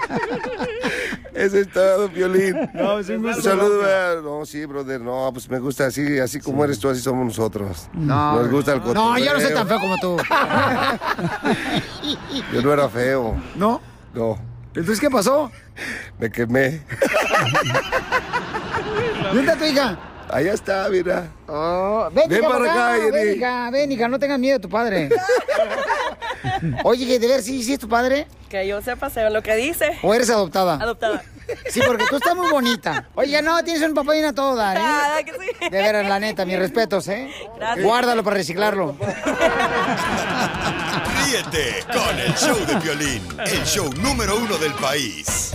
Speaker 35: Ese es todo, Violín.
Speaker 3: No, es un gusto.
Speaker 35: saludo. eh. No, sí, brother. No, pues me gusta así, así como eres tú, así somos nosotros.
Speaker 3: No.
Speaker 35: Nos gusta el cotorreo.
Speaker 3: No, yo no soy tan feo como tú.
Speaker 35: Yo no era feo.
Speaker 3: ¿No?
Speaker 35: No.
Speaker 3: ¿Entonces qué pasó?
Speaker 35: Me quemé.
Speaker 3: ¿Dónde está tu hija?
Speaker 35: Allá está, mira.
Speaker 3: Oh, ven,
Speaker 35: Ven
Speaker 3: hija,
Speaker 35: para acá,
Speaker 3: ven,
Speaker 35: Jenny.
Speaker 3: hija, ven, hija, no tengas miedo de tu padre. Oye, que de ver si sí, es tu padre
Speaker 36: Que yo sepa sé lo que dice.
Speaker 3: o eres adoptada.
Speaker 36: Adoptada.
Speaker 3: Sí, porque tú estás muy bonita. Oye, no, tienes un papá y una toda, ¿eh?
Speaker 36: Ah, que sí.
Speaker 3: De veras, la neta, mis respetos, ¿eh?
Speaker 36: Gracias.
Speaker 3: Guárdalo para reciclarlo.
Speaker 7: Ríete con el show de Piolín, el show número uno del país.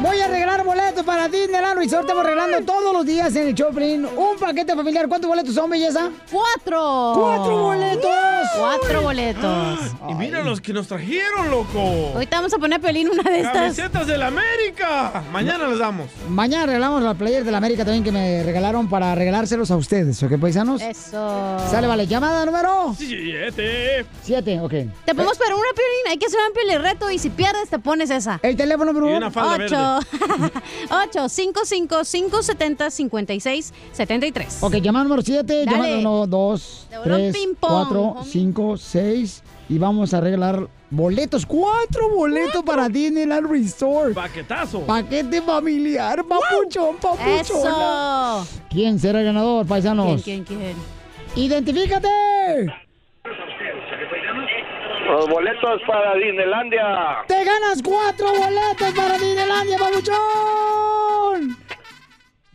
Speaker 3: Voy a regalar boletos para Disneyland Resort. Estamos regalando todos los días en el Choplin un paquete familiar. ¿Cuántos boletos son, belleza?
Speaker 8: ¡Cuatro!
Speaker 3: ¡Cuatro boletos!
Speaker 8: ¡Cuatro boletos!
Speaker 2: Y mira los que nos trajeron, loco.
Speaker 8: Ahorita vamos a poner a Pelín una de estas.
Speaker 2: Camisetas del América. Mañana les damos.
Speaker 3: Mañana regalamos las players de la América también que me regalaron para regalárselos a ustedes, ¿ok, paisanos?
Speaker 8: Eso.
Speaker 3: Sale, vale. Llamada número
Speaker 2: Siete.
Speaker 3: siete, ok.
Speaker 8: Te podemos esperar una Pelín. Hay que hacer un Pelín reto y si pierdes te pones esa.
Speaker 3: El teléfono, bro.
Speaker 2: Falda verde.
Speaker 8: 8 55 570 56 73.
Speaker 3: Ok, llamada número 7,
Speaker 8: Dale.
Speaker 3: llamada 1, 2,
Speaker 8: De balón
Speaker 3: 3,
Speaker 8: ping pong,
Speaker 3: 4,
Speaker 8: homie.
Speaker 3: 5, 6 y vamos a regalar boletos, cuatro boletos para Disneyland Resort.
Speaker 2: Paquetazo.
Speaker 3: Paquete familiar, papuchón, papuchón.
Speaker 8: Eso.
Speaker 3: ¿Quién será el ganador, paisanos?
Speaker 8: ¿Quién, quién, quién?
Speaker 3: ¡Identifícate!
Speaker 22: Los boletos para Disneylandia.
Speaker 3: ¡Te ganas cuatro boletos para Disneylandia, papuchón!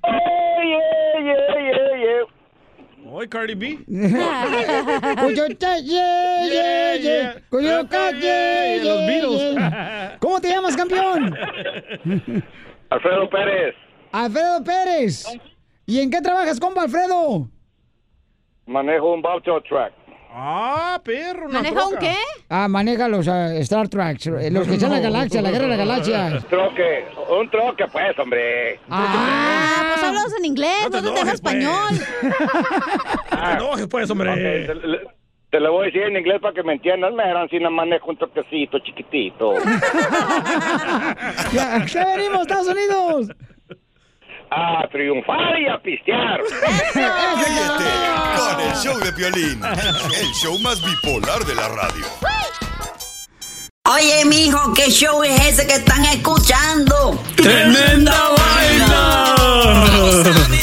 Speaker 22: ¡Ey, ey, ey, ey, ey!
Speaker 2: Hoy Cardi B.
Speaker 3: Coyote, yeah, yeah, yeah. Coyote, yeah,
Speaker 2: Los
Speaker 3: yeah,
Speaker 2: Beatles.
Speaker 3: yeah. ¿Cómo te llamas, campeón?
Speaker 22: Alfredo Pérez.
Speaker 3: Alfredo Pérez. ¿Y en qué trabajas, compa Alfredo?
Speaker 22: Manejo un Baucho Track.
Speaker 2: Ah, perro, una
Speaker 8: ¿Maneja un
Speaker 2: troca.
Speaker 8: qué?
Speaker 3: Ah, maneja los ah, Star Trek, eh, los que están en la galaxia, la guerra de la galaxia.
Speaker 22: Troque, un troque pues, hombre.
Speaker 8: Ah, pues hablas en inglés, no,
Speaker 2: te
Speaker 8: te dejas
Speaker 2: enojes, pues.
Speaker 8: español.
Speaker 2: No te enojes, pues, hombre.
Speaker 22: Ok, te, le- te lo voy a decir en inglés para que me entiendas. Me eran si no manejo un troquecito chiquitito.
Speaker 3: Ya, ¿Qué venimos, Estados Unidos?
Speaker 22: A triunfar y a pistear.
Speaker 7: Ríete con el show de Piolín, el show más bipolar de la radio.
Speaker 37: Oye, mijo, ¿qué show es ese que están escuchando?
Speaker 14: ¡Tremenda vaina!